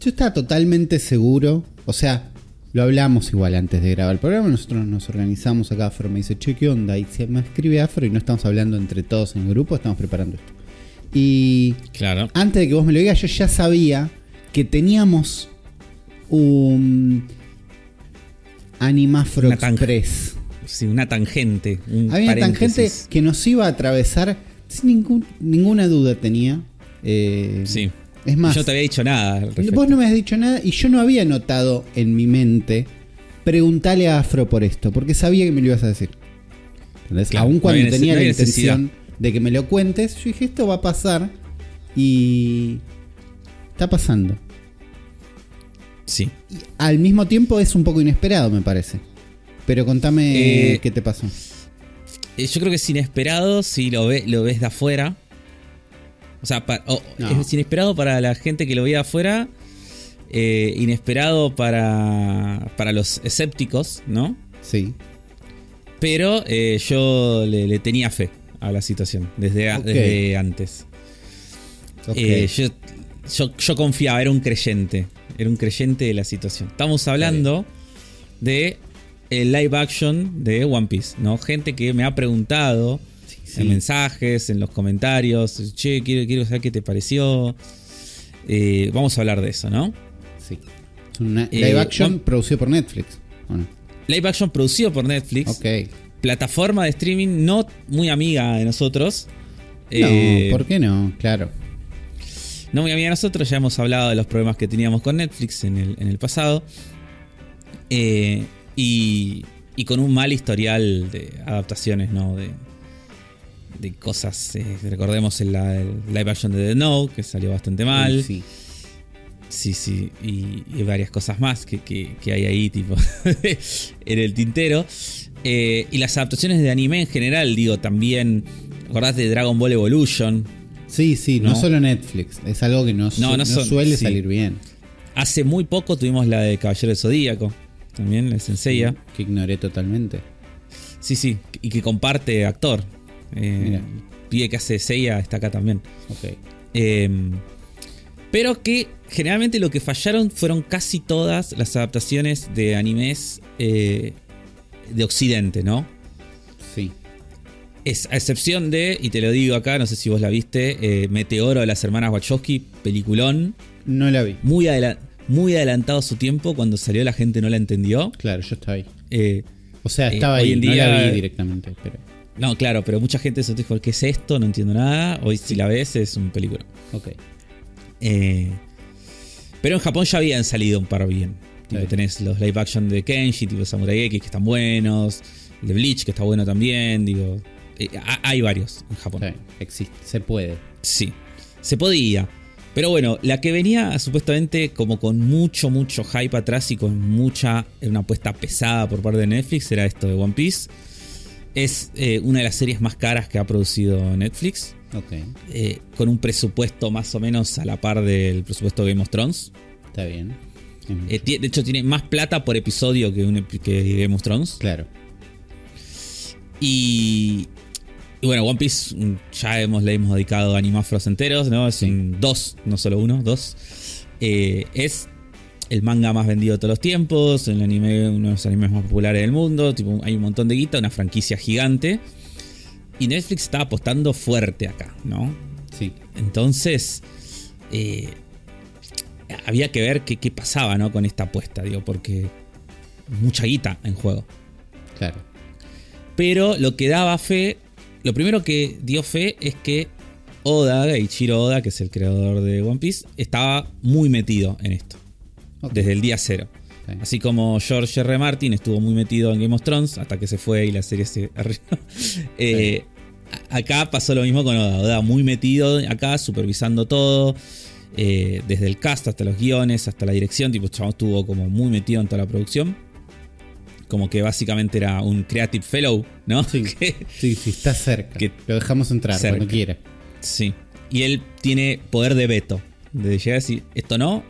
Yo estaba totalmente seguro, o sea, lo hablamos igual antes de grabar el programa, nosotros nos organizamos acá, Afro me dice, che, ¿qué onda? Y se me escribe Afro y no estamos hablando entre todos en el grupo, estamos preparando esto. Y Claro. antes de que vos me lo digas, yo ya sabía que teníamos un Animafro Express. Sí, una tangente. Un Había una tangente que nos iba a atravesar sin ningún- ninguna duda tenía. Eh, Sí. Es más, Yo te había dicho nada. vos no me has dicho nada y yo no había notado en mi mente preguntarle a Afro por esto, porque sabía que me lo ibas a decir. ¿Entendés? Claro, Aún cuando tenía no la intención de que me lo cuentes, yo dije, esto va a pasar y está pasando. Sí. Y al mismo tiempo es un poco inesperado, me parece. Pero contame Eh, qué te pasó. Eh, Yo creo que es inesperado si lo, ve, lo ves de afuera. O sea, No. es inesperado para la gente que lo ve de afuera. eh, inesperado para, para los escépticos, ¿no? Sí. Pero eh, yo le, le tenía fe a la situación desde, a- desde antes. ok. Eh, yo, yo, yo confiaba, era un creyente. Era un creyente de la situación. Estamos hablando de el live action de One Piece, ¿no? Gente que me ha preguntado sí. en mensajes, en los comentarios, che, quiero, quiero saber qué te pareció. Eh, vamos a hablar de eso, ¿no? Sí. Es una Eh, live action producido por Netflix. Bueno, Live action producido por Netflix. ok. Plataforma de streaming no muy amiga de nosotros. No, Eh, ¿por qué no? Claro. No muy amiga de nosotros, ya hemos hablado de los problemas que teníamos con Netflix en el, en el pasado. Eh, y, y con un mal historial de adaptaciones, ¿no? De, de cosas. eh, recordemos el, la- el live action de The Know, que salió bastante mal. Sí. Sí, sí, y, y varias cosas más que, que- que hay ahí, tipo, en el tintero. Eh, y las adaptaciones de anime en general, digo, también. ¿Acordás de Dragon Ball Evolution? Sí, sí, no, No. solo Netflix. Es algo que no, No, no no son- suele sí. salir bien. Hace muy poco tuvimos la de Caballero del Zodíaco. También, la Senseiya. Que ignoré totalmente. Sí, sí, y que comparte actor. Eh, pibe que hace Seiya está acá también. Ok. Eh, pero que generalmente lo que fallaron fueron casi todas las adaptaciones de animes eh, de Occidente, ¿no? Sí. Es, a excepción de, y te lo digo acá, no sé si vos la viste, eh, Meteoro de las hermanas Wachowski, peliculón, No la vi. muy, adela- muy adelantado a su tiempo, cuando salió la gente no la entendió. Claro, yo estaba ahí. Eh, O sea, estaba hoy ahí. en no la día- vi directamente. Pero. No, claro, pero mucha gente se dijo, ¿qué es esto? No entiendo nada. Hoy si la ves es un película. Ok. Eh, pero en Japón ya habían salido un par bien. Tipo, Sí. tenés los live action de Kenshi, tipo Samurai X, que están buenos. El de Bleach, que está bueno también. Digo, eh, ha- hay varios en Japón. Existe. Se puede. Sí, se podía. Pero bueno, la que venía supuestamente como con mucho, mucho hype atrás y con mucha, una apuesta pesada por parte de Netflix era esto de One Piece. Es eh, una de las series más caras que ha producido Netflix. Ok. eh, con un presupuesto más o menos a la par del presupuesto de Game of Thrones. Está bien. Eh, de hecho, tiene más plata por episodio que, un que Game of Thrones. claro. Y, y bueno, One Piece mm, ya hemos, le hemos dedicado animafros enteros, ¿no? Es Sí. un dos, no solo uno, dos. Eh, es el manga más vendido de todos los tiempos, el anime, uno de los animes más populares del mundo. Tipo, hay un montón de guita, una franquicia gigante. Y Netflix está apostando fuerte acá, ¿no? Sí. Entonces, eh, había que ver qué, qué pasaba ¿no? con esta apuesta, digo, porque mucha guita en juego. Claro. Pero lo que daba fe, lo primero que dio fe es que Oda, Eiichiro Oda, que es el creador de One Piece, estaba muy metido en esto, Desde el día cero. Así como George R. Martin estuvo muy metido en Game of Thrones hasta que se fue y la serie se arruinó. Eh, acá pasó lo mismo con Oda. Oda muy metido acá, supervisando todo. eh, desde el cast hasta los guiones, hasta la dirección. Tipo, chabón estuvo como muy metido en toda la producción. Como que básicamente era un creative fellow, ¿no? Sí. Que- Sí, sí, está cerca. Que- Lo dejamos entrar cerca. cuando quiera. sí. Y él tiene poder de veto. De llegar a decir, esto no,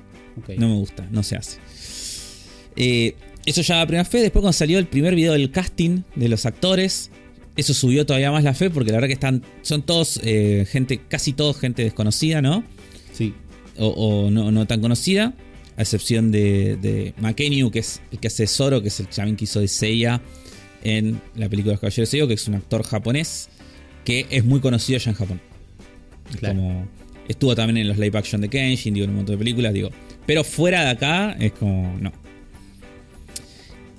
No me gusta, no se hace. Eh, eso ya da primera fe. Después, cuando salió el primer video del casting de los actores, eso subió todavía más la fe, porque la verdad que están. Son todos eh, gente, casi todos gente desconocida, ¿no? Sí. O, o no, no tan conocida. A excepción de, de que es el que hace Zoro, que es el chamín que hizo de Seiya en la película de los Caballeros de que es un actor japonés que es muy conocido ya en Japón. Como estuvo también en los live action de Kenshin, digo, en un montón de películas, digo. Pero fuera de acá es como, no.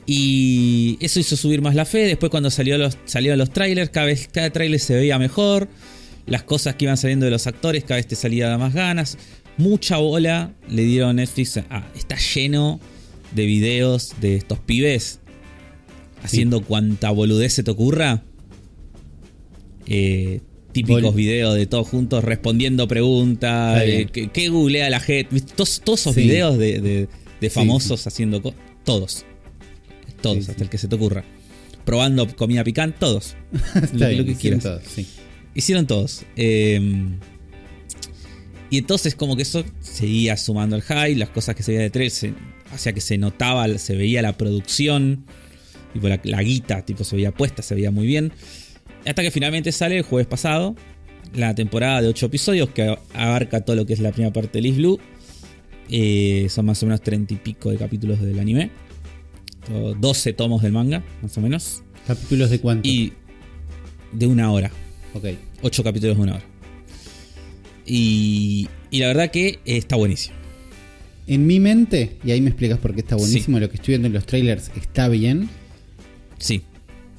Y eso hizo subir más la fe. Después cuando salió los, salieron los trailers, cada vez cada trailer se veía mejor. Las cosas que iban saliendo de los actores, cada vez te salía más ganas. Mucha bola le dieron Netflix. está lleno de videos de estos pibes haciendo cuanta boludez se te ocurra. Eh, típicos videos de todos juntos respondiendo preguntas. Eh, ¿qué, googlea la gente? Todos, esos videos de, famosos haciendo todos. Todos, hasta el que se te ocurra. Probando comida picante, todos. lo, que quieras. Todos, hicieron todos. Em, y entonces como que eso seguía sumando el high, las cosas que se veía de tres, hacía que se notaba, se veía la producción, tipo la, la guita, tipo se veía puesta, se veía muy bien. Hasta que finalmente sale el jueves pasado la temporada de 8 episodios que abarca todo lo que es la primera parte de Liz Blue. Eh, son más o menos 30 y pico de capítulos del anime. 12 tomos del manga, más o menos. ¿Capítulos de cuánto? Y de una hora. Ok. 8 capítulos de una hora. Y, y la verdad que está buenísimo. En mi mente, y ahí me explicas por qué está buenísimo, lo que estoy viendo en los trailers está bien. Sí.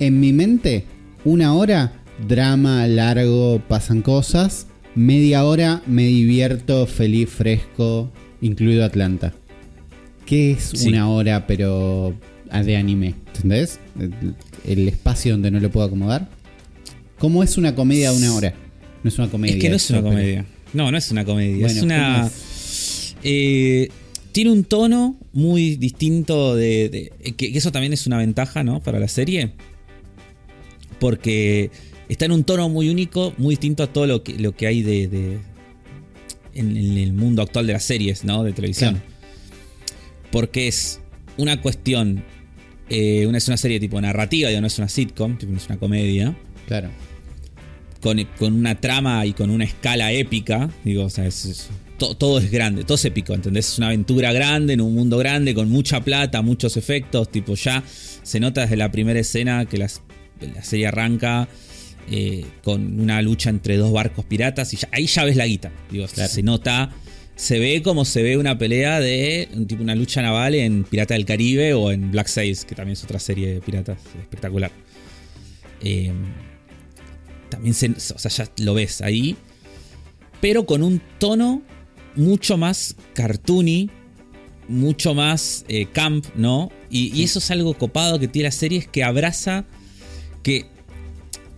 En mi mente, una hora, drama largo, pasan cosas. Media hora me divierto, feliz, fresco, incluido Atlanta. ¿Qué es una hora pero de anime? ¿Entendés? El, espacio donde no lo puedo acomodar. ¿Cómo es una comedia de una hora? No es una comedia. Es que no es una comedia. No, no es una comedia. es una. Eh, tiene un tono muy distinto de. que, eso también es una ventaja, ¿no? Para la serie porque está en un tono muy único, muy distinto a todo lo que, lo que hay de, en, el mundo actual de las series, ¿no? De televisión. Porque es una cuestión, eh, una, es una serie tipo narrativa, no es una sitcom, tipo, no es una comedia. Claro. Con, una trama y con una escala épica, digo, o sea, todo es grande, todo es épico, ¿entendés? Es una aventura grande, en un mundo grande, con mucha plata, muchos efectos, tipo ya se nota desde la primera escena que las la serie arranca eh, con una lucha entre dos barcos piratas y ahí ya ves la guita. Digo, se nota, se ve como se ve una pelea de un tipo una lucha naval en Pirata del Caribe o en Black Sails, que también es otra serie de piratas espectacular. Eh, también se, o sea, ya lo ves ahí, pero con un tono mucho más cartoony, mucho más eh, camp, ¿no? Y, y, eso es algo copado que tiene la serie, es que abraza que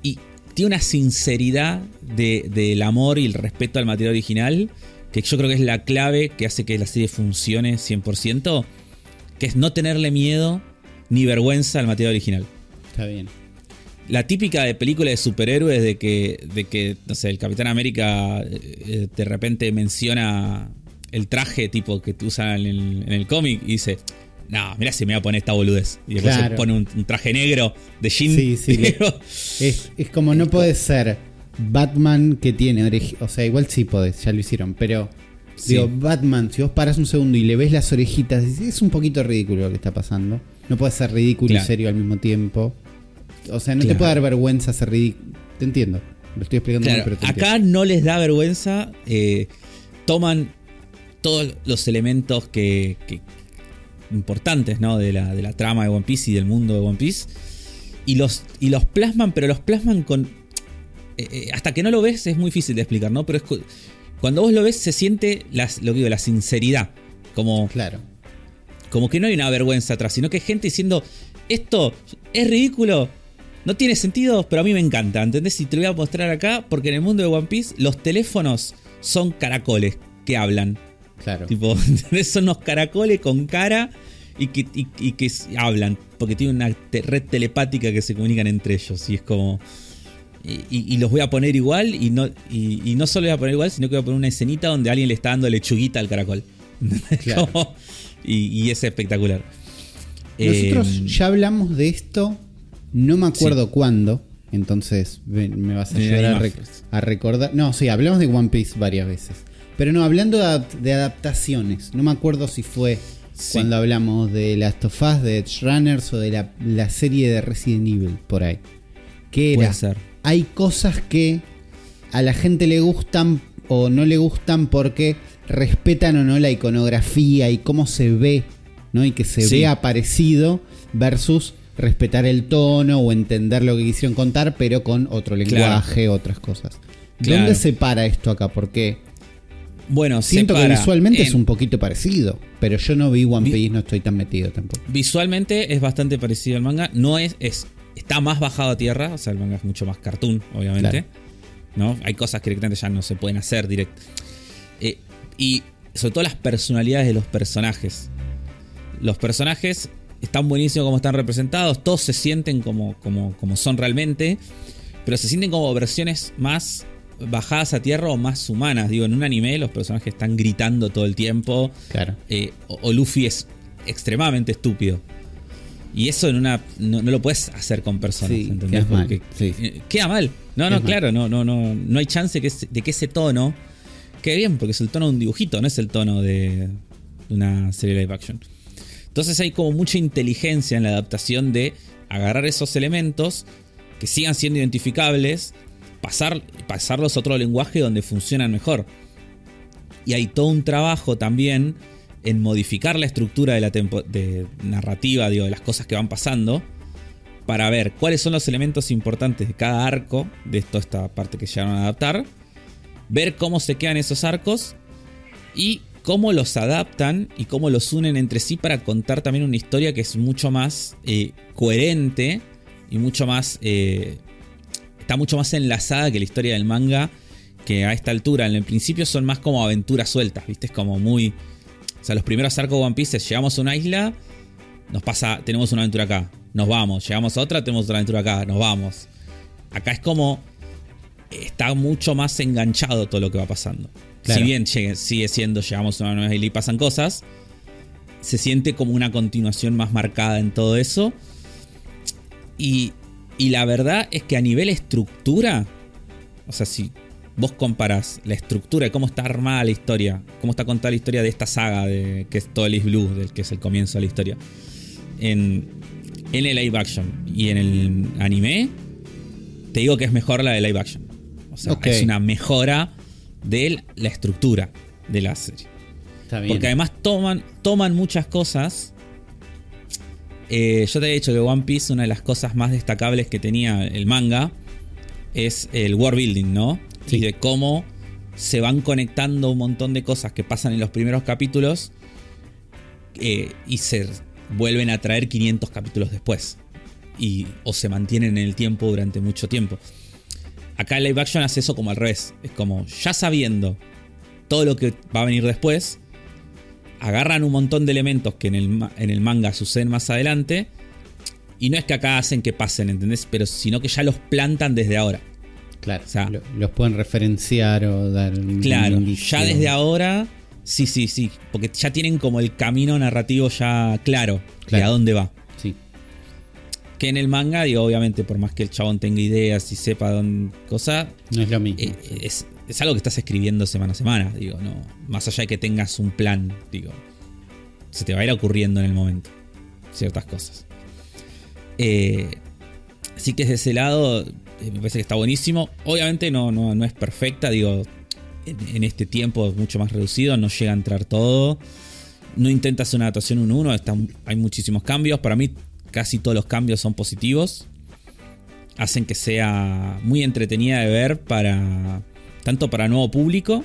y tiene una sinceridad del amor y el respeto al material original que yo creo que es la clave que hace que la serie funcione 100%, que es no tenerle miedo ni vergüenza al material original. Está bien. La típica de película de superhéroes de que, de que no sé, el Capitán América eh, de repente menciona el traje tipo que usan en el, en el cómic y dice, no, mira si me voy a poner esta boludez. Y después se pone un, traje negro de jean. Sí, sí. es, como no puede ser Batman que tiene orejitas. O sea, igual sí podés, ya lo hicieron. Pero, digo, Batman, si vos paras un segundo y le ves las orejitas, es un poquito ridículo lo que está pasando. No puede ser ridículo y serio al mismo tiempo. O sea, no te puede dar vergüenza ser ridículo. Te entiendo. Lo estoy explicando mal, pero Acá no les da vergüenza. Eh, toman todos los elementos que, importantes ¿no? de, la, de la trama de One Piece y del mundo de One Piece. Y los, y los plasman, pero los plasman con... Eh, eh, hasta que no lo ves es muy difícil de explicar, ¿no? Pero es, cuando vos lo ves se siente las, lo que digo, la sinceridad. Como, claro. Como que no hay una vergüenza atrás, sino que hay gente diciendo, esto es ridículo, no tiene sentido, pero a mí me encanta, ¿entendés? Y te lo voy a mostrar acá, porque en el mundo de One Piece los teléfonos son caracoles que hablan. Claro. Tipo, son unos caracoles con cara y que, que hablan, porque tienen una red telepática que se comunican entre ellos. Y es como. Y, los voy a poner igual, y no, y, no solo voy a poner igual, sino que voy a poner una escenita donde alguien le está dando lechuguita al caracol. y, es espectacular. Nosotros eh, ya hablamos de esto, no me acuerdo cuándo. Entonces me vas a ayudar a, a, recordar. No, sí, hablamos de One Piece varias veces. Pero no, hablando de, adap- de adaptaciones, no me acuerdo si fue Sí. cuando hablamos de Last of Us, de Edge Runners o de la, la serie de Resident Evil, por ahí. Que Puede era, ser. hay cosas que a la gente le gustan o no le gustan porque respetan o no la iconografía y cómo se ve, ¿no? Y que se Sí. vea parecido versus respetar el tono o entender lo que quisieron contar, pero con otro lenguaje, otras cosas. Claro. ¿Dónde se para esto acá? Porque Bueno, siento que visualmente es un poquito parecido, pero yo no vi One Piece, no estoy tan metido tampoco. Visualmente es bastante parecido al manga. No es, es. Está más bajado a tierra. O sea, el manga es mucho más cartoon, obviamente. ¿No? Hay cosas que directamente ya no se pueden hacer directo. Eh, y sobre todo las personalidades de los personajes. Los personajes están buenísimos como están representados. Todos se sienten como, como, como son realmente. Pero se sienten como versiones más bajadas a tierra o más humanas. Digo, en un anime los personajes están gritando todo el tiempo. Claro. Eh, o, o Luffy es extremadamente estúpido. Y eso en una no, no lo puedes hacer con personas, Sí, ¿entendés? mal, sí. eh, queda mal. No, no, claro, no, no, no, no hay chance que de que ese tono quede bien, porque es el tono de un dibujito, no es el tono de una serie live action. Entonces hay como mucha inteligencia en la adaptación de agarrar esos elementos que sigan siendo identificables, pasar, pasarlos a otro lenguaje donde funcionan mejor. Y hay todo un trabajo también en modificar la estructura de la de narrativa, digo, de las cosas que van pasando, para ver cuáles son los elementos importantes de cada arco, de toda esta parte que llegaron a adaptar, ver cómo se quedan esos arcos y cómo los adaptan y cómo los unen entre sí para contar también una historia que es mucho más eh, coherente y mucho más... eh, está mucho más enlazada que la historia del manga que a esta altura en el principio son más como aventuras sueltas, ¿viste? Es como muy... O sea, los primeros arcos de One Piece es llegamos a una isla, nos pasa, tenemos una aventura acá, nos vamos, llegamos a otra, tenemos otra aventura acá, nos vamos. Acá es como... Está mucho más enganchado todo lo que va pasando. Claro. Si bien sigue siendo, llegamos a una nueva isla y pasan cosas, se siente como una continuación más marcada en todo eso. Y, y la verdad es que a nivel estructura, o sea, si vos comparás la estructura de cómo está armada la historia, cómo está contada la historia de esta saga, de, que es todo el East Blue, del que es el comienzo de la historia, en, en el live action y en el anime, te digo que es mejor la de live action. O sea, es una mejora de la estructura de la serie. Está bien. Porque además toman, toman muchas cosas. Eh, yo te había dicho que One Piece, una de las cosas más destacables que tenía el manga, es el world building, ¿no? Sí. Y de cómo se van conectando un montón de cosas que pasan en los primeros capítulos eh, y se vuelven a traer 500 capítulos después. Y, o se mantienen en el tiempo durante mucho tiempo. Acá el live action hace eso como al revés. Es como ya sabiendo todo lo que va a venir después, agarran un montón de elementos que en el, en el manga suceden más adelante. Y no es que acá hacen que pasen, ¿entendés? Pero sino que ya los plantan desde ahora. Claro, o sea- lo- los pueden referenciar o dar un Claro, indicio. ya desde ahora, sí, sí, sí. Porque ya tienen como el camino narrativo ya claro, de Claro. a dónde va. Sí, Que en el manga, digo, obviamente, por más que el chabón tenga ideas y sepa dónde cosa, no es lo mismo. eh, es, es algo que estás escribiendo semana a semana, digo, no. Más allá de que tengas un plan, digo. Se te va a ir ocurriendo en el momento. Ciertas cosas. Eh, así que desde ese lado, eh, me parece que está buenísimo. Obviamente no, no, no es perfecta, digo. En, este tiempo mucho más reducido, no llega a entrar todo. No intenta hacer una adaptación 1-1, están- hay muchísimos cambios. Para mí, casi todos los cambios son positivos hacen que sea muy entretenida de ver para tanto para nuevo público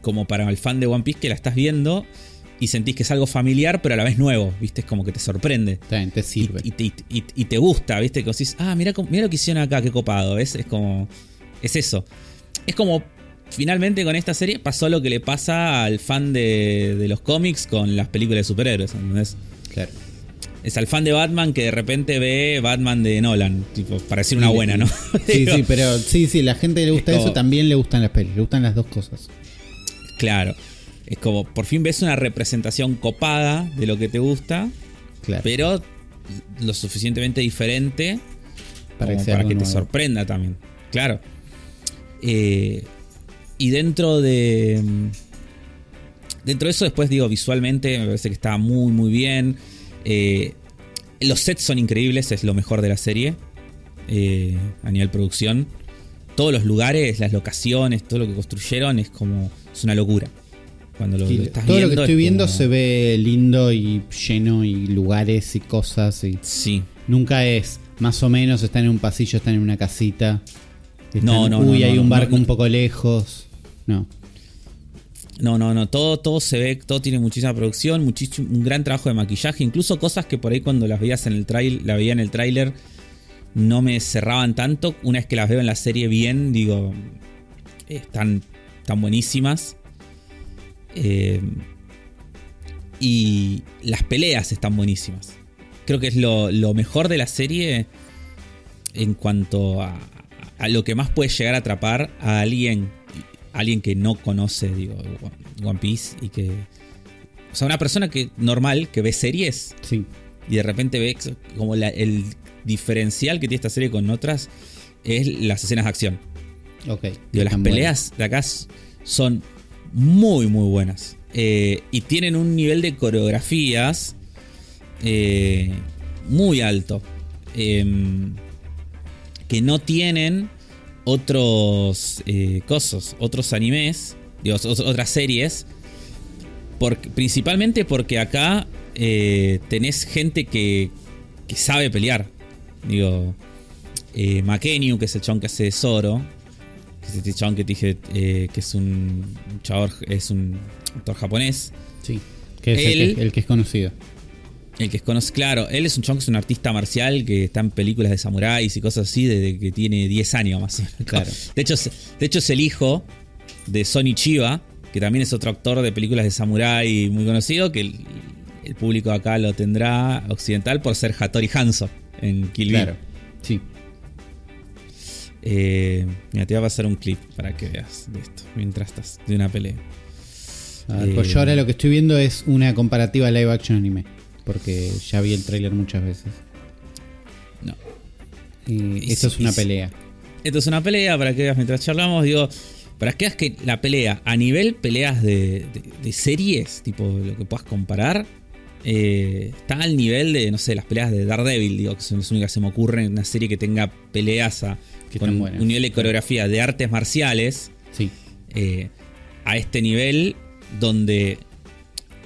como para el fan de One Piece que la estás viendo y sentís que es algo familiar pero a la vez nuevo, ¿viste? Es como que te sorprende. Te sirve. y te, y- y te gusta, ¿viste? Que decís, ah, mira, mira lo que hicieron acá, qué copado. ¿ves? Es como. Es eso. Es como. Finalmente con esta serie pasó lo que le pasa al fan de, de los cómics con las películas de superhéroes, ¿entendés? claro. Es al fan de Batman que de repente ve Batman de Nolan, tipo, para decir una buena, ¿no? Sí, sí, pero sí, sí, la gente le gusta Es eso, como- también le gustan las pelis, le gustan las dos cosas. Claro. Es como, por fin ves una representación copada de lo que te gusta, Claro. pero lo suficientemente diferente Para que para que te nuevo. sorprenda también. Claro. Eh, y dentro de. Dentro de eso, después digo, visualmente me parece que está muy, muy bien. Eh, los sets son increíbles, es lo mejor de la serie. Eh, a nivel producción. Todos los lugares, las locaciones, todo lo que construyeron es como. Es una locura. Cuando lo, estás todo lo que estoy viendo se ve lindo y lleno y lugares y cosas. Y sí. Nunca es más o menos, están en un pasillo, están en una casita. no, no, uy, hay un barco un poco lejos. No. No, no, no, todo, todo se ve, todo tiene muchísima producción, muchísimo, un gran trabajo de maquillaje, incluso cosas que por ahí cuando las veías en el trailer, la veía en el tráiler, no me cerraban tanto. Una vez que las veo en la serie bien, digo, están tan buenísimas. Eh, y las peleas están buenísimas. Creo que es lo, mejor de la serie en cuanto a, a, lo que más puede llegar a atrapar a alguien, alguien que no conoce digo, One Piece y que... O sea, una persona que normal, que ve series. Sí. Y de repente ve como el diferencial que tiene esta serie con otras es las escenas de acción. Ok. las peleas de acá son muy, muy buenas. Eh, y tienen un nivel de coreografías eh, muy alto. Em, que no tienen otros eh, cosas, otros animes, otras series. principalmente porque acá tenés gente que, que sabe pelear. Digo, eh, que es el chabón que hace Zoro, que es este chabón que te dije eh, que es un, chabón, es un actor japonés. Sí, que es el, que, es conocido. El que es conocido, claro, él es un que es un artista marcial que está en películas de samuráis y cosas así desde que tiene 10 años más o menos. Claro. De hecho, de hecho es el hijo de Sonny Chiba, que también es otro actor de películas de samurái muy conocido, que el, el público acá lo tendrá occidental por ser Hattori Hanzo en Kill Claro, sí. Eh, mira, te voy a pasar un clip para que veas de esto, mientras estás, de una pelea. pues yo ahora lo que estoy viendo es una comparativa live action anime. Porque ya vi el tráiler muchas veces. No. Y, esto es una pelea. Esto es una pelea, para que veas mientras charlamos, digo, para que veas que la pelea, a nivel peleas de, de series, tipo lo que puedas comparar, eh, está al nivel de, no sé, las peleas de Daredevil, digo, que son las únicas que se me ocurren en una serie que tenga peleas a, con un nivel de coreografía de artes marciales. Sí. Eh, a este nivel donde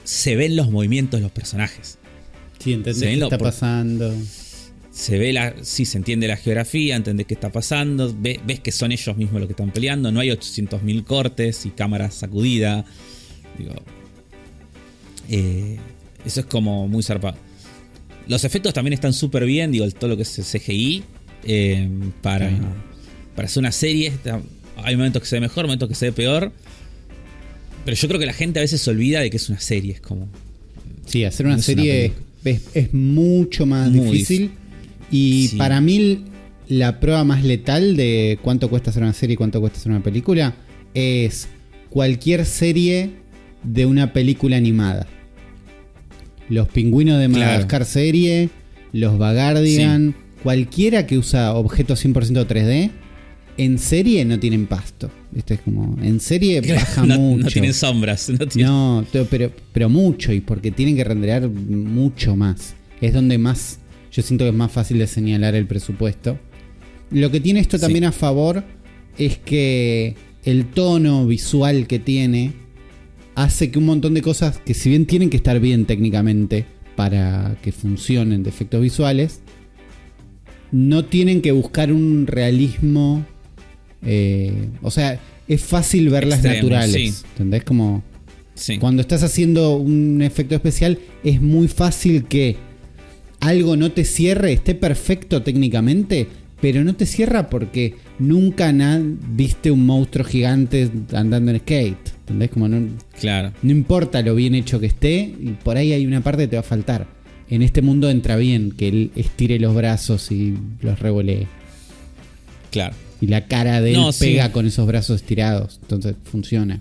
se ven los movimientos de los personajes. Sí, entendés qué está pasando. Se ve la. Sí, se entiende la geografía, entendés qué está pasando. Ves, que son ellos mismos los que están peleando. No hay 800.000 cortes y cámaras sacudidas. Digo. Eh, eso es como muy zarpado. Los efectos también están súper bien, digo, todo lo que es CGI. Eh, para, para hacer una serie, hay momentos que se ve mejor, momentos que se ve peor. Pero yo creo que la gente a veces se olvida de que es una serie. Es como. Sí, hacer una serie es, mucho más difícil. Y para mí, la prueba más letal de cuánto cuesta hacer una serie y cuánto cuesta hacer una película es cualquier serie de una película animada. Los pingüinos de Madagascar serie, los Bagardian, cualquiera que usa objetos 100% 3D, en serie no tienen pasto. Esto es como, en serie baja mucho. No tienen sombras. No, pero, pero mucho, y porque tienen que renderear mucho más. Es donde más, yo siento que es más fácil de señalar el presupuesto. Lo que tiene esto también a favor es que el tono visual que tiene hace que un montón de cosas que si bien tienen que estar bien técnicamente para que funcionen de efectos visuales, no tienen que buscar un realismo. Eh, o sea, es fácil verlas naturales. ¿Entendés? Como. Cuando estás haciendo un efecto especial, es muy fácil que algo no te cierre, esté perfecto técnicamente, pero no te cierra porque nunca viste un monstruo gigante andando en skate. ¿Entendés? Como no, claro. no importa lo bien hecho que esté, y por ahí hay una parte que te va a faltar. En este mundo entra bien que él estire los brazos y los revolee. Claro. Y la cara de él pega con esos brazos estirados. Entonces funciona.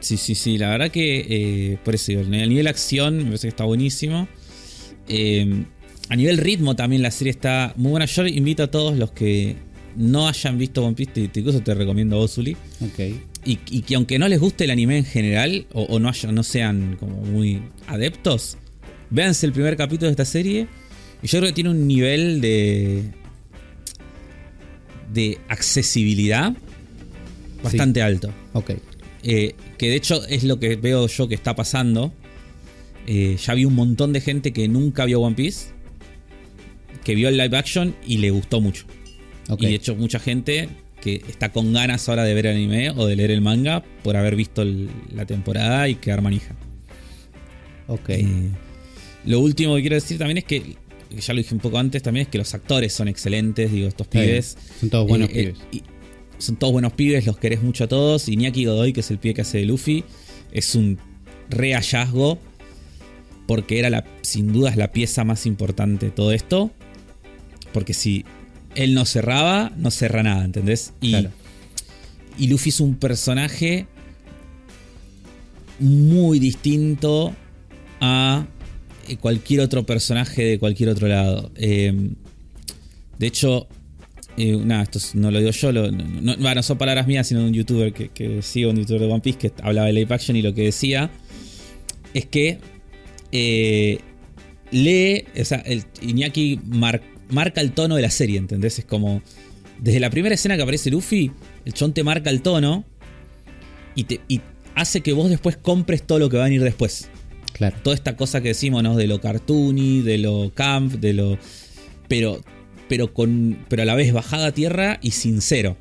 Sí, sí, sí. La verdad que, eh, por eso, el nivel acción me parece que está buenísimo. Eh, a nivel ritmo también la serie está muy buena. Yo invito a todos los que no hayan visto One Piece, incluso te recomiendo Osuli. Ok. y, y que aunque no les guste el anime en general, o, o no, haya- no sean como muy adeptos, véanse el primer capítulo de esta serie. Y yo creo que tiene un nivel de. De accesibilidad bastante alto. Ok. Eh, que de hecho es lo que veo yo que está pasando. Eh, ya vi un montón de gente que nunca vio One Piece, que vio el live action y le gustó mucho. Ok. Y de hecho mucha gente que está con ganas ahora de ver el anime o de leer el manga por haber visto el- la temporada y quedar manija. ok. Eh, lo último que quiero decir también es que, que ya lo dije un poco antes, también es que los actores son excelentes, digo, estos pibes. Son todos buenos Eh, eh, pibes. y son todos buenos pibes, los querés mucho a todos. Iñaki Godoy, que es el pibe que hace de Luffy, es un re hallazgo. Porque era la, sin duda es la pieza más importante de todo esto. Porque si él no cerraba, no cerra nada, ¿entendés? Y, Claro. y Luffy es un personaje muy distinto a cualquier otro personaje de cualquier otro lado. Eh, de hecho, eh, nada, esto es- no lo digo yo, lo- no, son palabras mías, sino de un youtuber que, que sigo, un youtuber de One Piece que hablaba de live action y lo que decía es que eh, lee, o sea, Iñaki mar- marca el tono de la serie, ¿entendés? Es como, desde la primera escena que aparece Luffy, el chon te marca el tono y, y hace que vos después compres todo lo que va a venir después Claro. toda esta cosa que decimos, ¿no? De lo cartoony, de lo camp, de lo. Pero. Pero con. Pero a la vez bajada a tierra y sincero.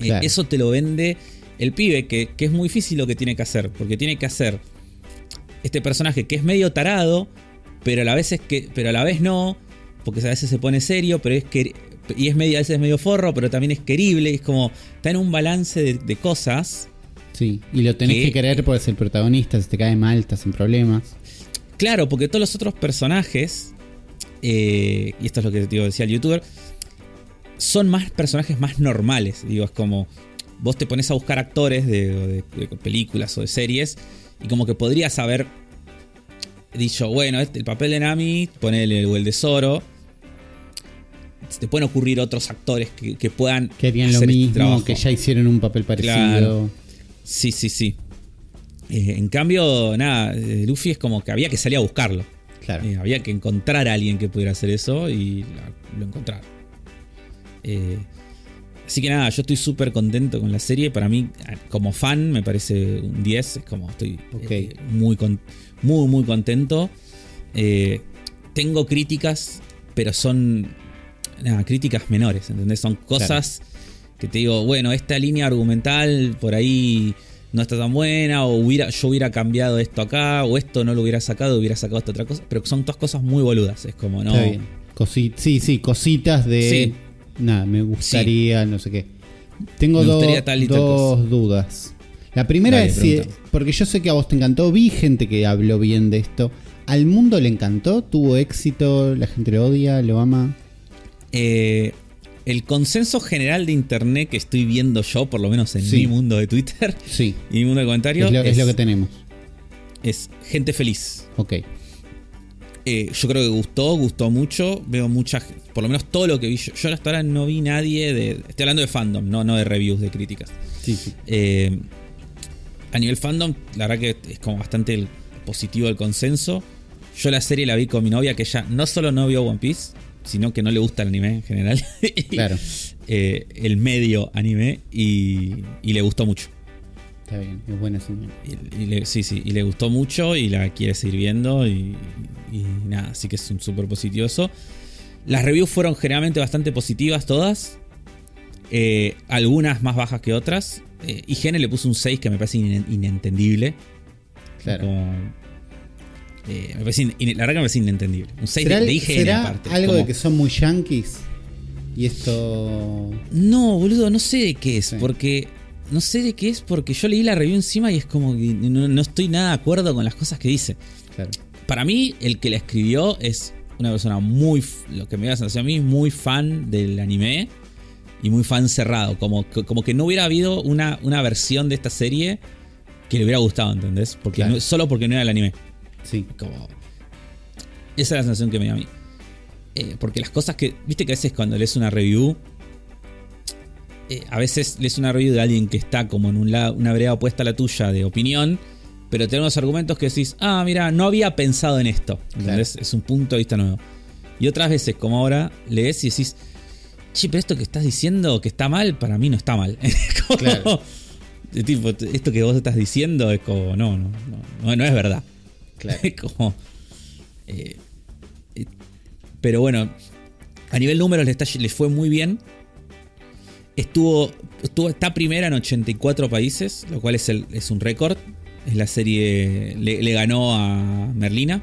Eh, eso te lo vende el pibe, que, que es muy difícil lo que tiene que hacer. Porque tiene que hacer este personaje que es medio tarado, pero a la vez es que. Pero a la vez no. Porque a veces se pone serio, pero es que. Y es medio, a veces es medio forro, pero también es querible. Es como. Está en un balance de, de cosas. Sí. Y lo tenés ¿Qué? que querer porque es el protagonista. Si te cae mal, estás en problemas. Claro, porque todos los otros personajes, eh, y esto es lo que digo, decía el youtuber, son más personajes más normales. Digo, es como vos te pones a buscar actores de, de- de películas o de series y como que podrías haber dicho, bueno, este, el papel de Nami, ponele o el de Zoro. Se te pueden ocurrir otros actores que, que puedan Que harían lo este mismo, que ya hicieron un papel parecido. Claro. Sí, sí, sí. Eh, en cambio, nada, eh, Luffy es como que había que salir a buscarlo. Claro. Eh, había que encontrar a alguien que pudiera hacer eso y lo encontraron. Eh, así que nada, yo estoy súper contento con la serie. Para mí, como fan, me parece un 10. Es como estoy Ok. eh, muy, con- muy, muy contento. Tengo críticas, pero son nada, críticas menores, ¿entendés? Son cosas que te digo, bueno, esta línea argumental por ahí no está tan buena, o hubiera, yo hubiera cambiado esto acá, o esto no lo hubiera sacado, hubiera sacado esta otra cosa, pero son todas cosas muy boludas, es como, no. Cosi- sí, sí, cositas de. Sí. Nada, me gustaría, no sé qué. Tengo gustaría tal dos dudas. La primera Dale, es si. Porque yo sé que a vos te encantó, vi gente que habló bien de esto. ¿Al mundo le encantó? ¿Tuvo éxito? ¿La gente lo odia? ¿Lo ama? Eh, el consenso general de internet que estoy viendo yo, por lo menos en Sí. mi mundo de Twitter Sí. y mi mundo de comentarios, Es lo, es es, lo que tenemos. es gente feliz. Ok. Eh, yo creo que gustó, gustó mucho. Veo mucha, por lo menos todo lo que vi. Yo, yo hasta ahora no vi nadie de. Estoy hablando de fandom, no, no de reviews, de críticas. Sí, sí. Eh, a nivel fandom, la verdad que es como bastante el- positivo el consenso. Yo la serie la vi con mi novia, que ella no solo no vio One Piece, sino que no le gusta el anime en general. Claro. Eh, el medio anime y, y le gustó mucho. Está bien, es buena señal. Y, y le, sí, sí, y le gustó mucho y la quiere seguir viendo y, y nada, así que es un súper positivo eso. Las reviews fueron generalmente bastante positivas todas, eh, algunas más bajas que otras. Eh, IGN le puso un 6 que me parece inen- inentendible. Claro. Como, eh, me parece la verdad que me parece inentendible. Un 6 de, ¿Será, de IGN será aparte. algo como- de que son muy yankees? Y esto. No, boludo, no sé de qué es, Sí. porque. No sé de qué es porque yo leí la review encima y es como que no, no estoy nada de acuerdo con las cosas que dice. Claro. Para mí, el que la escribió es una persona muy. Lo que me da la sensación a mí, muy fan del anime y muy fan cerrado. Como, que- como que no hubiera habido una, una versión de esta serie que le hubiera gustado, ¿entendés? Porque Claro. no- solo porque no era el anime. Sí. Como. Esa es la sensación que me da a mí. Eh, porque las cosas que. Viste que a veces cuando lees una review. eh, a veces lees una review de alguien que está como en un lado, una vereda opuesta a la tuya de opinión, pero tenemos argumentos que decís, ah, mira, no había pensado en esto. ¿entendés? Es un punto de vista nuevo. Y otras veces, como ahora, lees y decís, che, pero esto que estás diciendo que está mal, para mí no está mal. Como- Claro. tipo, esto que vos estás diciendo es como, no, no, no, no es verdad. Claro. Como. eh, pero bueno, a nivel números le, fue muy bien. Estuvo, estuvo. Está primera en 84 países, lo cual es, es un récord. Es la serie. Le, le ganó a Merlina,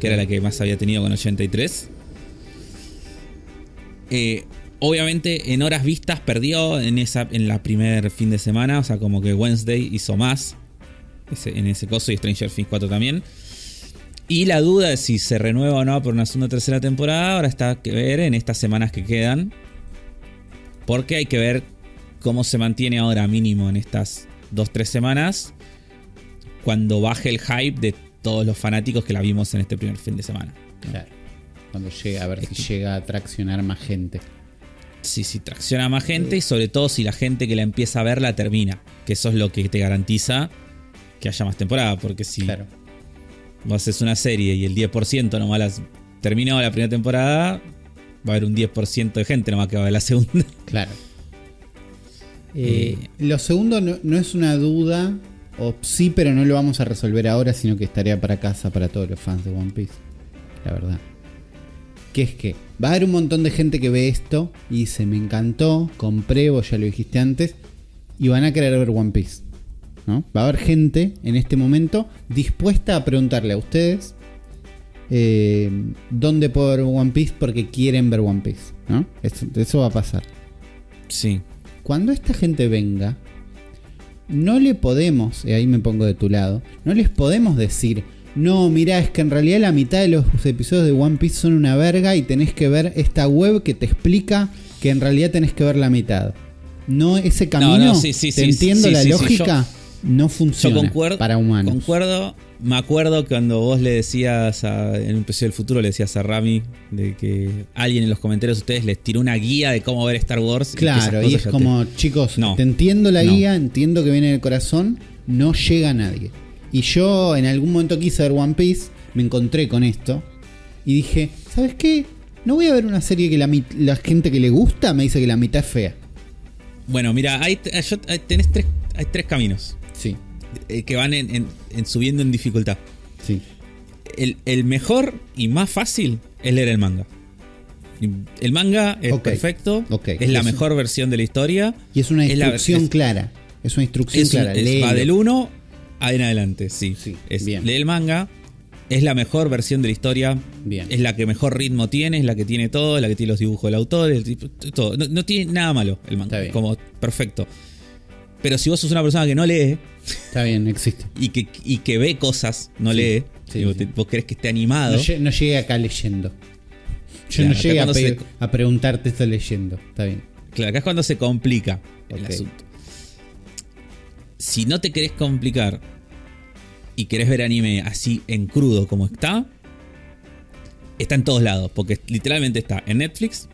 que era la que más había tenido con 83. Eh, obviamente en horas vistas perdió en, esa, en la primer fin de semana. O sea, como que Wednesday hizo más ese- en ese coso y Stranger Things 4 también. Y la duda de si se renueva o no por una segunda o tercera temporada, ahora está que ver en estas semanas que quedan. Porque hay que ver cómo se mantiene ahora mínimo en estas 2-3 semanas. Cuando baje el hype de todos los fanáticos que la vimos en este primer fin de semana. ¿no? Claro. Cuando llega, a ver si llega a traccionar más gente. si, si tracciona más gente y sobre todo si la gente que la empieza a ver la termina. Que eso es lo que te garantiza que haya más temporada. Porque si Claro. vos haces una serie y el 10% nomás las terminó la primera temporada, va a haber un 10% de gente nomás que va a ver la segunda. Claro. Eh, lo segundo no, no es una duda, o sí, pero no lo vamos a resolver ahora, sino que estaría para casa para todos los fans de One Piece. La verdad. Que es que va a haber un montón de gente que ve esto y dice, me encantó, compré, vos ya lo dijiste antes, y van a querer ver One Piece. ¿No? Va a haber gente en este momento dispuesta a preguntarle a ustedes eh, dónde puedo ver One Piece porque quieren ver One Piece. ¿no? Eso, eso va a pasar Sí. cuando esta gente venga, no le podemos, y ahí me pongo de tu lado, no les podemos decir, no, mira, es que en realidad la mitad de los episodios de One Piece son una verga y tenés que ver esta web que te explica que en realidad tenés que ver la mitad. No, ese camino, no, sí, sí, te sí, entiendo la sí, no Yo funciona concuerdo. para humanos. Concuerdo. Me acuerdo cuando vos le decías a- en un episodio del futuro, le decías a Rami de que alguien en los comentarios de ustedes les tiró una guía de cómo ver Star Wars. Claro, y es te- como, chicos, No. te entiendo la No. guía, entiendo que viene del corazón, no llega a nadie. Y yo en algún momento quise ver One Piece, me encontré con esto y dije, ¿sabes qué? No voy a ver una serie que la, la gente que le gusta me dice que la mitad es fea. Bueno, mira, hay, yo- hay- tenés tres, hay tres caminos eh, que van en, en- en subiendo en dificultad. sí. El, el mejor y más fácil es leer el manga. El manga es perfecto, ok. es la mejor versión de la historia. Y es una Es la- instrucción clara. Es una instrucción Es clara. va del 1 en adelante, sí. Sí, bien. Lee el manga, es la mejor versión de la historia, Bien. es la que mejor ritmo tiene, es la que tiene todo, es la que tiene los dibujos del autor, el todo. No, no tiene nada malo el manga, Está bien. como perfecto. Pero si vos sos una persona que no lee Está bien, existe. y que, y que ve cosas, no Sí, lee, sí, y vos, sí. te- vos querés que esté animado, No, no llegué acá leyendo. Yo Claro, no llegué a, se- a preguntarte esto leyendo. Está bien. Claro, acá es cuando se complica el asunto. Si no te querés complicar y querés ver anime así en crudo como está, está en todos lados. Porque literalmente está en Netflix,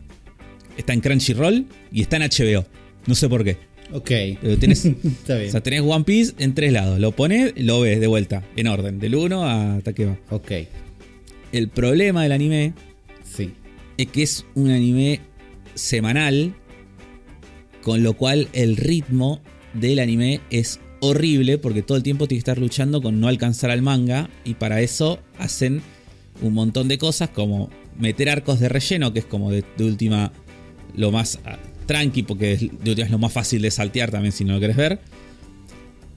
está en Crunchyroll y está en HBO. No sé por qué. Ok. Pero tenés, Está o bien. sea, tenés One Piece en tres lados. Lo pones, lo ves de vuelta, en orden, del 1 hasta que va. Ok. El problema del anime Sí. es que es un anime semanal, con lo cual el ritmo del anime es horrible porque todo el tiempo tiene que estar luchando con no alcanzar al manga y para eso hacen un montón de cosas como meter arcos de relleno, que es como de, de última lo más ah, tranqui porque es, de última es lo más fácil de saltear también si no lo querés ver.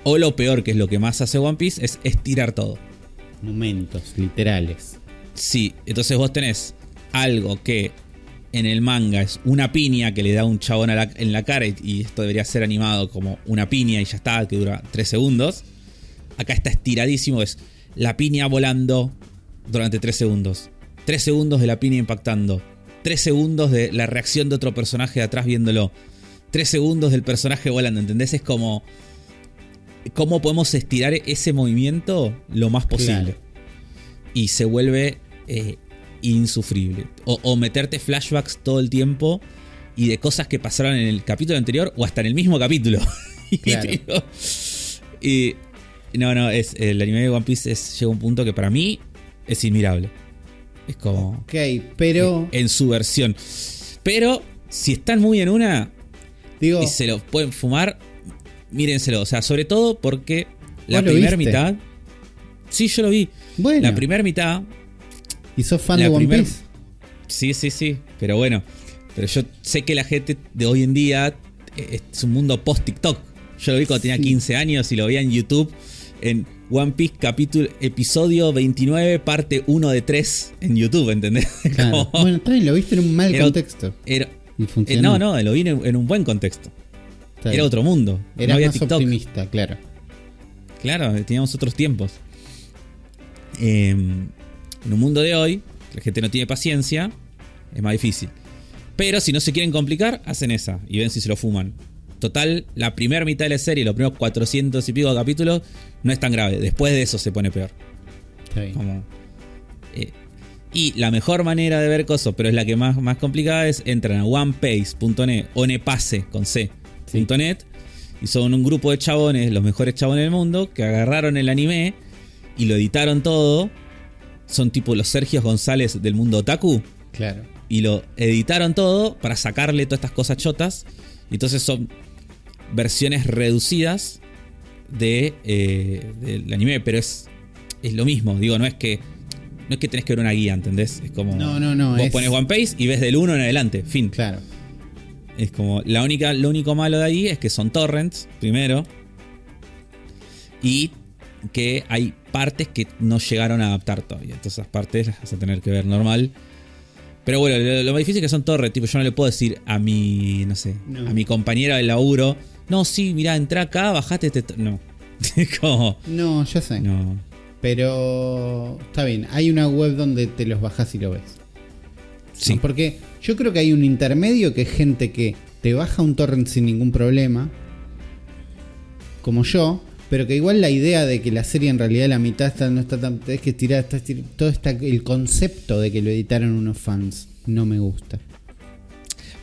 O lo peor, que es lo que más hace One Piece, es estirar todo. Momentos literales. Sí, entonces vos tenés algo que en el manga es una piña que le da un chabón a la- en la cara y, y esto debería ser animado como una piña y ya está, que dura 3 segundos. Acá está estiradísimo, es la piña volando durante 3 segundos. 3 segundos de la piña impactando. 3 segundos de la reacción de otro personaje de atrás viéndolo. 3 segundos del personaje volando, ¿entendés? Es como... ¿Cómo podemos estirar ese movimiento lo más posible? Claro. y se vuelve eh, insufrible. O, o meterte flashbacks todo el tiempo y de cosas que pasaron en el capítulo anterior o hasta en el mismo capítulo. Y Claro. y no, no, es el anime de One Piece es, llega a un punto que para mí es inmirable. Es como Ok, pero. en su versión. Pero si están muy en una digo, y se lo pueden fumar, mírenselo. O sea, sobre todo porque la ¿Vos lo primera mitad. Sí, yo lo vi. bueno. La primera mitad. ¿Y sos fan de One primer- Piece? Sí, sí, sí. Pero bueno. Pero yo sé que la gente de hoy en día eh, es un mundo post-TikTok. Yo lo vi cuando tenía Sí. 15 años y lo veía en YouTube. En One Piece capítulo, episodio 29, parte 1 de 3 en YouTube, ¿entendés? Claro. Como- Bueno, también lo viste en un mal Era- contexto. era- Y eh, no, no, lo vi en, en un buen contexto. Era otro mundo. No había más TikTok. optimista, claro. Claro, teníamos otros tiempos. Eh, en un mundo de hoy, la gente no tiene paciencia, es más difícil. Pero si no se quieren complicar, hacen esa y ven si se lo fuman. Total, la primera mitad de la serie, los primeros 400 y pico de capítulos, no es tan grave. Después de eso se pone peor. Como, eh, y la mejor manera de ver cosas, pero es la que más, más complicada, es entran a onepace.net, onepase con C, Sí. .net, y son un grupo de chabones, los mejores chabones del mundo, que agarraron el anime y lo editaron todo. Son tipo los Sergios González del mundo otaku. Claro. Y lo editaron todo para sacarle todas estas cosas chotas. Entonces son versiones reducidas de, eh, del anime, pero es, es lo mismo. Digo, no es que no es que tenés que ver una guía, ¿entendés? Es como. No, no, no, Vos es- pones One Piece y ves del 1 en adelante, fin. Claro. Es como. La única, lo único malo de ahí es que son torrents, primero. Y que hay partes que no llegaron a adaptar todavía. Entonces, esas partes las vas a tener que ver normal. Pero bueno, lo, lo más difícil es que son torrents. Tipo, yo no le puedo decir a mi. No sé. No. A mi compañera del laburo. No, sí, mirá, entra acá, bajate este. to-". No. Como. No, ya sé. No. Pero está bien. Hay una web donde te los bajas y lo ves. Sí. ¿no? Porque yo creo que hay un intermedio que es gente que te baja un torrent sin ningún problema. Como yo. Pero que igual la idea de que la serie en realidad la mitad está, no está tan. Es que tirar, está estir- todo está. El concepto de que lo editaron unos fans no me gusta.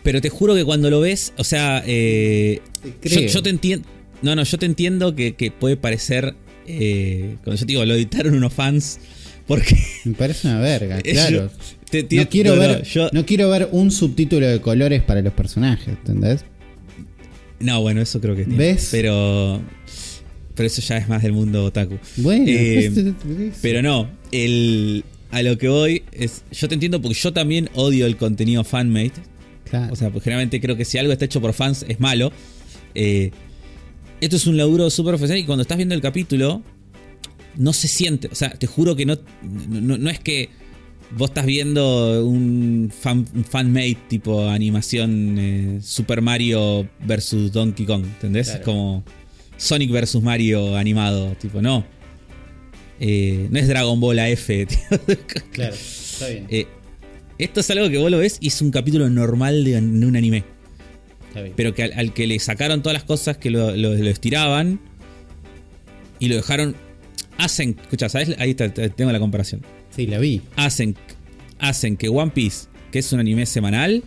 Pero te juro que cuando lo ves, o sea, eh, yo, te entiendo. No, no, yo te entiendo que, que puede parecer. eh, cuando yo te digo, lo editaron unos fans. Porque. Me parece una verga, claro. yo- te- te- no, quiero no, no, ver, yo- no quiero ver un subtítulo de colores para los personajes, ¿entendés? no, bueno, eso creo que tiene. ¿Ves? Pero. Pero eso ya es más del mundo otaku. Bueno, Eh, pues, Pero no, el, a lo que voy es. Yo te entiendo porque yo también odio el contenido fanmade. Claro. O sea, pues generalmente creo que si algo está hecho por fans es malo. Eh, esto es un laburo súper profesional y cuando estás viendo el capítulo, no se siente. O sea, te juro que no, no, no es que vos estás viendo un, fan, un fanmade tipo animación eh, Super Mario versus Donkey Kong, ¿entendés? Claro. Es como Sonic versus Mario animado, tipo, no. Eh, no es Dragon Ball AF, tío. claro, está bien. Eh, esto es algo que vos lo ves y es un capítulo normal de, de un anime. Pero que al, al que le sacaron todas las cosas que lo, lo- lo estiraban y lo dejaron. Hacen, escucha, ¿sabes? Ahí está, te- tengo la comparación. sí, la vi. Hacen, hacen que One Piece, que es un anime semanal,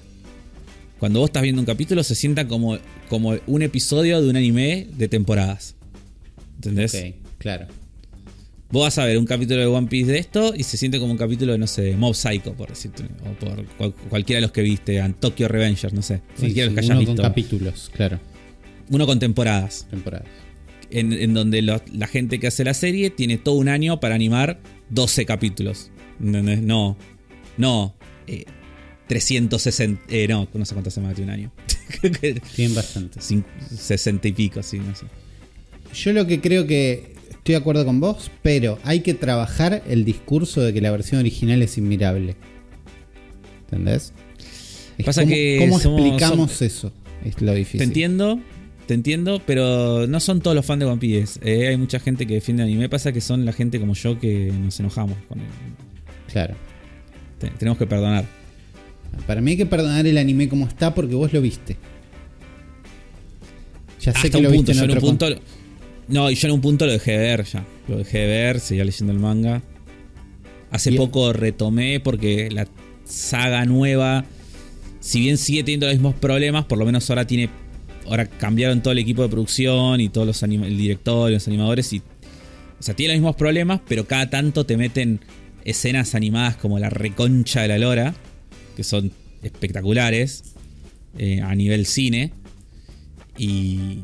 cuando vos estás viendo un capítulo, se sienta como, como un episodio de un anime de temporadas. ¿Entendés? Ok, claro. Vos vas a ver un capítulo de One Piece de esto y se siente como un capítulo de, no sé, Mob Psycho, por decirte. O por cual- cualquiera de los que viste, and Tokyo Revengers, no sé. Sí, cualquiera de los que hayas uno con visto. capítulos, claro. Uno con temporadas. Temporadas. En, en donde lo- la gente que hace la serie tiene todo un año para animar 12 capítulos. ¿Entendés? No. No. eh, 360. eh, no, no sé cuánto se más de un año. Creo que Tienen bastante. cin- 60 y pico, sí, no sé. Yo lo que creo que estoy de acuerdo con vos, pero hay que trabajar el discurso de que la versión original es inmirable. ¿Entendés? Es Pasa cómo, que ¿Cómo somos- explicamos eso? Es lo difícil. Te entiendo, te entiendo, pero no son todos los fans de One Piece. Eh, hay mucha gente que defiende anime. Pasa que son la gente como yo que nos enojamos con él. Claro. Te- tenemos que perdonar. Para mí hay que perdonar el anime como está porque vos lo viste. Ya sé Hasta que lo punto. viste en otro punto. No, y yo en un punto lo dejé de ver ya. Lo dejé de ver, seguía leyendo el manga. Hace poco retomé porque la saga nueva si bien sigue teniendo los mismos problemas, por lo menos ahora tiene. Ahora cambiaron todo el equipo de producción y todos los el director y los animadores. Y, o sea, tiene los mismos problemas, pero cada tanto te meten escenas animadas como la reconcha de la lora, que son espectaculares eh, a nivel cine. Y,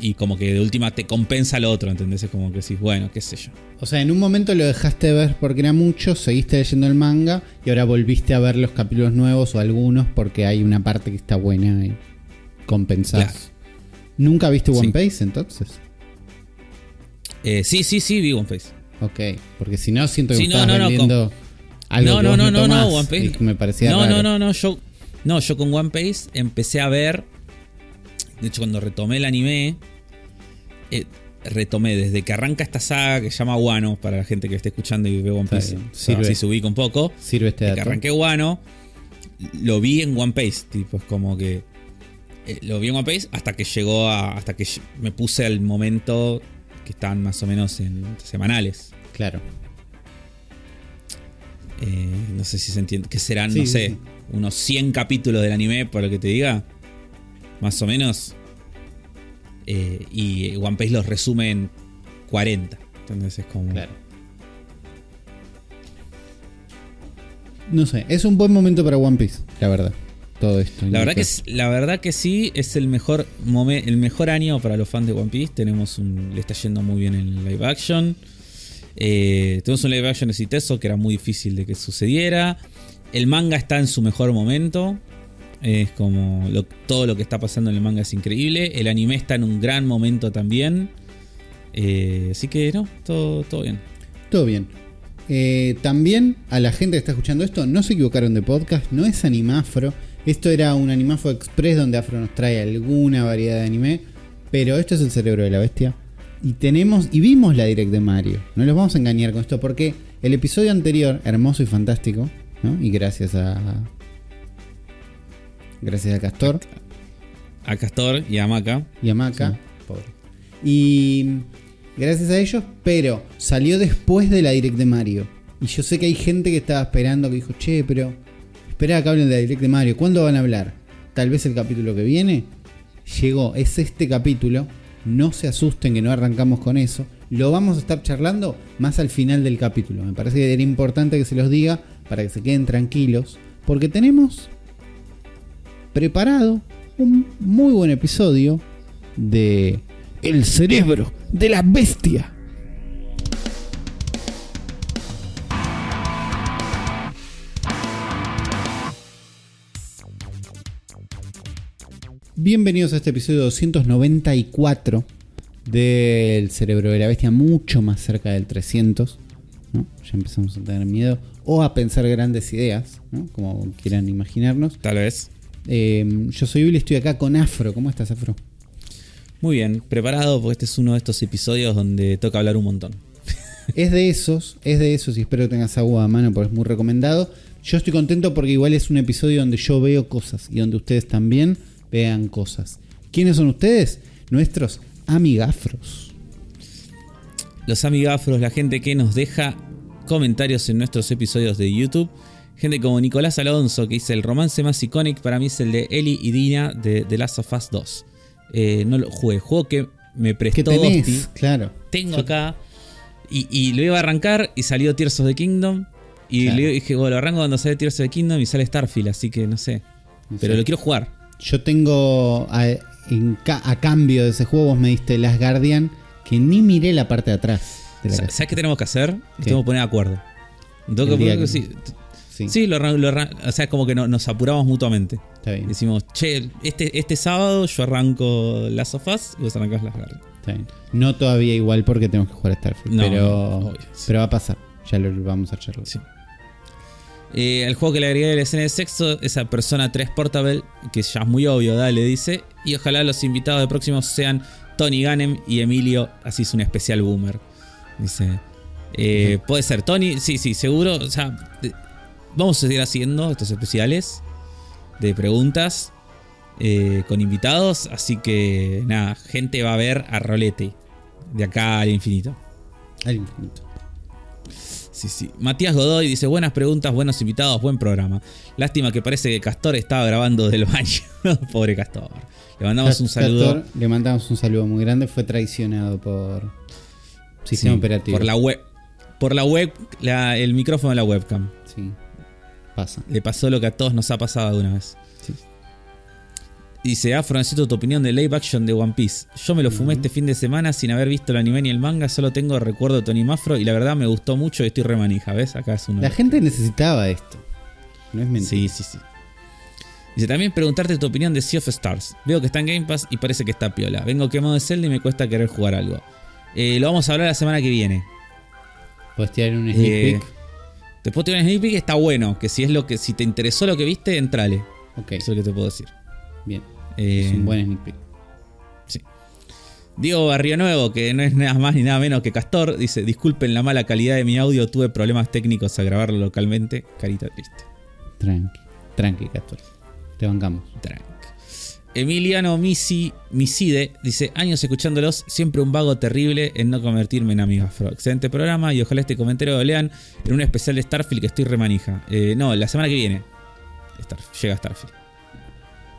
y como que de última te compensa lo otro, ¿entendés? Es como que decís, bueno, qué sé yo. O sea, en un momento lo dejaste ver porque era mucho, seguiste leyendo el manga y ahora volviste a ver los capítulos nuevos o algunos porque hay una parte que está buena y compensás. ¿Nunca viste One Piece entonces? Eh, sí, sí, sí, vi One Piece. Ok, porque si no siento que Sí, me no, estabas no, no, vendiendo algo No, que no, vos no, no, no, One Piece. me parecía No, raro. no, no, no, yo. No, yo con One Piece empecé a ver. De hecho, cuando retomé el anime. eh, retomé desde que arranca esta saga que se llama Wano, para la gente que esté escuchando y ve One Piece. sirve. así se ubica un poco. Sirve este Desde que dato. arranqué Wano, lo vi en One Piece. Tipo, es como que. eh, lo vi en One Piece hasta que llegó a. Hasta que me puse al momento que están más o menos en semanales. Claro. Eh, no sé si se entiende. Que serán, Sí, no sé, sí. unos 100 capítulos del anime, por lo que te diga. Más o menos. Eh, y One Piece los resume en 40. Entonces es como. Claro. No sé, es un buen momento para One Piece, la verdad. Todo esto. La verdad, que, es- la verdad que sí, es el mejor, momen- el mejor año para los fans de One Piece. Tenemos un, le está yendo muy bien en live action. Eh, tenemos un live action exitoso que era muy difícil de que sucediera. El manga está en su mejor momento. Es como todo lo que está pasando en el manga es increíble. El anime está en un gran momento también. Eh, así que no, todo, todo bien. Todo bien. Eh, también a la gente que está escuchando esto, no se equivocaron de podcast, no es Animafro. Esto era un Animafro Express donde Afro nos trae alguna variedad de anime. Pero esto es el cerebro de la bestia. Y tenemos, y vimos la direct de Mario. No los vamos a engañar con esto porque el episodio anterior, hermoso y fantástico, ¿no? Y gracias a. Gracias a Castor. A Castor y a Maca. y a Maca. Pobre. Y gracias a ellos, pero salió después de la direct de Mario. Y yo sé que hay gente que estaba esperando, que dijo, che, pero espera que hablen de la direct de Mario. ¿Cuándo van a hablar? Tal vez el capítulo que viene. Llegó, es este capítulo. No se asusten que no arrancamos con eso. Lo vamos a estar charlando más al final del capítulo. Me parece que era importante que se los diga para que se queden tranquilos. Porque tenemos preparado un muy buen episodio de El cerebro de la bestia. Bienvenidos a este episodio 294 del cerebro de la bestia, mucho más cerca del 300. ¿no? Ya empezamos a tener miedo o a pensar grandes ideas, como quieran imaginarnos. Tal vez. Eh, yo soy Billy, estoy acá con Afro. ¿Cómo estás, Afro? Muy bien, preparado porque este es uno de estos episodios donde toca hablar un montón. Es de esos, es de esos y espero que tengas agua a mano porque es muy recomendado. Yo estoy contento porque igual es un episodio donde yo veo cosas y donde ustedes también vean cosas. ¿Quiénes son ustedes? Nuestros amigafros. Los amigafros, la gente que nos deja comentarios en nuestros episodios de YouTube. Gente como Nicolás Alonso que dice el romance más icónico para mí es el de Ellie y Dina de The Last of Us 2. Eh, no lo jugué, juego que me ¿Qué prestó tenés? Dosti. Claro. Tengo acá. Y, y lo iba a arrancar y salió Tears of the Kingdom. Y Claro. le dije, bueno, lo arranco cuando sale Tears of the Kingdom y sale Starfield, así que no sé. Pero lo quiero jugar. Yo tengo a, en ca- a cambio de ese juego, vos me diste Last Guardian, que ni miré la parte de atrás. De la. ¿Sabes qué tenemos que hacer? Tenemos que poner de acuerdo. Tengo que que- sí, Sí, Sí, lo, lo o sea, como que no- nos apuramos mutuamente. está bien. Decimos, che, este, este sábado yo arranco Last of Us y vos arrancás Las Guardian. Está bien. No todavía igual porque tenemos que jugar a Starfield, No, pero, obvio, sí. pero va a pasar. Ya lo vamos a charlar. Sí. Eh, al juego que le agregué la escena de sexo, esa persona 3 Portable, que ya es muy obvio, dale, dice. Y ojalá los invitados de próximos sean Tony Gannem y Emilio, así es un especial boomer. Dice. Eh, Puede ser Tony, sí, sí, seguro. O sea, vamos a seguir haciendo estos especiales de preguntas eh, con invitados. Así que nada, gente va a ver a Rolete de acá al infinito. Al infinito. Sí, sí. Matías Godoy dice: Buenas preguntas, buenos invitados, buen programa. Lástima que parece que Castor estaba grabando del baño. Pobre Castor. Le mandamos un saludo. Castor, le mandamos un saludo muy grande. Fue traicionado por sistema Sí, operativo. Por la web. Por la web, la- el micrófono de la webcam. Sí. Pasa. Le pasó lo que a todos nos ha pasado alguna vez. Sí. Dice, Afro, necesito tu opinión de live action de One Piece. Yo me lo fumé este fin de semana sin haber visto el anime ni el manga, solo tengo recuerdo de Tony Mafro y la verdad me gustó mucho y estoy remanija, ¿ves? Acá es uno. La gente necesitaba esto. No es mentira. Sí, sí, sí. Dice, también preguntarte tu opinión de Sea of Stars. Veo que está en Game Pass y parece que está piola. Vengo quemado de Zelda y me cuesta querer jugar algo. Eh, lo vamos a hablar la semana que viene. Puedes tirar un sneak Eh, peek. Después te un sneak peek, está bueno. Que si es lo que, si te interesó lo que viste, entrale. Ok, Eso es lo que te puedo decir. bien. Eh, Es un buen sneak peek. Diego Barrio Nuevo, que no es nada más ni nada menos que Castor, dice: Disculpen la mala calidad de mi audio, tuve problemas técnicos a grabarlo localmente. Carita triste. Tranqui. Tranqui, Castor. Te bancamos. Trank. Emiliano Misi, Miside dice: Años escuchándolos, siempre un vago terrible en no convertirme en amigo afro. Excelente programa y ojalá este comentario lo lean en un especial de Starfield que estoy remanija. Eh, no, la semana que viene Star- llega Starfield.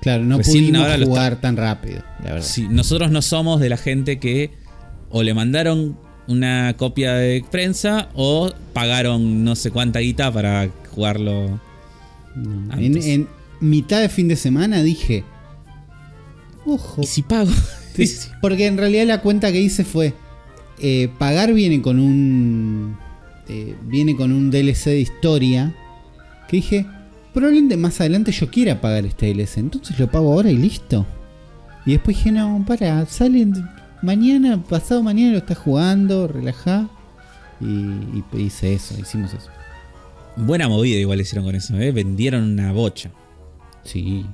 Claro, no Recién pudimos jugar tan rápido, la verdad. Sí, nosotros no somos de la gente que o le mandaron una copia de prensa o pagaron no sé cuánta guita para jugarlo. No. En, Antes. en mitad de fin de semana dije. Ojo. ¿Y si pago? Sí, Porque en realidad la cuenta que hice fue. eh, pagar viene con un. eh, viene con un DLC de historia. Que dije. Probablemente más adelante yo quiera pagar este DLC. Entonces lo pago ahora y listo. Y después dije, no, para, sale mañana, pasado mañana lo estás jugando, relajá. Y, y hice eso, hicimos eso. Buena movida igual hicieron con eso, ¿eh? Vendieron una bocha. Sí.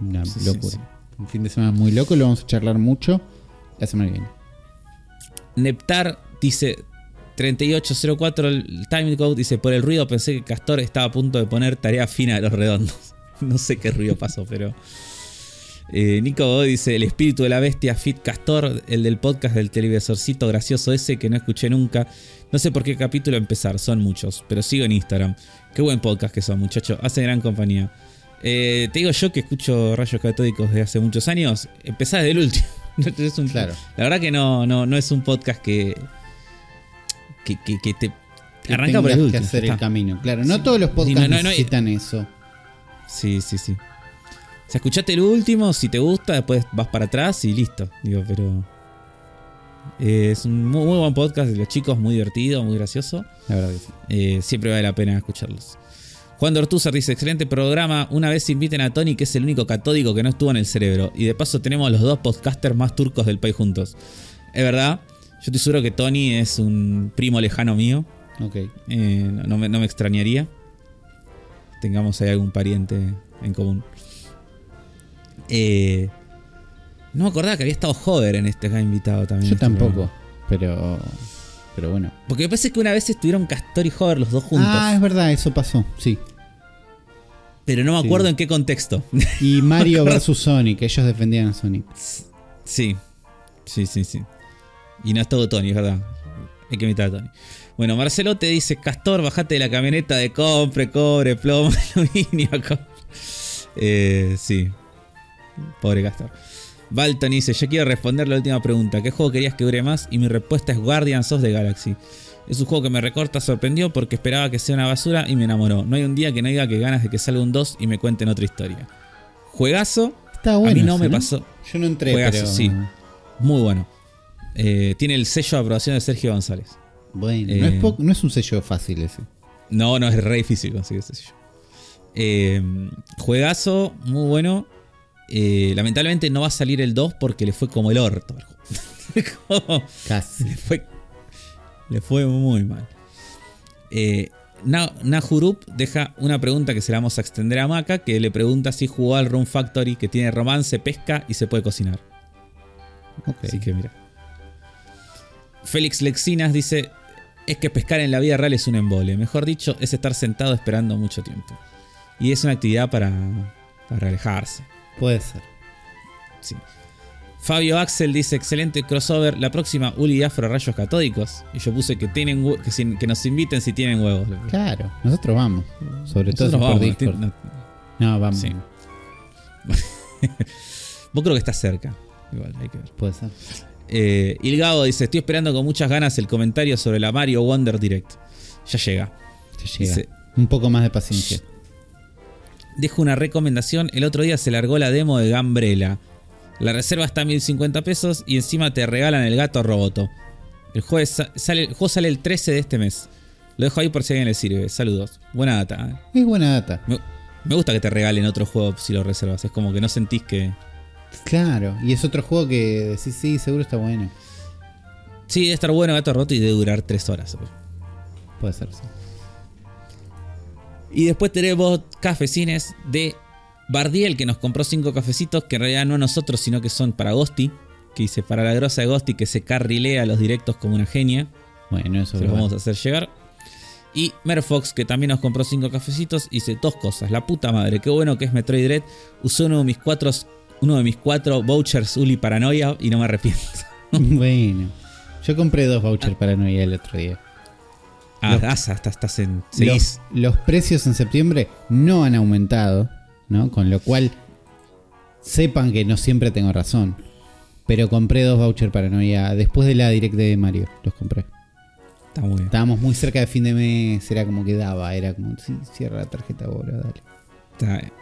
Una sí, locura. Un fin de semana muy loco, lo vamos a charlar mucho la semana que viene. Neptar dice 3804 el timing code dice por el ruido pensé que Castor estaba a punto de poner tarea fina de los redondos. No sé qué ruido pasó, pero eh, Nico Godoy dice el espíritu de la bestia Fit Castor, el del podcast del televisorcito gracioso ese que no escuché nunca. No sé por qué capítulo empezar, son muchos, pero sigo en Instagram. Qué buen podcast que son, muchachos, hace gran compañía. Eh, te digo yo que escucho rayos catódicos desde hace muchos años, empezá desde el último. Es un- Claro. La verdad que no, no, no es un podcast que, que, que- que te Que arranca por el último. que hacer el camino. Claro, no todos los podcasts no, no, no, necesitan eso. Sí, sí, sí. O sea, escuchate el último, si te gusta, después vas para atrás y listo. Digo, pero. eh, es un muy, muy buen podcast de los chicos, muy divertido, muy gracioso. La verdad que sí. Eh, siempre vale la pena escucharlos. Juan Dortuzar dice: excelente programa. Una vez inviten a Tony, que es el único catódico que no estuvo en el cerebro. Y de paso tenemos los dos podcasters más turcos del país juntos. Es verdad. Yo estoy seguro que Tony es un primo lejano mío. Ok. Eh, no, no me, no me extrañaría. Tengamos ahí algún pariente en común. Eh, no me acordaba que había estado Hover en este acá invitado también. Yo este tampoco. programa. Pero. Pero bueno. Porque me parece que una vez estuvieron Castor y Hover los dos juntos. Ah, es verdad, eso pasó. Sí. Pero no me sí. acuerdo en qué contexto. Y Mario versus Sonic. Ellos defendían a Sonic. sí. Sí, sí, sí. Y no estuvo Tony, es verdad. Hay que invitar a Tony. Bueno, Marcelo te dice, Castor, bajate de la camioneta de compre, cobre, plomo, aluminio. co-". Eh, sí. Pobre Castor. Balton dice, yo quiero responder la última pregunta. ¿Qué juego querías que dure más? Y mi respuesta es Guardians of the Galaxy. Es un juego que me recorta, sorprendió porque esperaba que sea una basura y me enamoró. No hay un día que no diga que ganas de que salga un 2 y me cuenten otra historia. Juegazo, Está bueno. a mí no ese, me pasó. Yo no entré, Juegazo, pero. sí. Muy bueno. Eh, tiene el sello de aprobación de Sergio González. Bueno, Eh, no, es no un sello fácil ese. No, no, es re difícil conseguir ese sello. Eh, juegazo, muy bueno. Eh, lamentablemente no va a salir el 2 porque le fue como el orto. Como- Casi. le, fue, le fue muy mal. Eh, Na- Nahurup deja una pregunta que se la vamos a extender a Maca, que le pregunta si jugó al Room Factory, que tiene romance, pesca y se puede cocinar. Así que mira. Félix Lexinas dice: Es que pescar en la vida real es un embole. Mejor dicho, es estar sentado esperando mucho tiempo. Y es una actividad para, para relajarse. Puede ser. Sí. Fabio Axel dice, excelente crossover. La próxima, Uli y Afro Rayos Catódicos. Y yo puse que tienen que, nos inviten si tienen huevos. Claro, nosotros vamos. Sobre todo por Discord. no- No, vamos. Sí. Vos creo que estás cerca. Igual, hay que ver. Puede ser. Eh, Ilgado dice, estoy esperando con muchas ganas el comentario sobre la Mario Wonder Direct. Ya llega. Ya llega. Dice, Un poco más de paciencia. Dejo una recomendación. El otro día se largó la demo de Gambrela. La reserva está a 1050 pesos y encima te regalan el gato roboto. El, jueves sa- sale, el juego sale el 13 de este mes. Lo dejo ahí por si a alguien le sirve. Saludos. Buena data. ¿eh? Es buena data. Me, me gusta que te regalen otro juego si lo reservas. Es como que no sentís que... Claro. Y es otro juego que decís, sí, seguro está bueno. Sí, debe estar bueno gato roboto y debe durar 3 horas. Puede ser, sí. Y después tenemos cafecines de Bardiel, que nos compró 5 cafecitos, que en realidad no a nosotros, sino que son para Gosti. Que dice, para la grosa de Gosti, que se carrilea los directos como una genia. Bueno, eso Se verdad. vamos a hacer llegar. Y Merfox, que también nos compró 5 cafecitos, dice dos cosas. La puta madre, qué bueno que es Metroid Dread. Usó uno de mis cuatro, uno de mis cuatro vouchers Uli Paranoia y no me arrepiento. bueno. Yo compré dos vouchers para Noia el otro día. Ah, Los- Asa, estás, en. Los, los precios en septiembre no han aumentado, ¿no? Con lo cual, sepan que no siempre tengo razón. Pero compré dos vouchers para Noia. Después de la direct de Mario, los compré. Está muy bien. Estábamos muy cerca de fin de mes, era como que daba, era como, sí, cierra la tarjeta ahora, dale. Está bien.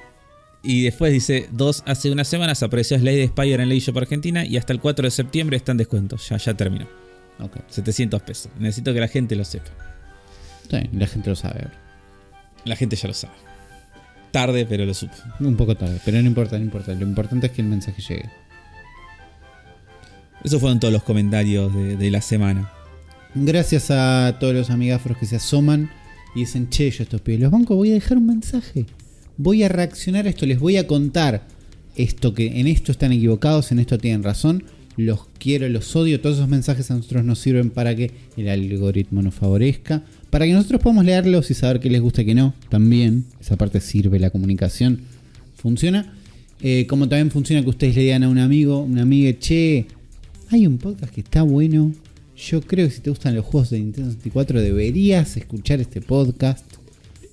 Y después dice, dos, hace unas semanas apareció Slade Spire en Ley Shop Argentina y hasta el 4 de septiembre está en descuento. Ya, ya terminó. Ok, 700 pesos. Necesito que la gente lo sepa. bien, la gente lo sabe ahora. La gente ya lo sabe. Tarde, pero lo supo. Un poco tarde, pero no importa, no importa. Lo importante es que el mensaje llegue. Esos fueron todos los comentarios de, de la semana. Gracias a todos los amigafros que se asoman y dicen, che, yo estos pibes los bancos, voy a dejar un mensaje. Voy a reaccionar a esto, les voy a contar esto que en esto están equivocados, en esto tienen razón. Los quiero, los odio. Todos esos mensajes a nosotros nos sirven para que el algoritmo nos favorezca. Para que nosotros podamos leerlos y saber qué les gusta y qué no. También, esa parte sirve, la comunicación funciona. Eh, como también funciona que ustedes le digan a un amigo, una amiga, che, hay un podcast que está bueno. Yo creo que si te gustan los juegos de Nintendo 64 deberías escuchar este podcast.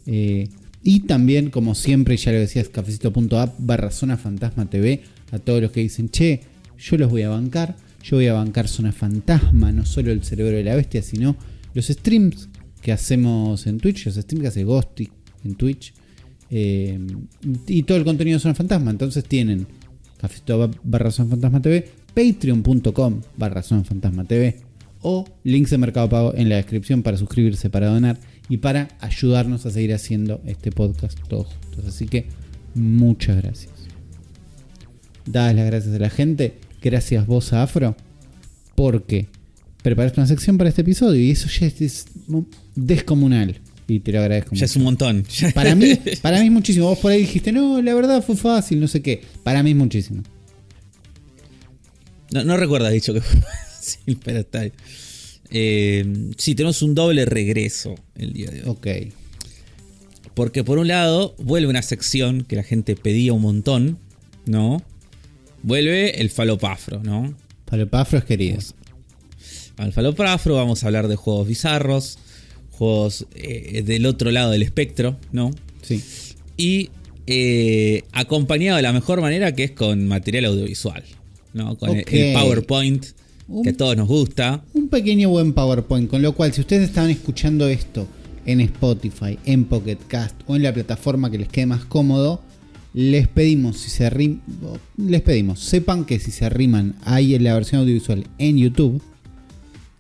Eh, y también, como siempre, ya lo decías, cafecito.app barra zona fantasma TV. A todos los que dicen, che, yo los voy a bancar. Yo voy a bancar zona fantasma, no solo el cerebro de la bestia, sino los streams que hacemos en Twitch, los streams que hace Ghosty en Twitch. eh, y todo el contenido de Zona Fantasma. Entonces tienen cafecito barra Zona Fantasma TV, patreon.com barra Zona Fantasma TV o links de Mercado Pago en la descripción para suscribirse, para donar y para ayudarnos a seguir haciendo este podcast todos juntos. Así que muchas gracias. Dadas las gracias a la gente, gracias vos a Afro, porque preparaste una sección para este episodio y eso ya es, es descomunal. Y te lo agradezco Ya es un montón. Para mí, para mí es muchísimo. Vos por ahí dijiste, no, la verdad fue fácil, no sé qué. Para mí es muchísimo. No, no recuerdo haber dicho que fue fácil, pero está bien. Eh, sí, tenemos un doble regreso el día de hoy. Ok. Porque por un lado, vuelve una sección que la gente pedía un montón, ¿no? Vuelve el falopafro, ¿no? Palopafro es querido. Al falopafro vamos a hablar de juegos bizarros, juegos eh, del otro lado del espectro, ¿no? Sí. Y eh, acompañado de la mejor manera que es con material audiovisual, ¿no? Con el, PowerPoint Un- que a todos nos gusta. Un pequeño buen PowerPoint, con lo cual si ustedes estaban escuchando esto en Spotify, en Pocket Cast o en la plataforma que les quede más cómodo, les pedimos si se les pedimos, sepan que si se arriman ahí en la versión audiovisual en YouTube,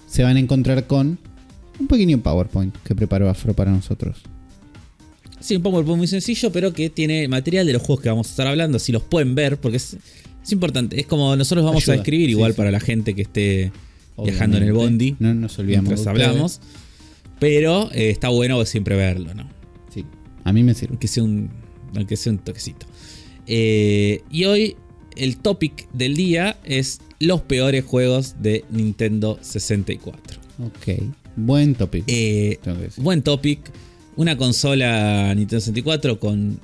se van a encontrar con un pequeño PowerPoint que preparó Afro para nosotros. Sí, un PowerPoint muy sencillo, pero que tiene material de los juegos que vamos a estar hablando, así los pueden ver, porque es, es importante. Es como nosotros vamos Ayuda, a escribir igual sí. para la gente que esté viajando en el bondi. No nos olvidamos. mientras hablamos. Pero eh, está bueno siempre verlo, ¿no? Sí, a mí me sirve. Aunque sea un, aunque sea un toquecito. Eh, y hoy el topic del día es los peores juegos de Nintendo 64. Ok, buen topic. Eh, buen topic. Una consola Nintendo 64 con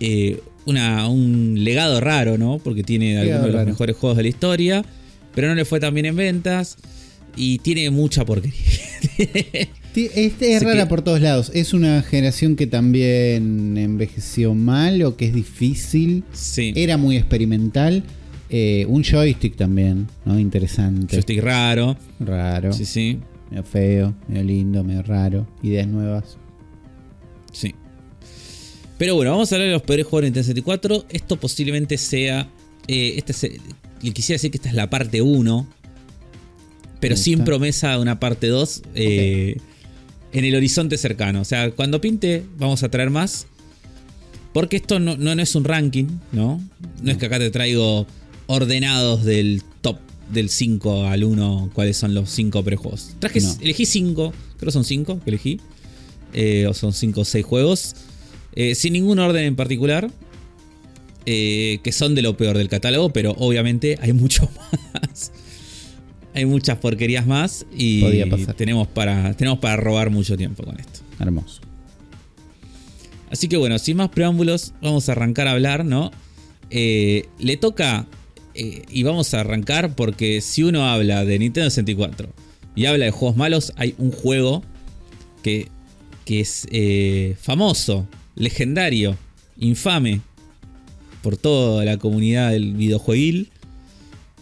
eh, una, un legado raro, ¿no? Porque tiene algunos de los raro. mejores juegos de la historia, pero no le fue tan bien en ventas y tiene mucha porquería. Este es Así rara que- por todos lados. Es una generación que también envejeció mal o que es difícil. sí, Era muy experimental. Eh, un joystick también, ¿no? Interesante. joystick raro. Raro. Sí, sí, Medio feo, medio lindo, medio raro. Ideas nuevas. sí. Pero bueno, vamos a hablar de los peores juegos de Nintendo 64. Esto posiblemente sea. eh, este es quisiera decir que esta es la parte 1. Pero sin promesa de una parte 2. eh, En el horizonte cercano. O sea, cuando pinte, vamos a traer más. Porque esto no, no, no es un ranking, ¿no? No es que acá te traigo ordenados del top del 5 al 1, cuáles son los 5 prejuegos. Traje, No. elegí 5, creo que son 5 que elegí. Eh, o son 5 o 6 juegos. eh, sin ningún orden en particular. eh, que son de lo peor del catálogo, pero obviamente hay mucho más. Hay muchas porquerías más y Podía pasar. tenemos para, tenemos para robar mucho tiempo con esto. Hermoso. Así que bueno, sin más preámbulos, vamos a arrancar a hablar, ¿no? Eh, le toca, eh, y vamos a arrancar porque si uno habla de Nintendo 64 y habla de juegos malos, hay un juego que, que es eh, famoso, legendario, infame por toda la comunidad del videojueguil.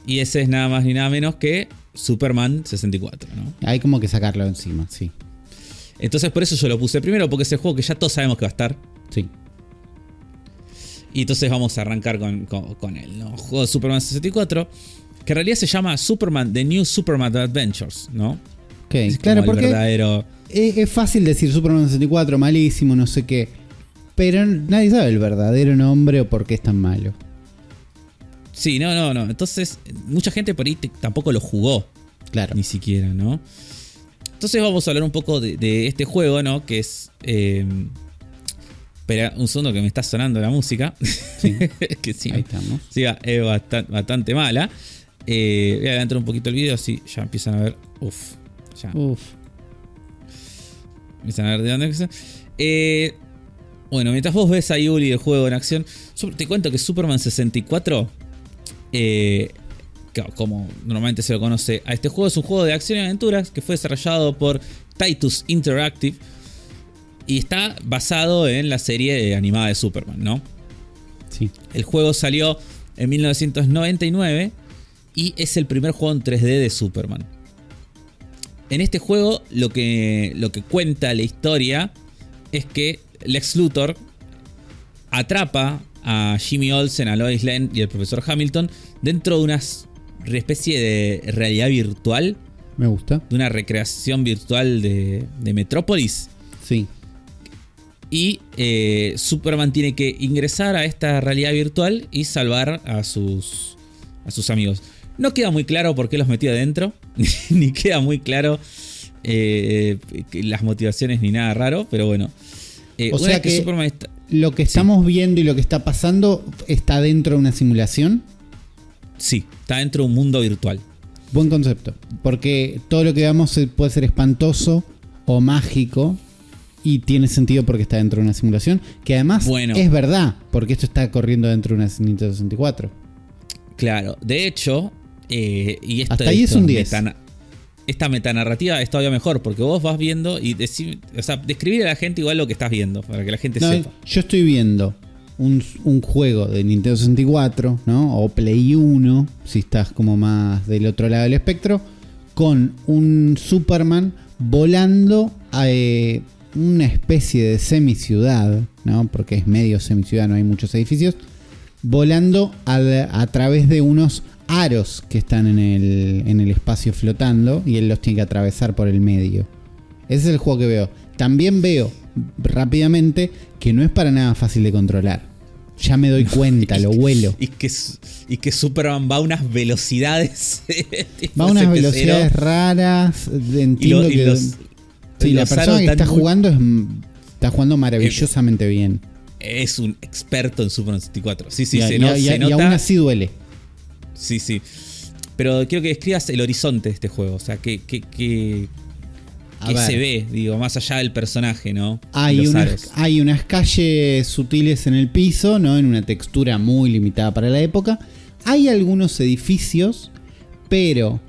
Y ese es nada más ni nada menos que Superman 64, ¿no? Hay como que sacarlo encima, sí. Entonces por eso yo lo puse primero, porque es el juego que ya todos sabemos que va a estar. Sí. Y entonces vamos a arrancar con, con, con él, ¿no? Juego de Superman 64, que en realidad se llama Superman, The New Superman Adventures, ¿no? Ok, Es claro, porque verdadero... es, es fácil decir Superman 64, malísimo, no sé qué. Pero nadie sabe el verdadero nombre o por qué es tan malo. Sí, no, no, no. Entonces, mucha gente por ahí te- tampoco lo jugó, Claro. ni siquiera, ¿no? Entonces vamos a hablar un poco de, de este juego, ¿no? Que es... eh, espera un segundo que me está sonando la música. Sí. que sí, Ahí estamos. Sí, es bastante, bastante mala. Eh, voy a adelantar un poquito el video, así ya empiezan a ver. Uf, ya Uf. empiezan a ver de dónde es. Eh, bueno, mientras vos ves a Yuli el juego en acción, te cuento que Superman 64, eh, como normalmente se lo conoce a este juego, es un juego de acción y aventuras que fue desarrollado por Titus Interactive y está basado en la serie animada de Superman, ¿no? Sí. El juego salió en 1999 y es el primer juego en 3D de Superman. En este juego lo que, lo que cuenta la historia es que Lex Luthor atrapa a Jimmy Olsen, a Lois Lane y al profesor Hamilton dentro de una especie de realidad virtual, Me gusta. de una recreación virtual de, de Metrópolis. Sí. Y eh, Superman tiene que ingresar a esta realidad virtual y salvar a sus, a sus amigos. No queda muy claro por qué los metió adentro, ni queda muy claro eh, las motivaciones ni nada raro, pero bueno. Eh, O una sea que- Superman está. Lo que estamos viendo y lo que está pasando está dentro de una simulación. Sí, está dentro de un mundo virtual. Buen concepto. Porque todo lo que veamos puede ser espantoso o mágico. Y tiene sentido porque está dentro de una simulación. Que además Bueno. es verdad. Porque esto está corriendo dentro de una Nintendo 64. Claro, de hecho, eh, y esto, Hasta ahí es un 10. metana- esta metanarrativa es todavía mejor, porque vos vas viendo y decir, o sea, describir a la gente igual lo que estás viendo, para que la gente No, sepa. yo estoy viendo un, un juego de Nintendo 64, ¿no? O Play 1, si estás como más del otro lado del espectro, con un Superman volando a eh, una especie de semiciudad, ¿no? Porque es medio semiciudad, no hay muchos edificios, volando a, a través de unos aros que están en el, en el espacio flotando y él los tiene que atravesar por el medio. Ese es el juego que veo. También veo rápidamente que no es para nada fácil de controlar. Ya me doy cuenta, lo huelo. Y que, y que Superman va a unas velocidades. Va a unas CP0, velocidades raras. Y, Entiendo lo- y que. los, sí, la persona que está jugando es, está jugando maravillosamente bien. es un experto en Superman 64. Sí, sí, y, se, y- no- y- nota. aún así duele. Sí, sí. Pero quiero que describas el horizonte de este juego. O sea, que, que, que- A ¿Qué ver. se ve? Digo, más allá del personaje, ¿no? Hay unas, hay unas calles sutiles en el piso, ¿no? En una textura muy limitada para la época. Hay algunos edificios, pero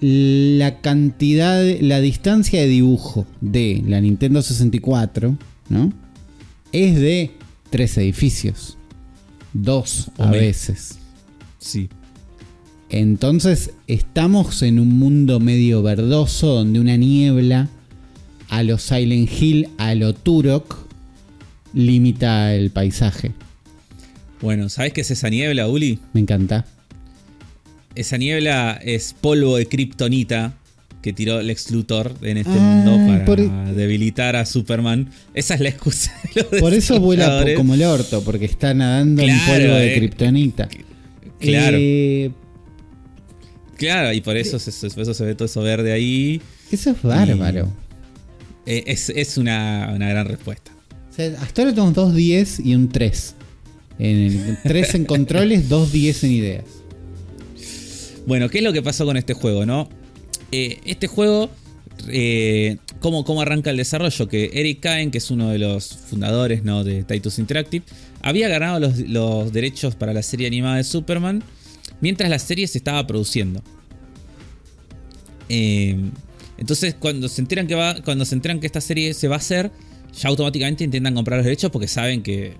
la cantidad, la distancia de dibujo de la Nintendo 64, ¿no? Es de tres edificios. Dos a veces. Sí. Entonces estamos en un mundo medio verdoso donde una niebla a lo Silent Hill, a lo Turok, limita el paisaje. Bueno, ¿sabes qué es esa niebla, Uli? Me encanta. Esa niebla es polvo de kriptonita que tiró Lex Luthor en este mundo para por- debilitar a Superman. Esa es la excusa de los Por eso vuela como el orto, porque está nadando en polvo de eh. kriptonita. Claro. Eh, Claro, y por eso, se- por eso se ve todo eso verde ahí. eso es bárbaro. Eh, es es una, una gran respuesta. O sea, hasta ahora tenemos dos 10 y un 3. En 3 en controles, dos 10 en ideas. Bueno, ¿qué es lo que pasó con este juego, no? Eh, este juego, eh, ¿cómo, ¿cómo arranca el desarrollo? Que Eric Caen, que es uno de los fundadores ¿no? de Titus Interactive, había ganado los, los derechos para la serie animada de Superman mientras la serie se estaba produciendo. Eh, entonces, cuando se enteran que va, cuando se enteran que esta serie se va a hacer, ya automáticamente intentan comprar los derechos porque saben que,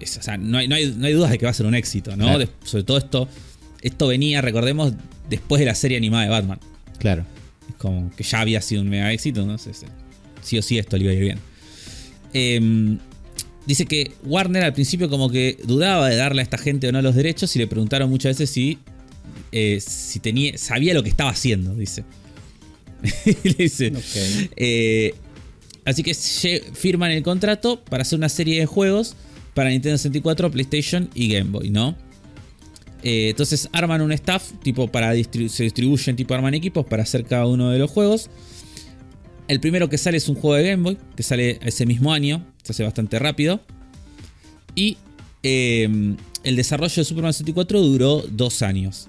es- o sea, no hay, no hay- no hay dudas de que va a ser un éxito, ¿no? Claro. De- sobre todo esto, esto venía, recordemos, después de la serie animada de Batman. Claro. Es como que ya había sido un mega éxito, entonces eh, sí o sí esto le iba a ir bien. Em, dice que Warner al principio como que dudaba de darle a esta gente o no los derechos y le preguntaron muchas veces si, eh, si tenía, sabía lo que estaba haciendo, dice. Le dice, eh, así que firman el contrato para hacer una serie de juegos para Nintendo 64, PlayStation y Game Boy, ¿no? Eh, entonces arman un staff, tipo para distribu- se distribuyen, tipo arman equipos para hacer cada uno de los juegos. El primero que sale es un juego de Game Boy, que sale ese mismo año, se hace bastante rápido. Y eh, el desarrollo de Superman 64 duró dos años.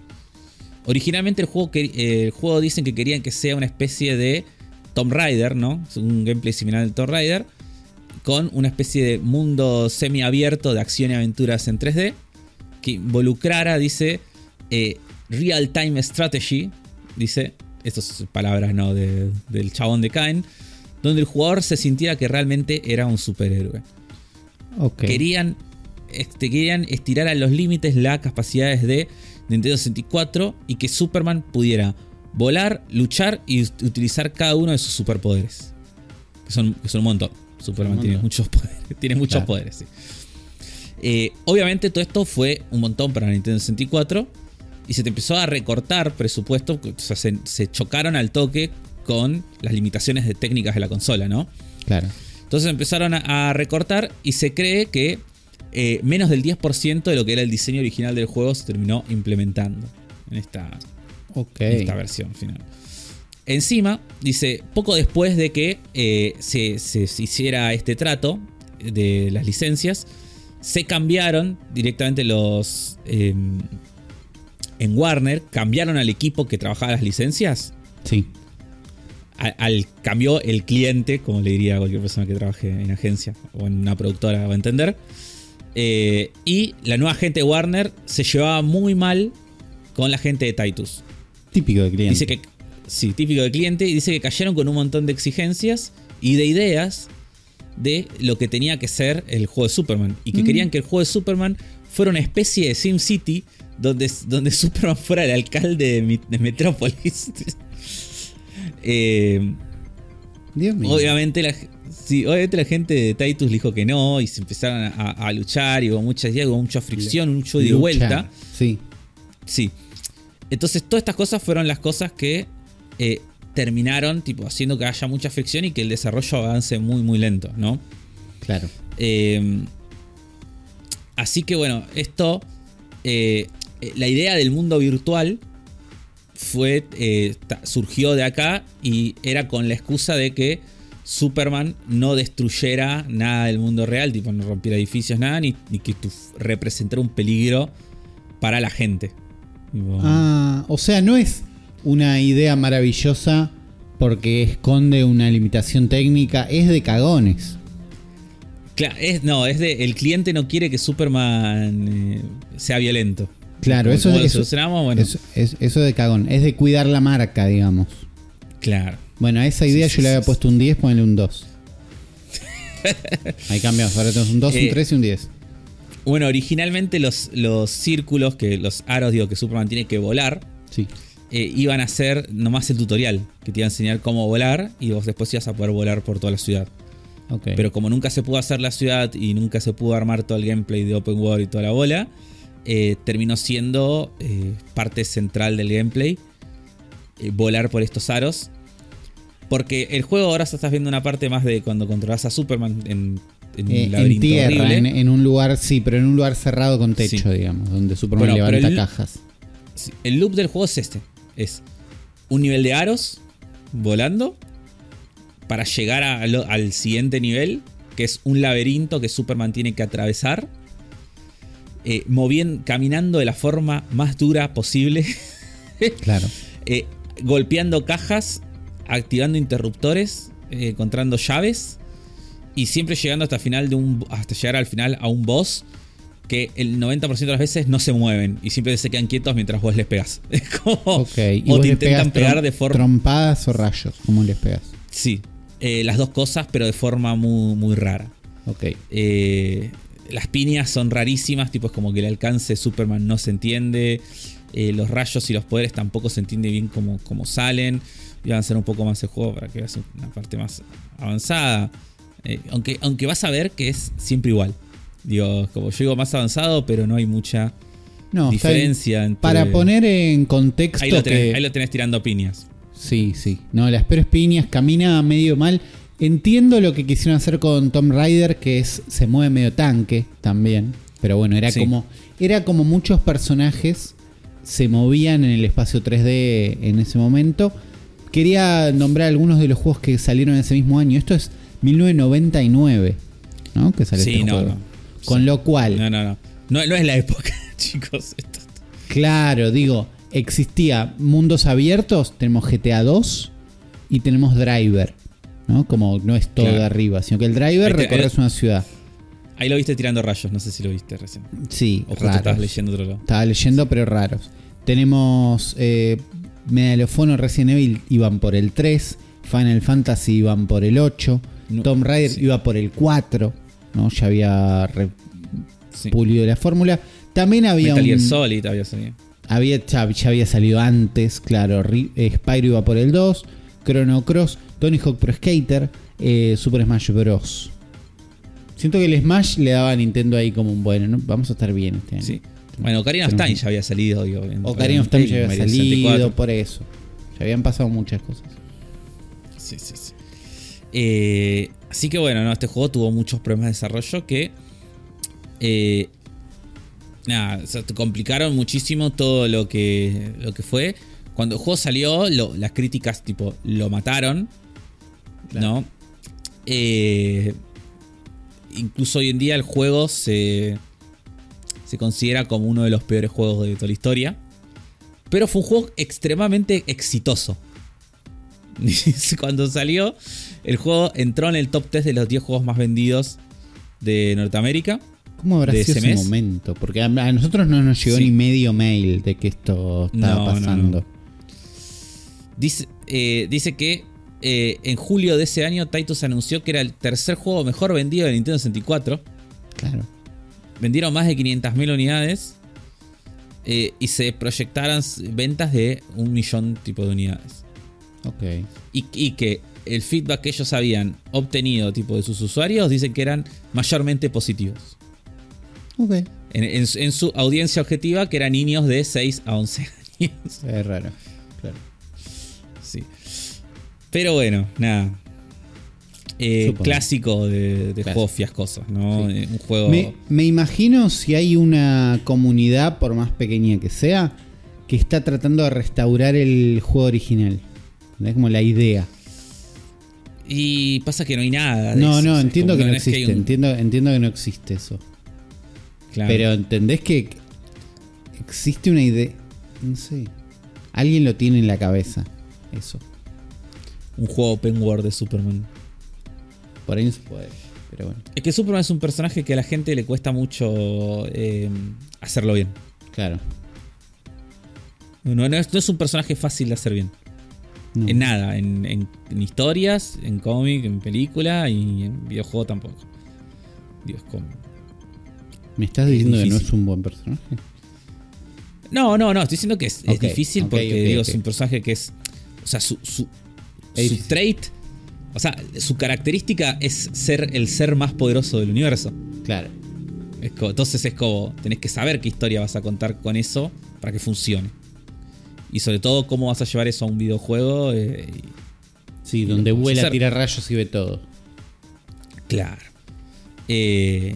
Originalmente el juego, el juego dicen que querían que sea una especie de Tomb Raider, ¿no? Un gameplay similar al Tomb Raider. Con una especie de mundo semiabierto de acción y aventuras en 3D. Que involucrara, dice, eh, Real Time Strategy. Dice, estas palabras, ¿no? De- del chabón de Cain. Donde el jugador se sintiera que realmente era un superhéroe querían, este, querían estirar a los límites las capacidades de Nintendo 64 y que Superman pudiera volar, luchar y ut- utilizar cada uno de sus superpoderes. Que son, que son un montón. Superman Un tiene muchos poderes. Tiene muchos Claro. poderes, sí. Eh, obviamente todo esto fue un montón para Nintendo 64 y se te empezó a recortar presupuesto, o sea, se, se chocaron al toque con las limitaciones de técnicas de la consola, ¿no? Claro. Entonces empezaron a, a recortar y se cree que eh, menos del 10% de lo que era el diseño original del juego se terminó implementando en esta, Ok. en esta versión final. Encima, dice, poco después de que eh, se, se- se hiciera este trato de las licencias, se cambiaron directamente los... eh, en Warner, cambiaron al equipo que trabajaba las licencias Sí. al, al- cambió el cliente, como le diría a cualquier persona que trabaje en agencia o en una productora, va a entender. Eh, y la nueva gente de Warner se llevaba muy mal con la gente de Titus. Típico de cliente. Dice que, sí, típico de cliente, y dice que cayeron con un montón de exigencias y de ideas de lo que tenía que ser el juego de Superman. Y que Mm. querían que el juego de Superman fuera una especie de Sim City donde, donde Superman fuera el alcalde de, de Metrópolis. Eh, Dios mío. Obviamente la, sí, obviamente la gente de Titus dijo que no y se empezaron a, a luchar y hubo muchas ideas, hubo mucha fricción, mucho de Lucha. vuelta. Sí. Sí. Entonces todas estas cosas fueron las cosas que eh, terminaron tipo haciendo que haya mucha fricción y que el desarrollo avance muy muy lento, ¿no? Claro. Eh, así que bueno, esto, eh, la idea del mundo virtual fue, eh, surgió de acá y era con la excusa de que Superman no destruyera nada del mundo real, tipo no rompiera edificios, nada, ni, que representara un peligro para la gente. Ah, o sea, no es una idea maravillosa porque esconde una limitación técnica, es de cagones. Claro, es, no, es de. El cliente no quiere que Superman eh, sea violento. Claro, eso, lo eso, solucionamos, bueno. eso, es- eso de cagón, es de cuidar la marca, digamos. Claro. Bueno, a esa idea Sí, yo sí, le había sí, puesto un 10, ponele un 2. Ahí cambiamos, ahora tenemos un 2, un Eh, 3 y un 10. Bueno, originalmente los, los círculos, que los aros, digo, que Superman tiene que volar, Sí. eh, iban a ser nomás el tutorial, que te iba a enseñar cómo volar y vos después ibas a poder volar por toda la ciudad. Pero como nunca se pudo hacer la ciudad y nunca se pudo armar todo el gameplay de Open World y toda la bola, eh, terminó siendo eh, parte central del gameplay eh, volar por estos aros. Porque el juego ahora estás viendo una parte más de cuando controlas a Superman en, en un en tierra, en, en un lugar, sí, pero en un lugar cerrado con techo, Sí. digamos, donde Superman Bueno, levanta el- cajas. Sí, El loop del juego es este. Es un nivel de aros volando para llegar a al siguiente nivel, que es un laberinto que Superman tiene que atravesar. eh, movien- caminando de la forma más dura posible. Claro. eh, golpeando cajas, activando interruptores, eh, encontrando llaves. Y siempre llegando hasta el final de un. hasta llegar al final a un boss. Que el 90% de las veces no se mueven. Y siempre se quedan quietos mientras vos les pegas. Es como. Ok. ¿Y o te intentan pegar de forma. trompadas o rayos? ¿Cómo les pegas? Sí. Eh, las dos cosas, pero de forma muy, muy rara. Ok. Eh, las piñas son rarísimas, tipo es como que el alcance de Superman no se entiende. eh, los rayos y los poderes tampoco se entiende bien cómo, cómo salen. Y van a ser un poco más el juego para que veas una parte más avanzada. Aunque, aunque vas a ver que es siempre igual. Digo, como yo digo más avanzado, pero no hay mucha No, diferencia entre. Para poner en contexto ahí lo, tenés, que... ahí lo tenés tirando piñas. Sí, sí. No, las peores piñas camina medio mal. Entiendo lo que quisieron hacer con Tom Rider, que es se mueve medio tanque también. Pero bueno, era Sí. como era como muchos personajes se movían en el espacio 3D en ese momento. Quería nombrar algunos de los juegos que salieron ese mismo año. Esto es 1999, ¿no? Que salió Sí, este no, juego. no. Con Sí. lo cual, No, no, no. No, no es la época, chicos. Esto- Claro, digo, existía mundos abiertos, tenemos GTA 2 y tenemos Driver, ¿no? Como no es todo Claro. de arriba, sino que el Driver recorres una ciudad. Ahí lo viste tirando rayos, no sé si lo viste recién. Sí, O raros. estabas leyendo otro lado. Estaba leyendo, pero raros. Tenemos eh, Medalofono Resident Evil iban por el 3, Final Fantasy iban por el 8, No, Tomb Raider sí. iba por el 4, ¿no? Ya había re- Sí. pulido la fórmula. También había Metal Gear un... Solid había salido. Había, ya, ya había salido antes, claro. Eh, Spyro iba por el 2, Chrono Cross, Tony Hawk Pro Skater, eh, Super Smash Bros. Siento que el Smash le daba a Nintendo ahí como un bueno, ¿no? vamos a estar bien este año. Sí. Bueno, Ocarina of Time ya había salido. Digo, Ocarina of Time ya había Mario salido, 64. por eso. Ya habían pasado muchas cosas. Sí, sí, sí. Eh, así que bueno, no, este juego tuvo muchos problemas de desarrollo que. eh, nada, o sea, complicaron muchísimo todo lo que, lo que fue. Cuando el juego salió, lo- las críticas tipo lo mataron. ¿No? Eh, incluso hoy en día el juego se, se considera como uno de los peores juegos de toda la historia. Pero fue un juego extremadamente exitoso. Cuando salió, el juego entró en el top 3 de los 10 juegos más vendidos de Norteamérica. ¿Cómo habrá ¿De sido ese momento? Porque a, a nosotros no nos llegó Sí. ni medio mail de que esto estaba No, no, no. pasando. Dice, eh, dice que eh, en julio de ese año Titus anunció que era el tercer juego mejor vendido de Nintendo 64. Claro. Vendieron más de 500.000 unidades eh, y se proyectaron ventas de un millón tipo de unidades. Ok. Y, y que el feedback que ellos habían obtenido tipo de sus usuarios dicen que eran mayormente positivos. En, en su- en su audiencia objetiva que eran niños de 6 a 11 años. Es raro. Claro. Sí. Pero bueno, nada. Eh, clásico de, de Clásico. juegos fiascosos, ¿no? Sí. Eh, Un juego. Me, me imagino si hay una comunidad, por más pequeña que sea, que está tratando de restaurar el juego original. Es como la idea. Y pasa que no hay nada. de No, eso, no, o sea, entiendo que no existe. un- Entiendo, entiendo que no existe eso. Claro. Pero entendés que existe una idea. No sé. Alguien lo tiene en la cabeza. Eso. un juego open world de Superman. Por ahí no se puede. Pero bueno. Es que Superman es un personaje que a la gente le cuesta mucho eh, hacerlo bien. Claro. No, no es, no es un personaje fácil de hacer bien. En nada, en, en- en historias, en cómic, en película y en videojuego tampoco. Dios, como. ¿Me estás diciendo que no es un buen personaje? No, no, no, estoy diciendo que es, difícil porque digo, es un personaje que es. O sea, su, su, su trait. O sea, su característica es ser el ser más poderoso del universo. Claro. Es entonces es como, tenés que saber qué historia vas a contar con eso para que funcione. Y sobre todo cómo vas a llevar eso a un videojuego. eh, Sí, Y donde vuela, tira rayos y ve todo. claro. Eh,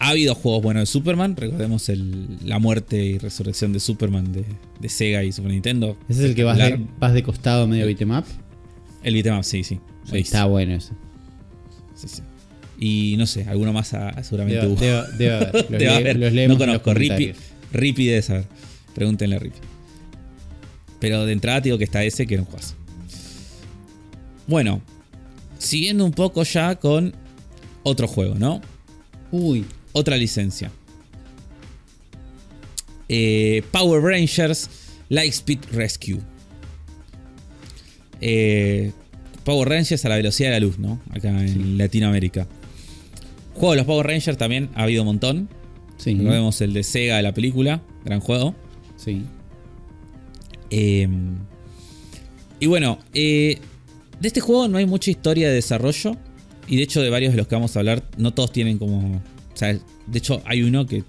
ha habido juegos buenos de Superman. Recordemos el- la muerte y resurrección de Superman de, de Sega y Super Nintendo. Ese es el que vas de, Espectacular. vas de costado medio beat'em up. El beat'em up, sí, sí. Está bueno ese. Sí, sí. Y no sé, alguno más seguramente Debe, hubo. debe- debe haber. Los, Debe le- haber. los leemos no conozco. Rippy. Rippy debe saber. Pregúntenle a Rippy. Pero de entrada te digo que está ese que era un juegazo. Bueno, siguiendo un poco ya con otro juego, ¿no? Uy, Otra licencia. Eh, Power Rangers Lightspeed Rescue. Eh, Power Rangers a la velocidad de la luz, ¿no? Acá en Latinoamérica. Juego de los Power Rangers también ha habido un montón. sí. Recordemos el de Sega de la película, gran juego. Sí. Eh, y bueno, de este juego no hay mucha historia de desarrollo. Y de hecho, de varios de los que vamos a hablar, no todos tienen como. Sea, de hecho, hay uno que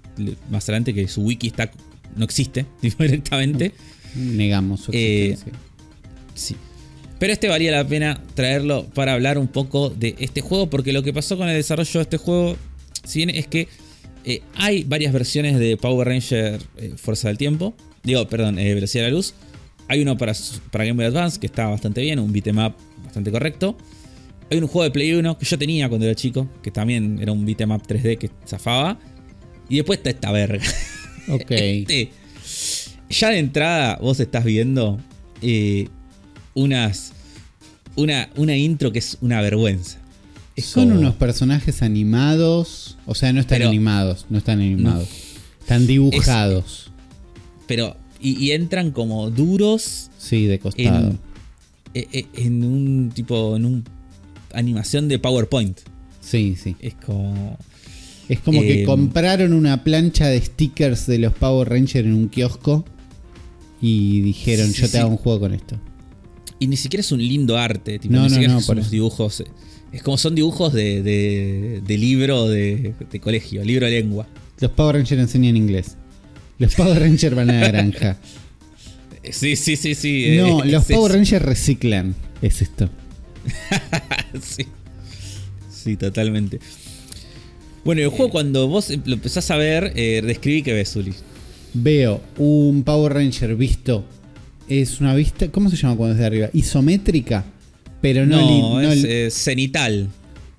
más adelante que su wiki está. No existe directamente. Negamos su Eh, existencia. Sí. Pero este valía la pena traerlo para hablar un poco de este juego. Porque lo que pasó con el desarrollo de este juego, si bien es que eh, hay varias versiones de Power Ranger eh, Fuerza del Tiempo. Digo, perdón, Velocidad de la Luz. Hay uno para, para Game Boy Advance que está bastante bien, un beat'em up bastante correcto. Hay un juego de Play 1 que yo tenía cuando era chico, que también era un beat'em up 3D que zafaba. Y después está esta verga. Ok. Este, ya de entrada vos estás viendo eh, unas una, una intro que es una vergüenza. Es Son como- unos personajes animados. O sea, no están Pero- animados. No están animados. Están dibujados. Pero. Y, y entran como duros sí, de costado. en, e- e- en un tipo. en un animación de PowerPoint. Sí, sí. Es como. Es como que Eh, compraron una plancha de stickers de los Power Rangers en un kiosco y dijeron, Sí, yo te sí. hago un juego con esto. Y ni siquiera es un lindo arte. Tipo, No, ni no, siquiera no, son eso. dibujos. eh, Es como son dibujos de, de, de libro de, de colegio, libro de lengua. Los Power Rangers enseñan inglés. Los Power Rangers van a la granja. Eh, Sí, sí, sí, sí. eh, No, los es Power. Rangers reciclan. Es esto. sí. Sí, totalmente. Bueno, el juego cuando vos lo empezás a ver, eh, describí que ves, Zuli. Veo un Power Ranger visto. Es una vista. ¿Cómo se llama cuando es de arriba? Isométrica. Pero no, No, no es eh, cenital.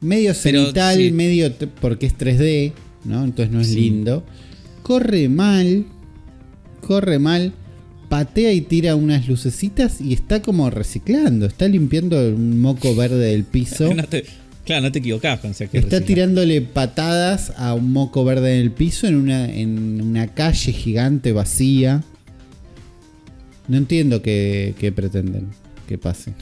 medio pero cenital, sí. medio. porque es 3D, ¿no? Entonces no es Sí. lindo. Corre mal. Corre mal. Patea y tira unas lucecitas y está como reciclando. Está limpiando un moco verde del piso. No te- claro, no te equivocás con Está tirándole patadas a un moco verde en el piso en una, en una calle gigante vacía. No entiendo qué, qué pretenden que pase.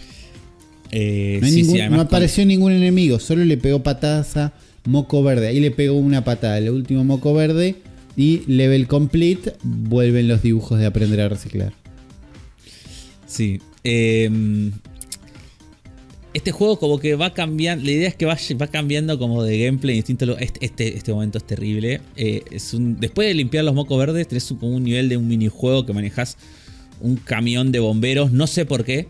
Eh, No, hay sí, ningún- sí, además no con- apareció ningún enemigo, solo le pegó patadas a moco verde. Ahí le pegó una patada al último moco verde y level complete. Vuelven los dibujos de aprender a reciclar. Sí. eh, este juego como que va cambiando. La idea es que va, va cambiando como de gameplay distinto. Este, este, este momento es terrible. Eh, es un, después de limpiar los mocos verdes, tenés un- como un nivel de un minijuego que manejas un camión de bomberos. No sé por qué.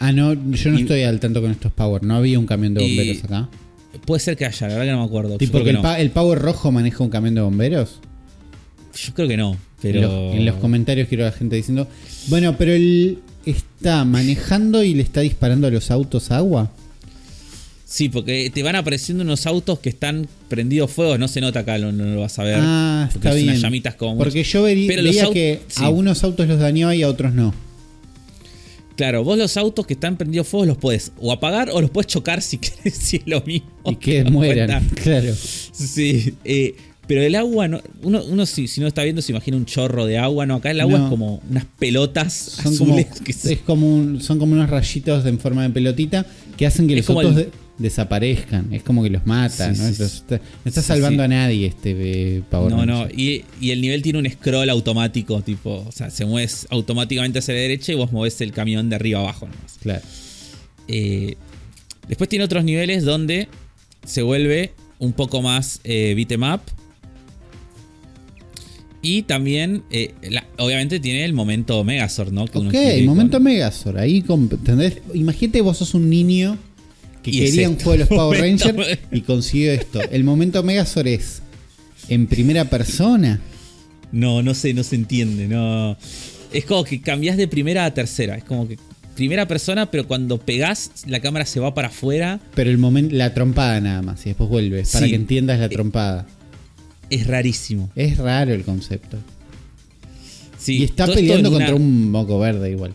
Ah, no, yo no Y- estoy al tanto con estos Power. No había un camión de Y- bomberos acá. Puede ser que haya, la verdad que no me acuerdo. Creo porque que el, no. pa- el Power rojo maneja un camión de bomberos. Yo creo que no. Pero... En, los, en los comentarios quiero a la gente diciendo, bueno, pero él está manejando y le está disparando a los autos agua. Sí, porque te van apareciendo unos autos que están prendidos fuego. No se nota acá, no, no lo vas a ver. Ah, porque está es unas bien. llamitas como Porque yo aut- que sí. a unos autos los dañaba y a otros no. Claro, vos los autos que están prendidos fuego los puedes o apagar o los puedes chocar si querés, si es lo mismo. Y que mueran, claro. Sí, eh, pero el agua, no, uno, uno si, si, no está viendo se imagina un chorro de agua, no, acá el agua No. es como unas pelotas Son azules. como, que se- es como un- son como unos rayitos en forma de pelotita que hacen que Es los el- de- desaparezcan. Es como que los mata, Sí, ¿no? sí, está- no está Sí, salvando a nadie este eh, Power No, no, y, y el nivel tiene un scroll automático, tipo, o sea, se mueve automáticamente hacia la derecha y vos movés el camión de arriba abajo nomás. Claro. Eh, después tiene otros niveles donde se vuelve un poco más eh, beat'em up. Y también, eh, la- obviamente, tiene el momento Megazord, ¿no? Que Ok, quiere momento con- Megazord. Ahí, ¿entendés? Imagínate vos sos un niño que Y quería un juego de los Power Rangers y consiguió esto. El momento Megazord es en primera persona. No, no sé, no se entiende. No. Es como que cambias de primera a tercera. Es como que primera persona, pero cuando pegás, la cámara se va para afuera. Pero el momento, la trompada nada más, y después vuelve, para que entiendas la trompada. Es rarísimo. Es raro el concepto. Sí, y está peleando una- contra un moco verde igual.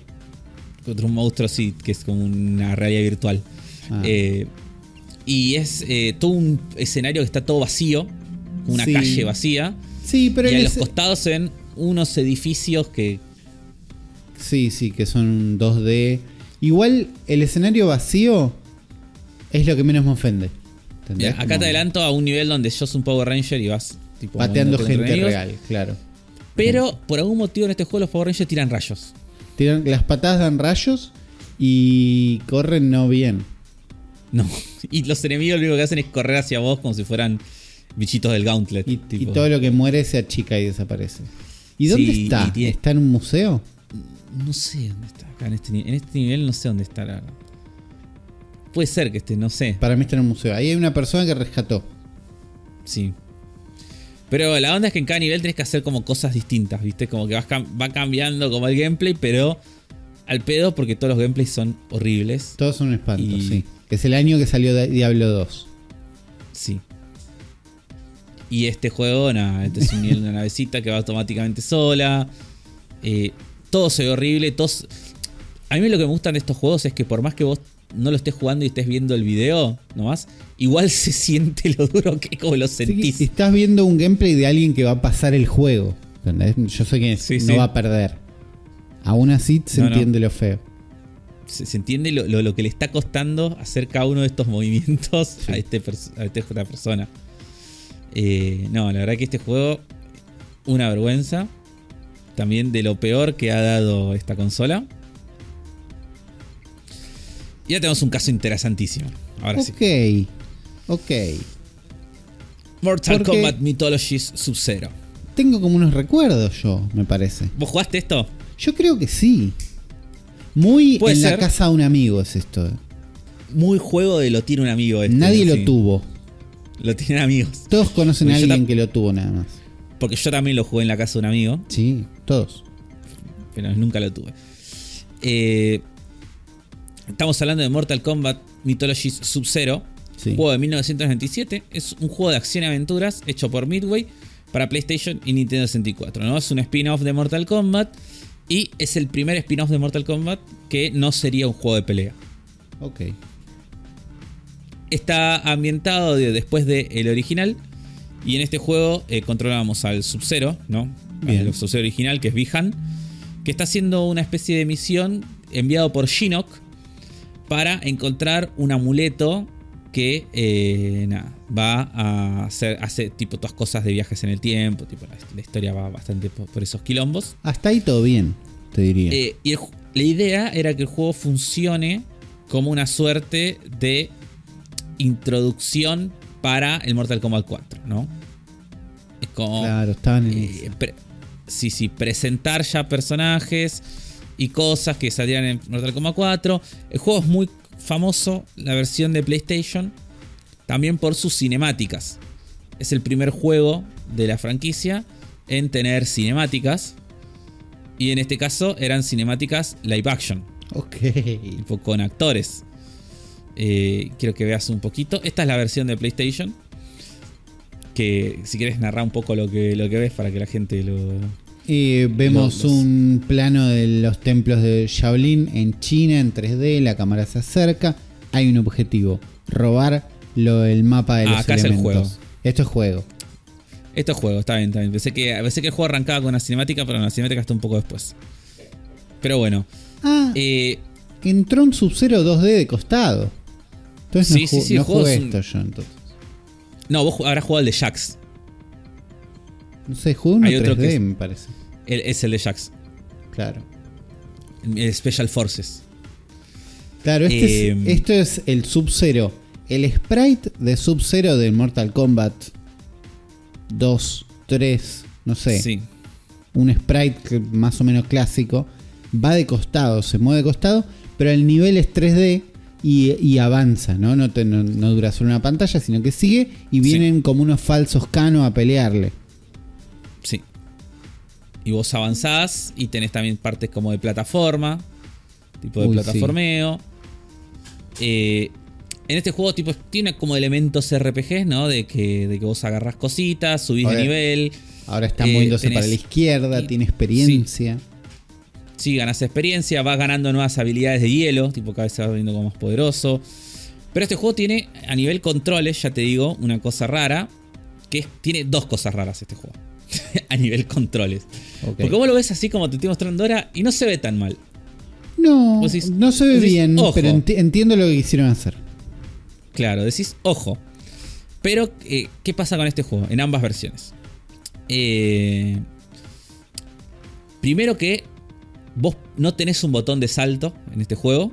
contra un monstruo, sí, que es como una realidad virtual. Ah. Eh, y es eh, todo un escenario que está todo vacío, una Sí. calle vacía. Sí, pero y a los costados se ven unos edificios que. Sí, sí, que son 2D. Igual el escenario vacío es lo que menos me ofende. ¿Entendés? Mira, acá te adelanto a un nivel donde sos un Power Ranger y vas tipo, Pateando gente real, claro. Pero por algún motivo en este juego los Power Rangers tiran rayos. Tiran- las patadas dan rayos y corren no bien. No. Y los enemigos lo único que hacen es correr hacia vos como si fueran bichitos del Gauntlet. Y, todo lo que muere se achica y desaparece. ¿Y dónde Sí, está? y tiene- ¿Está en un museo? No sé dónde está acá en este, en este nivel, no sé dónde está. la verdad. Puede ser que esté, no sé. Para mí está en un museo. Ahí hay una persona que rescató. Sí. Pero la onda es que en cada nivel tenés que hacer como cosas distintas, ¿viste? Como que vas cam- va cambiando como el gameplay, pero al pedo porque todos los gameplays son horribles. Todos son un espanto, Y- sí. Es el año que salió Diablo 2. Sí. Y este juego, nada, este es un nivel de una navecita que va automáticamente sola. Eh, todo se ve horrible. Todos... A mí lo que me gustan de estos juegos es que por más que vos no lo estés jugando y estés viendo el video nomás, igual se siente lo duro que como lo Sí, sentís. si estás viendo un gameplay de alguien que va a pasar el juego. Yo sé que Sí, no sí. va a perder. Aún así se No, no. entiende lo feo. se, se entiende lo, lo- lo que le está costando hacer cada uno de estos movimientos Sí. a, este a esta persona. Eh, no, la verdad que este juego, una vergüenza. También de lo peor que ha dado esta consola. Ya tenemos un caso interesantísimo. Ahora sí. Ok. Ok. Mortal porque- Kombat Mythologies Sub-Zero. Tengo como unos recuerdos yo, me parece. ¿Vos jugaste esto? Yo creo que sí. Muy en la casa de un amigo es esto. Muy juego de lo tiene un amigo. este, Nadie lo sí. tuvo. Lo tienen amigos. Todos conocen a Porque alguien que lo tuvo nada más. Porque yo también lo jugué en la casa de un amigo. Sí, todos. pero nunca lo tuve. Eh, estamos hablando de Mortal Kombat Mythologies Sub-Zero, Sí. juego de 1997. Es un juego de acción y aventuras hecho por Midway para PlayStation y Nintendo 64. ¿no? Es un spin-off de Mortal Kombat y es el primer spin-off de Mortal Kombat que no sería un juego de pelea. Ok. Está ambientado de- después del original. Y en este juego eh, controlamos al Sub-Zero, ¿no? Bien. Al Sub-Zero original, que es Bihan. Que está haciendo una especie de misión enviado por Shinnok para encontrar un amuleto que eh, nada, va a hacer, hace tipo todas cosas de viajes en el tiempo. Tipo, la, la historia va bastante por, por esos quilombos. Hasta ahí todo bien, te diría. Eh, y el la idea era que el juego funcione como una suerte de introducción para el Mortal Kombat 4, ¿no? Es como. claro, estaban en eh, pre- sí, sí, presentar ya personajes y cosas que salían en Mortal Kombat 4. El juego es muy famoso, la versión de PlayStation, también por sus cinemáticas. Es el primer juego de la franquicia en tener cinemáticas. Y en este caso eran cinemáticas live action, Ok. tipo con actores. Eh, quiero que veas un poquito. Esta es la versión de PlayStation. Que si quieres narrar un poco lo que, lo que ves para que la gente lo, Eh, vemos Los- los- un plano de los templos de Shaolin en China en 3D, la cámara se acerca, hay un objetivo, robar lo, el mapa de Ah, los acá es el elementos. juego. Esto es juego. Esto es juego, está bien, está bien. Pensé que, pensé que el juego arrancaba con una cinemática, pero la cinemática está un poco después. Pero bueno. Ah, eh, entró un Sub-Zero 2D de costado. Entonces Sí, no, sí, sí, no jugué un- esto yo entonces. no, vos habrás jugado el de Jax. No sé, jugué uno Hay otro 3D que es- me parece. El- es el de Jax. Claro. El Special Forces. Claro, este Em. es, esto es el Sub-Zero. El sprite de Sub-Zero de Mortal Kombat 2, 3, no sé. Sí. Un sprite que- más o menos clásico. Va de costado, se mueve de costado, pero el nivel es 3D y, y avanza, ¿no? No, te- no- no dura solo una pantalla, sino que sigue y vienen como unos falsos canos a pelearle. Sí. Y vos avanzás y tenés también partes como de plataforma. Tipo de Uy, plataformeo. Eh, en este juego tipo tiene como elementos RPG, ¿no? De que, de que vos agarrás cositas, subís de nivel. Ahora está Eh, moviéndose tenés- para la izquierda, y- tiene experiencia. Sí, ganás experiencia, vas ganando nuevas habilidades de hielo, tipo cada vez se va viendo como más poderoso. Pero este juego tiene, a nivel controles, ya te digo, una cosa rara. Que es- tiene dos cosas raras este juego. a nivel controles. Porque vos lo ves así como te estoy mostrando ahora y no se ve tan mal. No, decís- no se ve decís, bien, ojo. pero enti- entiendo lo que quisieron hacer. Claro, decís, ojo. Pero, eh, ¿qué pasa con este juego? En ambas versiones. Eh, primero que vos no tenés un botón de salto en este juego,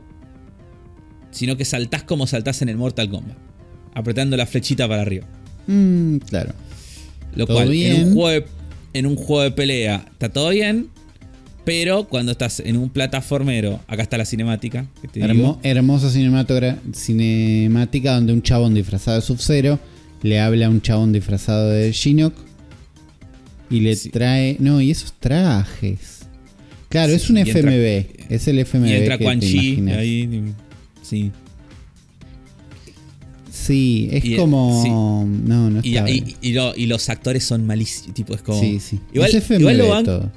sino que saltás como saltás en el Mortal Kombat, apretando la flechita para arriba. Mm, claro. Lo Todo cual, en un, juego de, en un juego de pelea está todo bien, pero cuando estás en un plataformero, acá está la cinemática, que te Hermo- digo. hermosa cinemática donde un chabón disfrazado de Sub-Zero le habla a un chabón disfrazado de Shinnok y le Sí. trae. No, y esos trajes. Claro, Sí, es un entra- FMV. es el FMV. Y entra que Quan Chi ahí. Sí. Sí, es Y- como. No, no está y- bien. y lo- y los actores son malísimos. Tipo, es como. Sí, sí. Igual, es igual lo van- todo.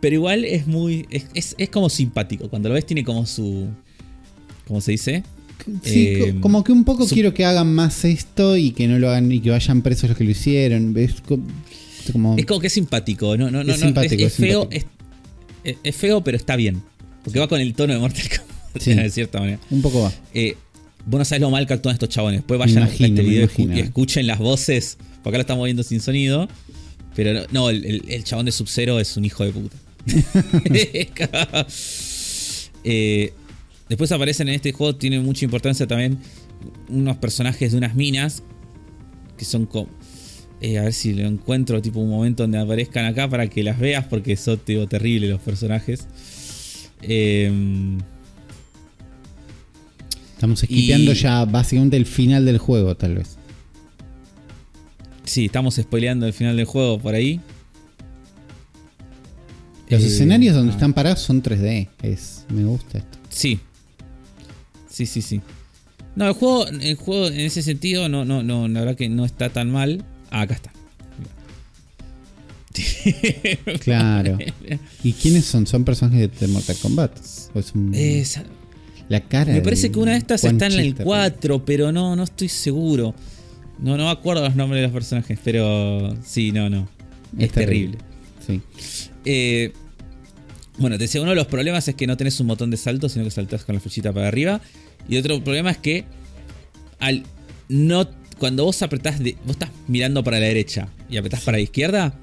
Pero igual es muy. Es, es- es como simpático. Cuando lo ves, tiene como su. ¿Cómo se dice? Sí, Eh, co- como que un poco su- quiero que hagan más esto y que no lo hagan y que vayan presos los que lo hicieron. Es co- es como. Es como que es simpático. No, no, no, Es no, simpático, es, es feo. simpático. Es feo, pero está bien. Porque va con el tono de Mortal Kombat. Sí. De cierta manera. Un poco va. Eh, vos no sabés lo mal que actúan estos chabones. Después vayan imagino, a este video y escuchen las voces. Porque acá lo estamos viendo sin sonido. Pero no, no, el, el- el chabón de Sub-Zero es un hijo de puta. Eh, después aparecen en este juego, tiene mucha importancia también unos personajes de unas minas. Que son como. eh, a ver si lo encuentro, tipo un momento donde aparezcan acá para que las veas, porque son tipo, terribles los personajes. Eh, Estamos esquipeando Y- ya básicamente el final del juego, tal vez. Sí, estamos spoileando el final del juego por ahí. Los Eh, escenarios donde ah, están parados son 3D. Es, me gusta esto. Sí. Sí, sí, sí. No, el juego, el juego en ese sentido, no, no, no, la verdad que no está tan mal. Ah, acá está. Claro. ¿Y quiénes son? ¿Son personajes de Mortal Kombat? ¿O es un- Esa- la cara me parece que una de estas está en el Chister. 4, pero no, no estoy seguro. No, no me acuerdo los nombres de los personajes, pero sí, no, no. Es, Es terrible. Sí. Eh, bueno, te decía, uno de los problemas es que no tenés un botón de salto, sino que saltás con la flechita para arriba. Y otro problema es que al no cuando vos apretás de, vos estás mirando para la derecha y apretás para la izquierda,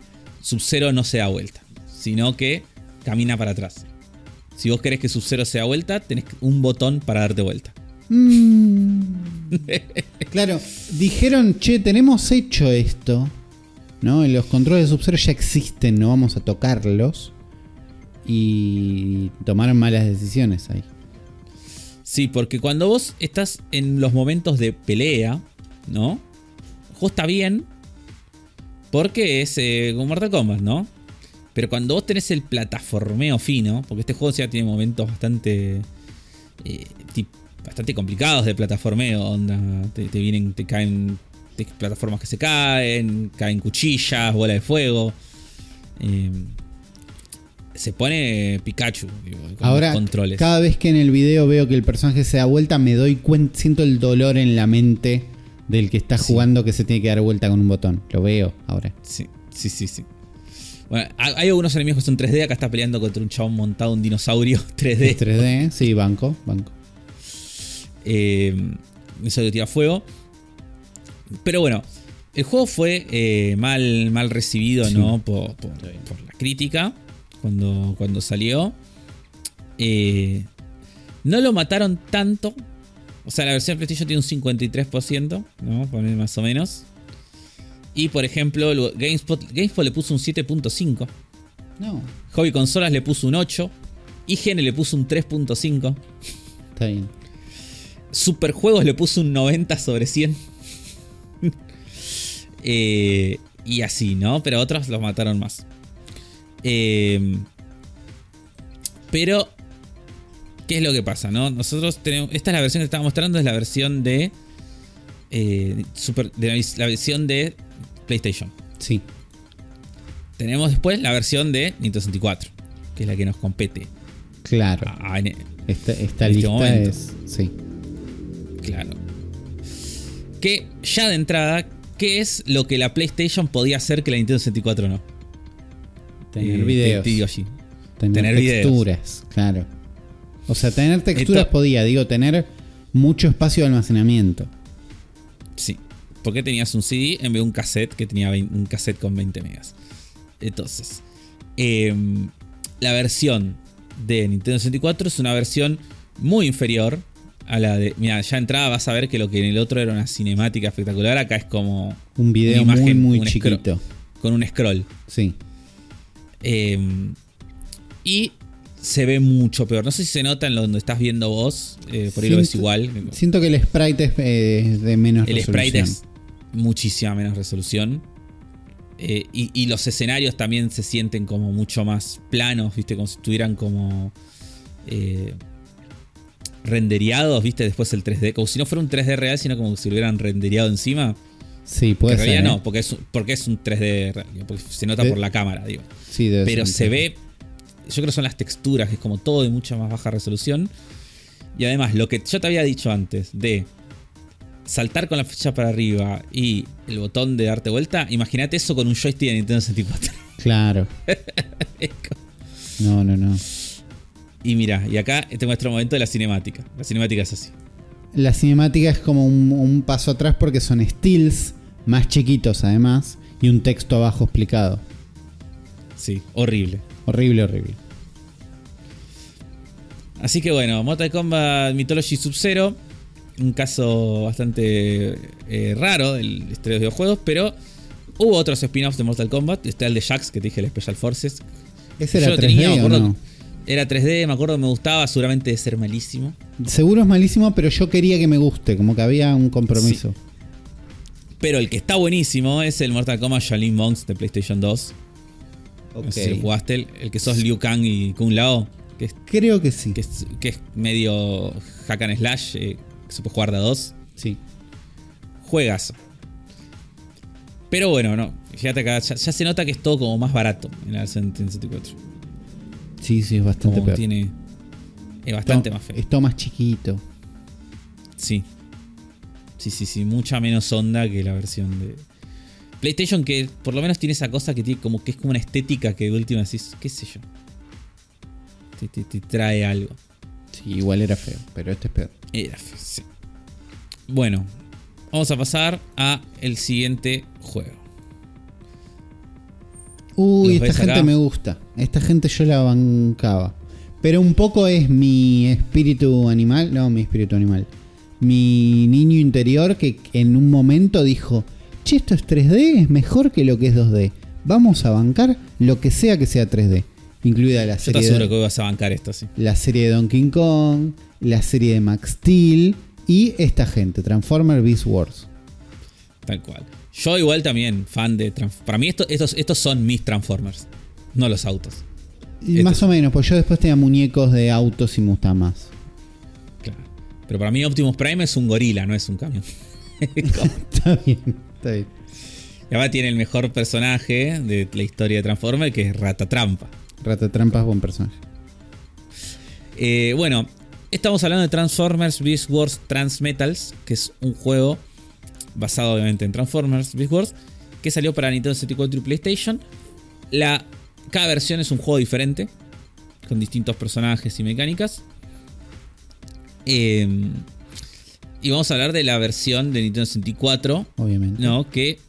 Sub-Zero no se da vuelta, sino que camina para atrás. Si vos querés que Sub-Zero se da vuelta, tenés un botón para darte vuelta. Mm. claro, dijeron, che, tenemos hecho esto. ¿No? Los controles de Sub-Zero ya existen, no vamos a tocarlos. Y tomaron malas decisiones ahí. Sí, porque cuando vos estás en los momentos de pelea, ¿no? El juego está bien. Porque es eh, como Mortal Kombat, ¿no? Pero cuando vos tenés el plataformeo fino, porque este juego ya tiene momentos bastante. eh, bastante complicados de plataformeo. Onda, te, te vienen, te caen te- plataformas que se caen, caen cuchillas, bola de fuego. eh, se pone Pikachu digo, con Ahora, los controles. cada vez que en el video veo que el personaje se da vuelta, me doy cuenta, siento el dolor en la mente del que está Sí. jugando que se tiene que dar vuelta con un botón. Lo veo ahora. Sí, sí, sí, sí. Bueno, hay algunos enemigos que son 3D. Acá está peleando contra un chabón montado, un dinosaurio 3D. 3D, sí, banco, banco. Eh, eso que tira fuego. Pero bueno, el juego fue eh, mal, mal recibido, Sí. ¿no? Por, por- por la crítica cuando, cuando salió. Eh, no lo mataron tanto. O sea, la versión de PlayStation tiene un 53%, ¿no? Poner más o menos. Y por ejemplo, GameSpot, GameSpot le puso un 7.5. No, Hobby Consolas le puso un 8. IGN le puso un 3.5. está bien. Superjuegos le puso un 90 sobre 100. Eh, y así, ¿no? Pero otros los mataron más. Eh, pero, ¿qué es lo que pasa, no? Nosotros tenemos. Esta es la versión que estaba mostrando, es la versión de. eh, Super, de la, vis- la versión de PlayStation. Sí, Tenemos después la versión de Nintendo 64, que es la que nos compete. claro. En- Esta, esta en este lista es. Sí. Claro. Que ya de entrada, ¿qué es lo que la PlayStation podía hacer que la Nintendo 64 no? Tener Eh, videos. Tener, videos. texturas, claro. O sea, tener texturas Esto- podía, digo, tener mucho espacio de almacenamiento. Sí. Porque tenías un CD en vez de un cassette que tenía 20 un cassette con 20 megas. Entonces, em, la versión de Nintendo 64 es una versión muy inferior a la de. Mira, ya entrada vas a ver que lo que en el otro era una cinemática espectacular, acá es como Un video Una imagen, muy, muy scroll. chiquito. con un scroll. Sí. Eh, y se ve mucho peor. No sé si se nota en donde estás viendo vos. eh, por ahí lo ves Siento- igual. Siento que el sprite es eh, de menos El resolución. sprite es muchísima menos resolución. Eh, y, y los escenarios también se sienten como mucho más planos, ¿viste? Como si estuvieran como. eh, rendereados, ¿viste? Después el 3D. Como si no fuera un 3D real, sino como si lo hubieran rendereado encima. Sí, Que puede en ser. realidad ¿eh? no, porque es, porque es un 3D real. Porque se nota De- por la cámara, digo. Sí, debe Pero ser se ve. Yo creo que son las texturas, que es como todo de mucha más baja resolución. Y además, lo que yo te había dicho antes de saltar con la flecha para arriba y el botón de darte vuelta, imagínate eso con un joystick de Nintendo 64. Claro. No, no, no. y mira, y acá te muestro un momento de la cinemática. La cinemática es así. La cinemática es como un, un paso atrás porque son stills más chiquitos además y un texto abajo explicado. Sí, horrible. Horrible, horrible. Así que bueno, Mortal Kombat Mythology Sub-Zero. Un caso bastante eh, raro del historia de videojuegos, pero hubo otros spin-offs de Mortal Kombat. Está el de Jax, que te dije, el Special Forces. ¿Ese era lo 3D tenía, me acuerdo no? Era 3D, me acuerdo me gustaba, seguramente de ser malísimo. Seguro es malísimo, pero yo quería que me guste, como que había un compromiso. Pero el que está buenísimo es el Mortal Kombat Shaolin Monks de PlayStation 2. Ok. No sé si lo jugaste, el, el que sos Liu Kang y Kung Lao, que es, Creo que sí. que es, que es medio hack and slash, eh, que se puede jugar de a dos. Sí. Juegas. Pero bueno, no. Fíjate acá, ya, ya se nota que es todo como más barato en la versión 64. Sí, sí, es bastante Como peor. tiene. Es bastante Todo- más feo. Es todo más chiquito. Sí. Sí, sí, sí. Mucha menos onda que la versión de. PlayStation que por lo menos tiene esa cosa que tiene como que es como una estética que de última decís, qué sé yo. Te, te- te trae algo. Sí, igual era feo, pero este es peor. Era fe- sí. Bueno, vamos a pasar a el siguiente juego. Uy, ¿Los esta gente acá? me gusta. Esta gente yo la bancaba. Pero un poco es mi espíritu animal. No, mi espíritu animal. Mi niño interior que en un momento dijo: Che, esto es 3D, es mejor que lo que es 2D. Vamos a bancar lo que sea que sea 3D. Incluida la Yo serie, aseguro de, que vas a bancar esto, sí. la serie de Donkey Kong, la serie de Max Steel y esta gente, Transformer Beast Wars. Tal cual. Yo igual también, fan de Transformers. Para mí esto- estos, estos son mis Transformers, no los autos. Y más o menos, pues yo después tenía muñecos de autos y me más. Claro. Pero para mí Optimus Prime es un gorila, no es un camión. Está bien, está bien. y además tiene el mejor personaje de la historia de Transformers, que es Rata Trampa. Ratatrampa es buen personaje. Eh, bueno, estamos hablando de Transformers Beast Wars Transmetals, que es un juego basado obviamente en Transformers Beast Wars, que salió para Nintendo 64 y PlayStation. La, cada versión es un juego diferente, con distintos personajes y mecánicas. Eh, y vamos a hablar de la versión de Nintendo 64, Obviamente. ¿no? Que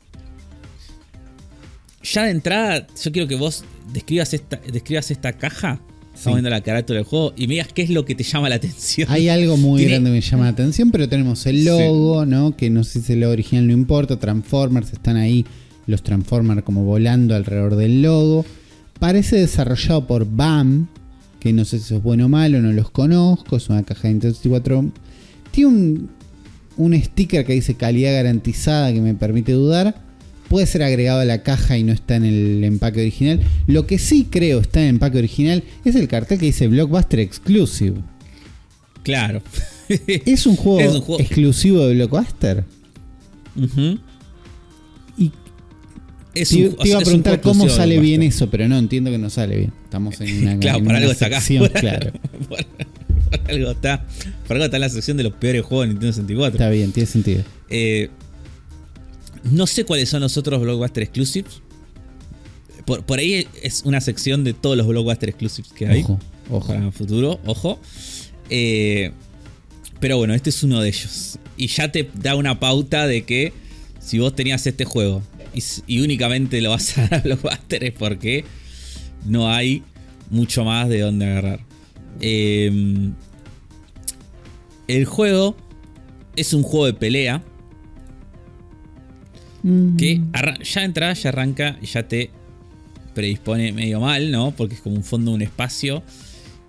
ya de entrada, yo quiero que vos describas esta, describas esta caja. Estamos viendo la carátula del juego y me digas qué es lo que te llama la atención. Hay algo muy Tiene- grande que me llama la atención, pero tenemos el logo, ¿no? Que no sé si es el logo original, no importa. Transformers, están ahí los Transformers como volando alrededor del logo. Parece desarrollado por BAM, que no sé si eso es bueno o malo, no los conozco. Es una caja de Nintendo 64. Tiene un, un sticker que dice calidad garantizada que me permite dudar. Puede ser agregado a la caja y no está en el empaque original. Lo que sí creo está en el empaque original es el cartel que dice Blockbuster Exclusive. Claro. ¿Es un juego, Es un juego- exclusivo de Blockbuster? Ujú. Y Es te, un- te iba a preguntar cómo sale bien eso, pero no, entiendo que no sale bien. Estamos en una, Claro, en una algo está acá. Por- claro. por, por algo está, por algo está en la sección de los peores juegos de Nintendo 64. Está bien, tiene sentido. Eh, no sé cuáles son los otros Blockbuster Exclusives. Por, por ahí es una sección de todos los Blockbuster Exclusives que hay. Ojo, ojo. Para el futuro, ojo. Eh, pero bueno, este es uno de ellos. Y ya te da una pauta de que si vos tenías este juego y, únicamente lo vas a dar a Blockbuster es porque no hay mucho más de dónde agarrar. Eh, el juego es un juego de pelea Mm, que ya de entrada ya arranca y ya te predispone medio mal, ¿no? Porque es como un fondo, un espacio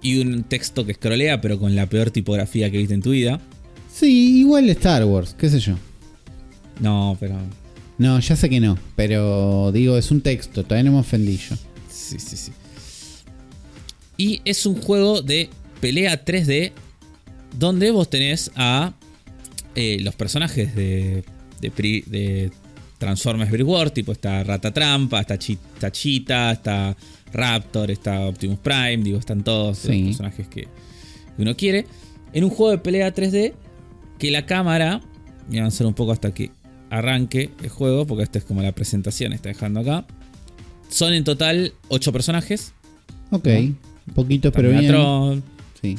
y un texto que escrolea, pero con la peor tipografía que viste en tu vida. Sí, igual Star Wars, qué sé yo. No, pero. No, ya sé que no, pero digo, es un texto, todavía no me ofendí yo. Sí, sí, sí. Y es un juego de pelea 3D donde vos tenés a eh, los personajes de, de, pri- de Transformers Wars, tipo está Ratatrampa, está, Chi- está Cheetah, está Raptor, está Optimus Prime, digo, están todos Sí. los personajes que uno quiere. En un juego de pelea 3D que la cámara, voy a avanzar un poco hasta que arranque el juego, porque esta es como la presentación, está dejando acá. Son en total 8 personajes. Ok, poquito pero Está bien. Megatron, Sí.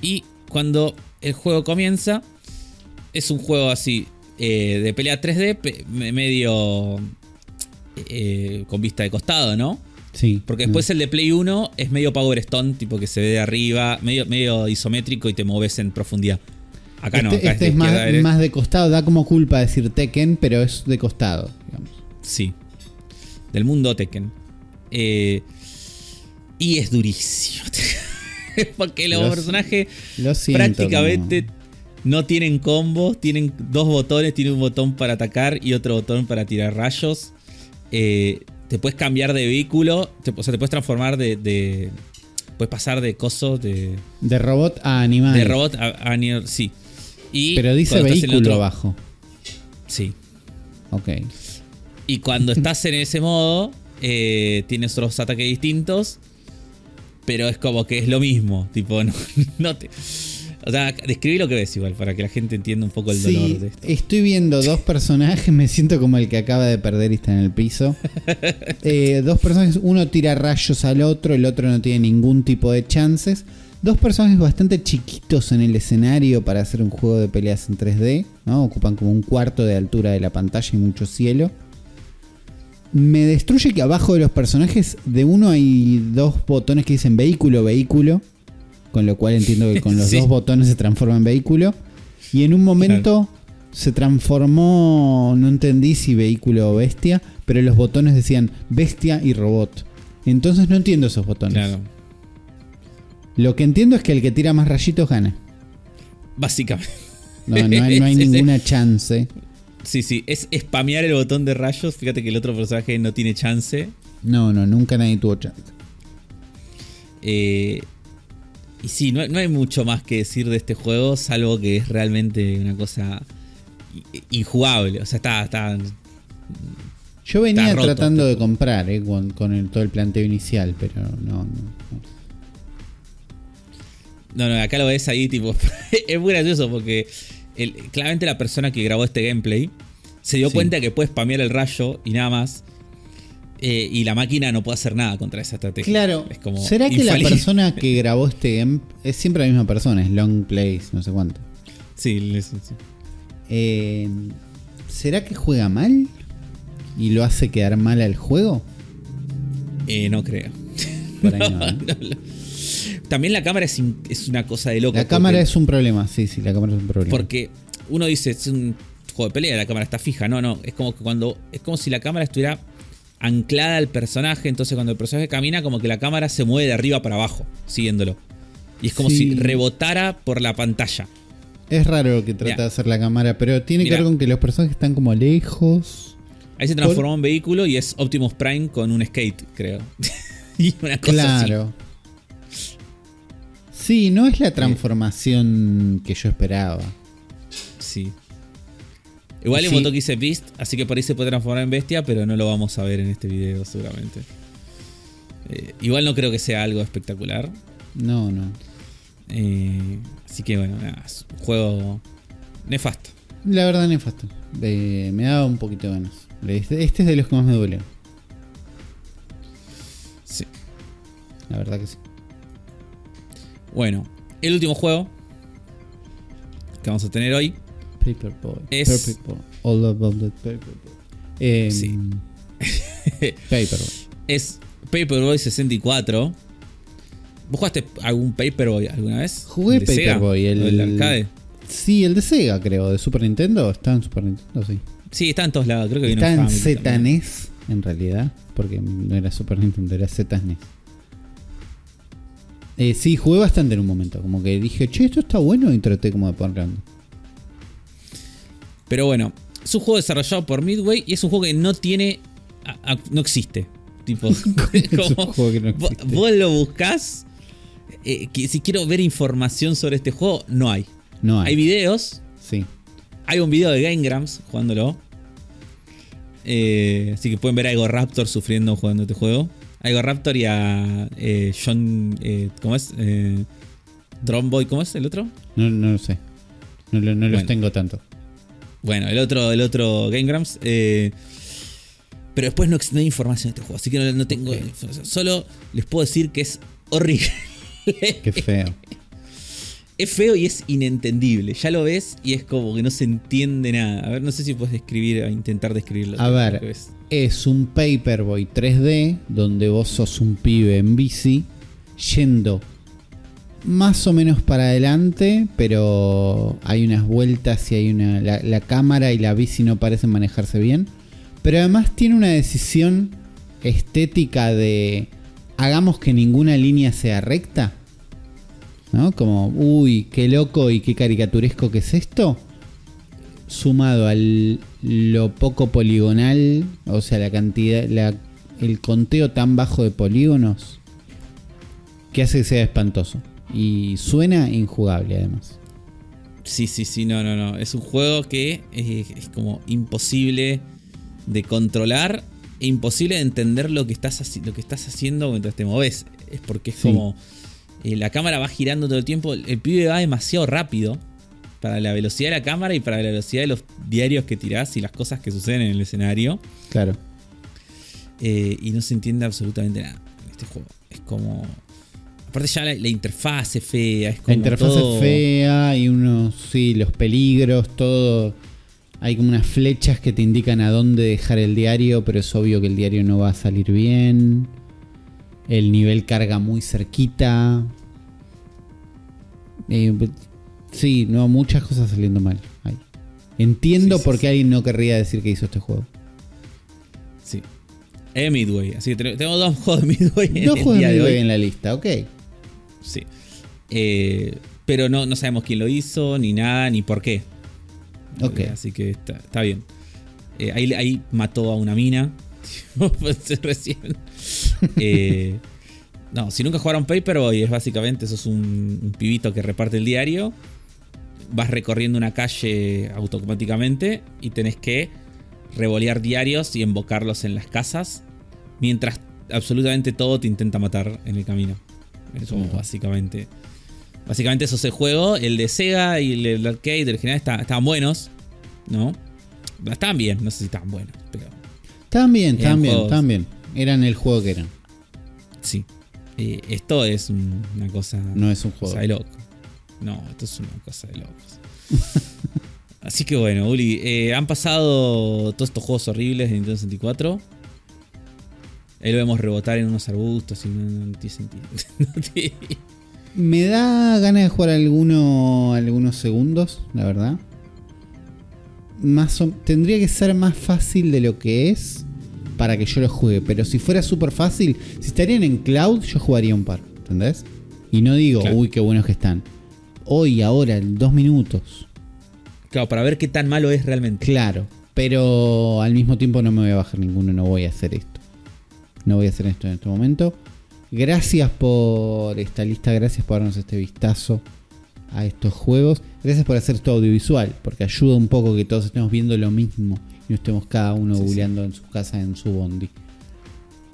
Y cuando el juego comienza, es un juego así eh, de pelea 3D, pe- me- medio eh, con vista de costado, ¿no? Sí. Porque después el de Play 1 es medio Power Stone, tipo que se ve de arriba, medio, medio isométrico y te moves en profundidad. Acá este no, acá este de es más, derecha. más de costado, da como culpa decir Tekken, pero es de costado, digamos. Sí. Del mundo Tekken. Eh, y es durísimo. Porque los Lo- personajes Lo siento. prácticamente como- no tienen combos, tienen dos botones, tiene un botón para atacar y otro botón para tirar rayos. Eh, te puedes cambiar de vehículo, te- o sea, te puedes transformar de... de- puedes pasar de coso, de, De robot a animal. de robot a, a nivel- Sí. Y Pero dice vehículo otro- abajo. Sí. Ok. Y cuando estás en ese modo, eh, tienes otros ataques distintos. Pero es como que es lo mismo. Tipo, no, no te. O sea, describí lo que ves igual, para que la gente entienda un poco el Sí, dolor de esto. estoy viendo dos personajes, me siento como el que acaba de perder y está en el piso. Eh, dos personajes, uno tira rayos al otro, el otro no tiene ningún tipo de chances. Dos personajes bastante chiquitos en el escenario para hacer un juego de peleas en 3D, ¿no? Ocupan como un cuarto de altura de la pantalla y mucho cielo. Me destruye que abajo de los personajes de uno hay dos botones que dicen vehículo, vehículo. Con lo cual entiendo que con los Sí. dos botones se transforma en vehículo. Y en un momento se transformó, no entendí si vehículo o bestia, pero los botones decían bestia y robot. Entonces no entiendo esos botones. Claro. Lo que entiendo es que el que tira más rayitos gana. Básicamente. No, no hay, no hay ninguna chance. Sí, sí. Es spamear el botón de rayos. Fíjate que el otro personaje no tiene chance. No, no, nunca nadie tuvo chance. Eh, y sí, no, no hay mucho más que decir de este juego, salvo que es realmente una cosa injugable. O sea, está, está Yo venía Está roto, tratando tipo. de comprar eh, con, con el- todo el planteo inicial, pero no, no, no. No, acá lo ves ahí, tipo. es muy gracioso porque el- claramente la persona que grabó este gameplay se dio Sí. cuenta que puede spamear el rayo y nada más. Eh, y la máquina no puede hacer nada contra esa estrategia. Claro, Es como ¿será que la persona que grabó este game es siempre la misma persona? Es Long Place, no sé cuánto. Sí, sí, sí. Eh, ¿Será que juega mal? ¿Y lo hace quedar mal al juego? Eh, no creo. Por ahí no, ¿eh? No, no. También la cámara es, es una cosa de loco. La cámara es un problema, sí, sí, la cámara es un problema. Porque uno dice, es un juego de pelea, la cámara está fija. No, no. Es como que cuando. Es como si la cámara estuviera anclada al personaje. Entonces cuando el personaje camina, como que la cámara se mueve de arriba para abajo, siguiéndolo. Y es como Sí. si rebotara por la pantalla. Es raro lo que trata Mirá. de hacer la cámara, pero tiene Mirá. que ver con que los personajes están como lejos. Ahí se transformó en vehículo y es Optimus Prime con un skate, creo. y una cosa así. Claro. Sí, no es la transformación que yo esperaba. Sí. Igual el Sí. que dice Beast, así que por ahí se puede transformar en bestia, pero no lo vamos a ver en este video seguramente. Eh, igual no creo que sea algo espectacular. No, no. Eh, así que bueno, nada, es un juego nefasto. La verdad, nefasto. Eh, me daba un poquito de ganas. Este, este es de los que más me duele. Sí. La verdad que sí. Bueno, el último juego que vamos a tener hoy. Paperboy. Es- Paperboy. All about the Paperboy. Eh, Sí. Paperboy. Es Paperboy 64. ¿Vos jugaste algún Paperboy alguna vez? Jugué ¿El? Paperboy, el- ¿O del arcade. Sí, el de Sega, creo. De Super Nintendo. Está en Super Nintendo, sí. Sí, está en todos lados. Creo que vino Está en Family también. ZNES, en realidad. Porque no era Super Nintendo, era ZNES. Eh, sí, jugué bastante en un momento. Como que dije, che, esto está bueno. Y traté como de ponerlo. Pero bueno, es un juego desarrollado por Midway y es un juego que no tiene. a- a- no existe. Tipo, Es un como- juego que no vos, existe. vos lo buscás. eh, que si quiero ver información sobre este juego, no hay. No hay. Hay videos. Sí. Hay un video de Gamegrams jugándolo. Eh, así que pueden ver a Ego Raptor sufriendo jugando este juego. A Ego Raptor y a eh, John. ¿Cómo es? Drumboy, ¿cómo es el otro? No, no lo sé. No, no los Bueno. tengo tanto. Bueno, el otro, el otro Gamegrams. eh, pero después no, no hay información de este juego, así que no, no tengo Ok. información. Solo les puedo decir que es horrible. Qué feo. es feo y es inentendible. Ya lo ves y es como que no se entiende nada. A ver, no sé si puedes describir, intentar describirlo. A ver. Es un Paperboy 3D donde vos sos un pibe en bici yendo más o menos para adelante, pero hay unas vueltas y hay una. La, cámara y la bici no parecen manejarse bien. Pero además tiene una decisión estética de hagamos que ninguna línea sea recta. ¿No? Como, uy, qué loco y qué caricaturesco que es esto. Sumado al lo poco poligonal, o sea, la cantidad, el conteo tan bajo de polígonos, que hace que sea espantoso. Y suena injugable además. Sí, sí, sí, no, no, no. Es un juego que eh, es como imposible de controlar e imposible de entender lo que estás, lo que estás haciendo mientras te moves. Es porque es Sí. como eh, la cámara va girando todo el tiempo. El, el pibe va demasiado rápido para la velocidad de la cámara y para la velocidad de los diarios que tirás y las cosas que suceden en el escenario. Claro. Eh, y no se entiende absolutamente nada en este juego. Es como. Aparte, ya la, la interfaz es fea. Es como La interfaz todo- es fea y unos, sí, los peligros, todo. Hay como unas flechas que te indican a dónde dejar el diario, pero es obvio que el diario no va a salir bien. El nivel carga muy cerquita. Eh, sí, no, muchas cosas saliendo mal. ahí. Entiendo Sí, por sí. qué alguien no querría decir que hizo este juego. Sí. Es Midway. Así que tenemos dos juegos de Midway en Dos el juegos día de de Midway hoy. en la lista, ok. Sí. Eh, pero no, no sabemos quién lo hizo, ni nada, ni por qué. Ok. Eh, Así que está, está bien. Eh, ahí, ahí mató a una mina. Recién. Eh, no, si nunca jugaron Paperboy, es básicamente eso es un, un pibito que reparte el diario. Vas recorriendo una calle automáticamente y tenés que revolear diarios y invocarlos en las casas, mientras absolutamente todo te intenta matar en el camino. Eso Oh. básicamente. Básicamente eso es el juego. El de Sega y el, el arcade del general está- estaban buenos, ¿no? Estaban bien, no sé si estaban buenos, pero Estaban bien, estaban Eran bien, juegos. estaban bien. Eran el juego que eran. sí. Eh, esto es un- una cosa, No es un juego. cosa de loco. No, esto es una cosa de locos. Así que bueno, Uli, eh, han pasado todos estos juegos horribles de Nintendo 64. Ahí lo vemos rebotar en unos arbustos y no, no tiene sentido. No tiene- Me da ganas de jugar alguno, algunos segundos, la verdad. Más o- tendría que ser más fácil de lo que es para que yo lo juegue. Pero si fuera súper fácil, si estarían en cloud, yo jugaría un par. ¿Entendés? Y no digo, Claro. uy, qué buenos que están. Hoy, ahora, en dos minutos. Claro, para ver qué tan malo es realmente. Claro. Pero al mismo tiempo no me voy a bajar ninguno, no voy a hacer esto. No voy a hacer esto en este momento. Gracias por esta lista, gracias por darnos este vistazo a estos juegos. Gracias por hacer esto audiovisual, porque ayuda un poco que todos estemos viendo lo mismo y no estemos cada uno Sí, sí. googleando en su casa en su bondi.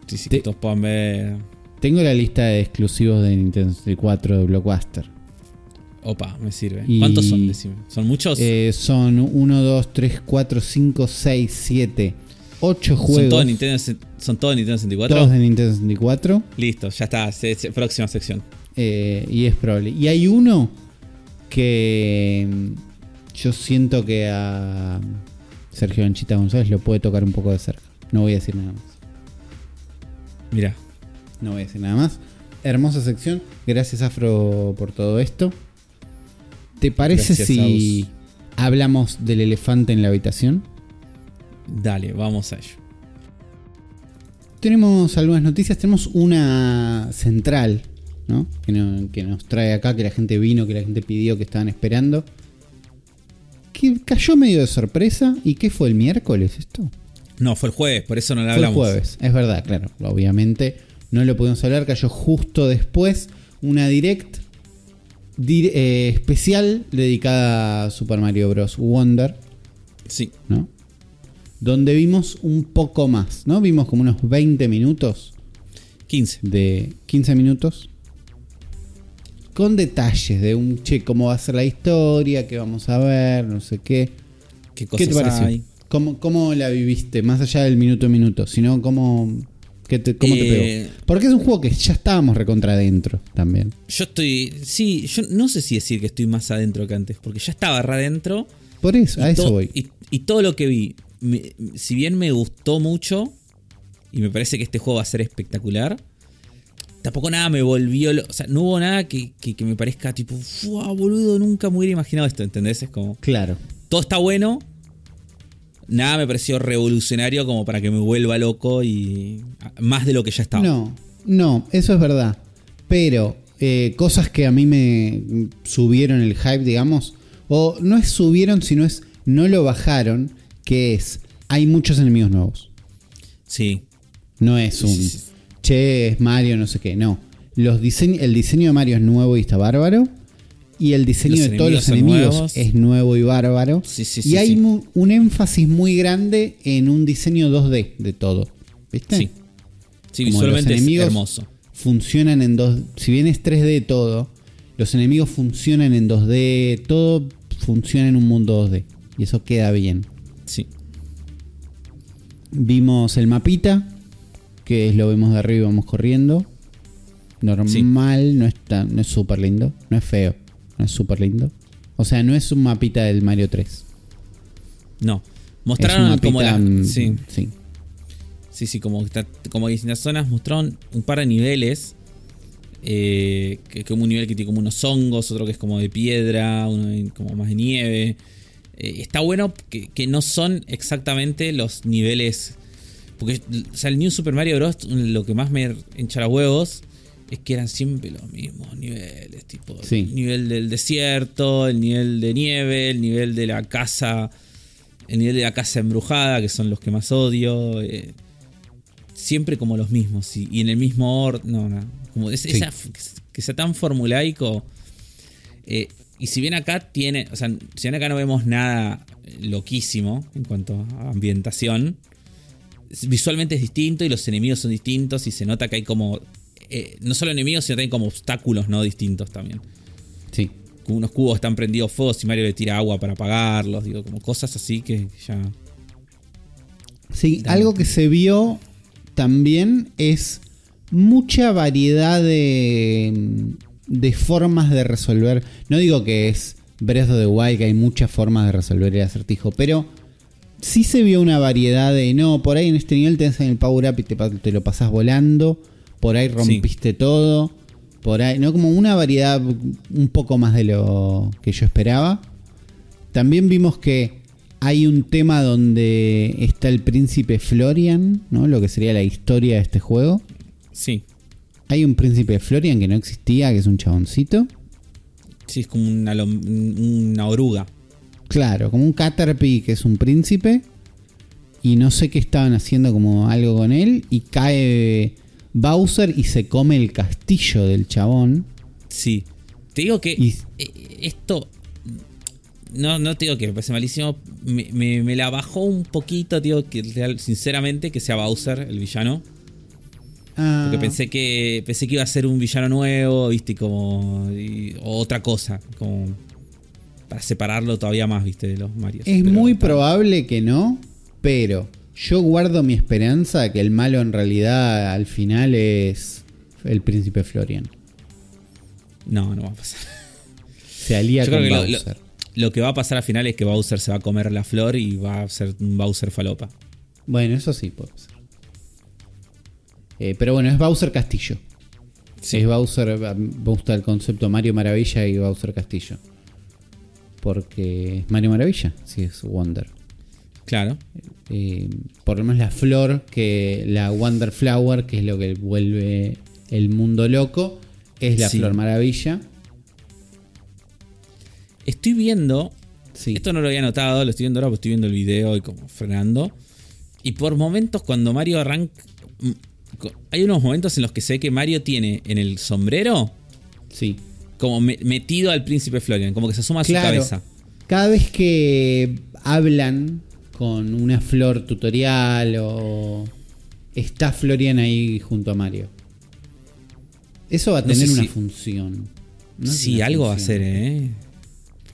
Sí, sí, Te- que todos puedan ver. Tengo la lista de exclusivos de Nintendo 64 de Blockbuster. Opa, me sirve. Y- ¿Cuántos son? Decime. ¿Son muchos? Eh, son 1, 2, 3, 4, 5, 6, 7, 8 ¿Son juegos. todos Nintendo, ¿Son todos Nintendo 64? Todos de Nintendo 64. Listo, ya está. se- se- próxima sección. eh, y es probable. Y hay uno que mm, yo siento que a Sergio Anchita González lo puede tocar un poco de cerca. No voy a decir nada más. Mira. No voy a decir nada más. Hermosa sección. Gracias Afro por todo esto. ¿Te parece Gracias, si hablamos del elefante en la habitación? Dale, vamos a ello. Tenemos algunas noticias, tenemos una central, ¿no? Que, no- que nos trae acá, que la gente vino, que la gente pidió, que estaban esperando. Que cayó medio de sorpresa. ¿Y qué fue el miércoles esto? No, fue el jueves, por eso no lo Fue el hablamos. jueves, es verdad, claro. Obviamente no lo pudimos hablar, cayó justo después una direct dir- eh, especial dedicada a Super Mario Bros. Wonder. Sí. ¿no? Donde vimos un poco más, ¿no? Vimos como unos 20 minutos 15. de 15 minutos con detalles de un che, cómo va a ser la historia, qué vamos a ver, no sé qué. ¿Qué ¿Qué cosas te pareció? hay? ¿Cómo, cómo la viviste? Más allá del minuto a minuto, sino cómo, qué te, cómo te Eh, pegó. Porque es un juego que ya estábamos recontra adentro también. Yo estoy. Sí, yo no sé si decir que estoy más adentro que antes, porque ya estaba re adentro. Por eso, a eso voy. Y, y todo lo que vi, me- si bien me gustó mucho, y me parece que este juego va a ser espectacular, tampoco nada me volvió. lo- o sea, no hubo nada que, que- que me parezca tipo, ¡fua, boludo! Nunca me hubiera imaginado esto, ¿entendés? Es como. Claro. Todo está bueno. Nada me pareció revolucionario como para que me vuelva loco y. Más de lo que ya estaba. No, no, eso es verdad. Pero eh, cosas que a mí me subieron el hype, digamos, o no es subieron, sino es no lo bajaron, que es, hay muchos enemigos nuevos. Sí. No es un, Sí, sí, sí. che, es Mario, no sé qué, no. Los diseñ- el diseño de Mario es nuevo y está bárbaro. Y el diseño Los de todos los enemigos nuevos. es nuevo y bárbaro. Sí, sí, y hay mu- un énfasis muy grande en un diseño 2D de todo. ¿Viste? Sí. Sí, Como visualmente los es enemigos hermoso. funcionan en dos. Si bien es 3D todo, los enemigos funcionan en 2D, todo funciona en un mundo 2D. Y eso queda bien. Vimos el mapita, que es lo vemos de arriba y vamos corriendo. Normal, no es tan- no es súper lindo, no es feo, no es súper lindo. O sea, no es un mapita del Mario 3. No. Es un Mostraron como la. mm, Sí. sí. Sí, sí, como, está- como distintas zonas mostraron un par de niveles. eh, que como un nivel que tiene como unos hongos, otro que es como de piedra, uno como más de nieve. Eh, está bueno que, que no son exactamente los niveles. Porque o sea, el New Super Mario Bros. lo que más me hincha los huevos es que eran siempre los mismos niveles. Tipo, Sí. el nivel del desierto, el nivel de nieve, el nivel de la casa. El nivel de la casa embrujada, que son los que más odio. eh, siempre como los mismos. Y, y en el mismo orden. No, no. Como es- Sí. esa- que sea tan formulaico. eh, y si bien acá tiene, o sea, si bien acá no vemos nada loquísimo en cuanto a ambientación, visualmente es distinto y los enemigos son distintos y se nota que hay como, eh, no solo enemigos, sino también como obstáculos no distintos también. Sí. Unos cubos están prendidos fuego y Mario le tira agua para apagarlos, digo, como cosas así que ya... Sí, algo que se vio también es mucha variedad de, de formas de resolver. No digo que es Breath of the Wild, que hay muchas formas de resolver el acertijo, pero sí se vio una variedad de, no, por ahí en este nivel te hacen el power up y te, lo pasás volando, por ahí rompiste todo, por ahí, no como una variedad un poco más de lo que yo esperaba. También vimos que hay un tema donde está el príncipe Florian, ¿no? Lo que sería la historia de este juego. Sí. Hay un príncipe Florian que no existía, que es un chaboncito. Sí, es como una, una oruga. Claro, como un Caterpie que es un príncipe. Y no sé qué estaban haciendo como algo con él. Y cae Bowser y se come el castillo del chabón. Sí. Te digo que eh, esto. No, no te digo que me parece malísimo. Me, la bajó un poquito, tío, que sinceramente que sea Bowser el villano. Porque ah. pensé que pensé que iba a ser un villano nuevo, viste, como otra cosa, como para separarlo todavía más, viste, de los Mario. Es muy probable que no, pero yo guardo mi esperanza que el malo en realidad al final es el príncipe Florian. No, no va a pasar. Se alía con Bowser. Lo, que va a pasar al final es que Bowser se va a comer la flor y va a ser un Bowser falopa. Bueno, eso sí puede ser. Eh, pero bueno, es Bowser Castillo. Es Bowser, me gusta el concepto Mario Maravilla y Bowser Castillo. Porque es Mario Maravilla, si es Wonder. Claro. Eh, por lo menos la flor, que la Wonder Flower, que es lo que vuelve el mundo loco, es la flor maravilla. Estoy viendo. Esto no lo había notado, lo estoy viendo ahora porque estoy viendo el video y como frenando. Y por momentos, cuando Mario arranca hay unos momentos en los que se ve que Mario tiene en el sombrero. Sí. Como metido al príncipe Florian, como que se asoma a su cabeza. Cada vez que hablan con una flor tutorial o está Florian ahí junto a Mario. Eso va a tener una función. sí, algo va a ser, ¿eh?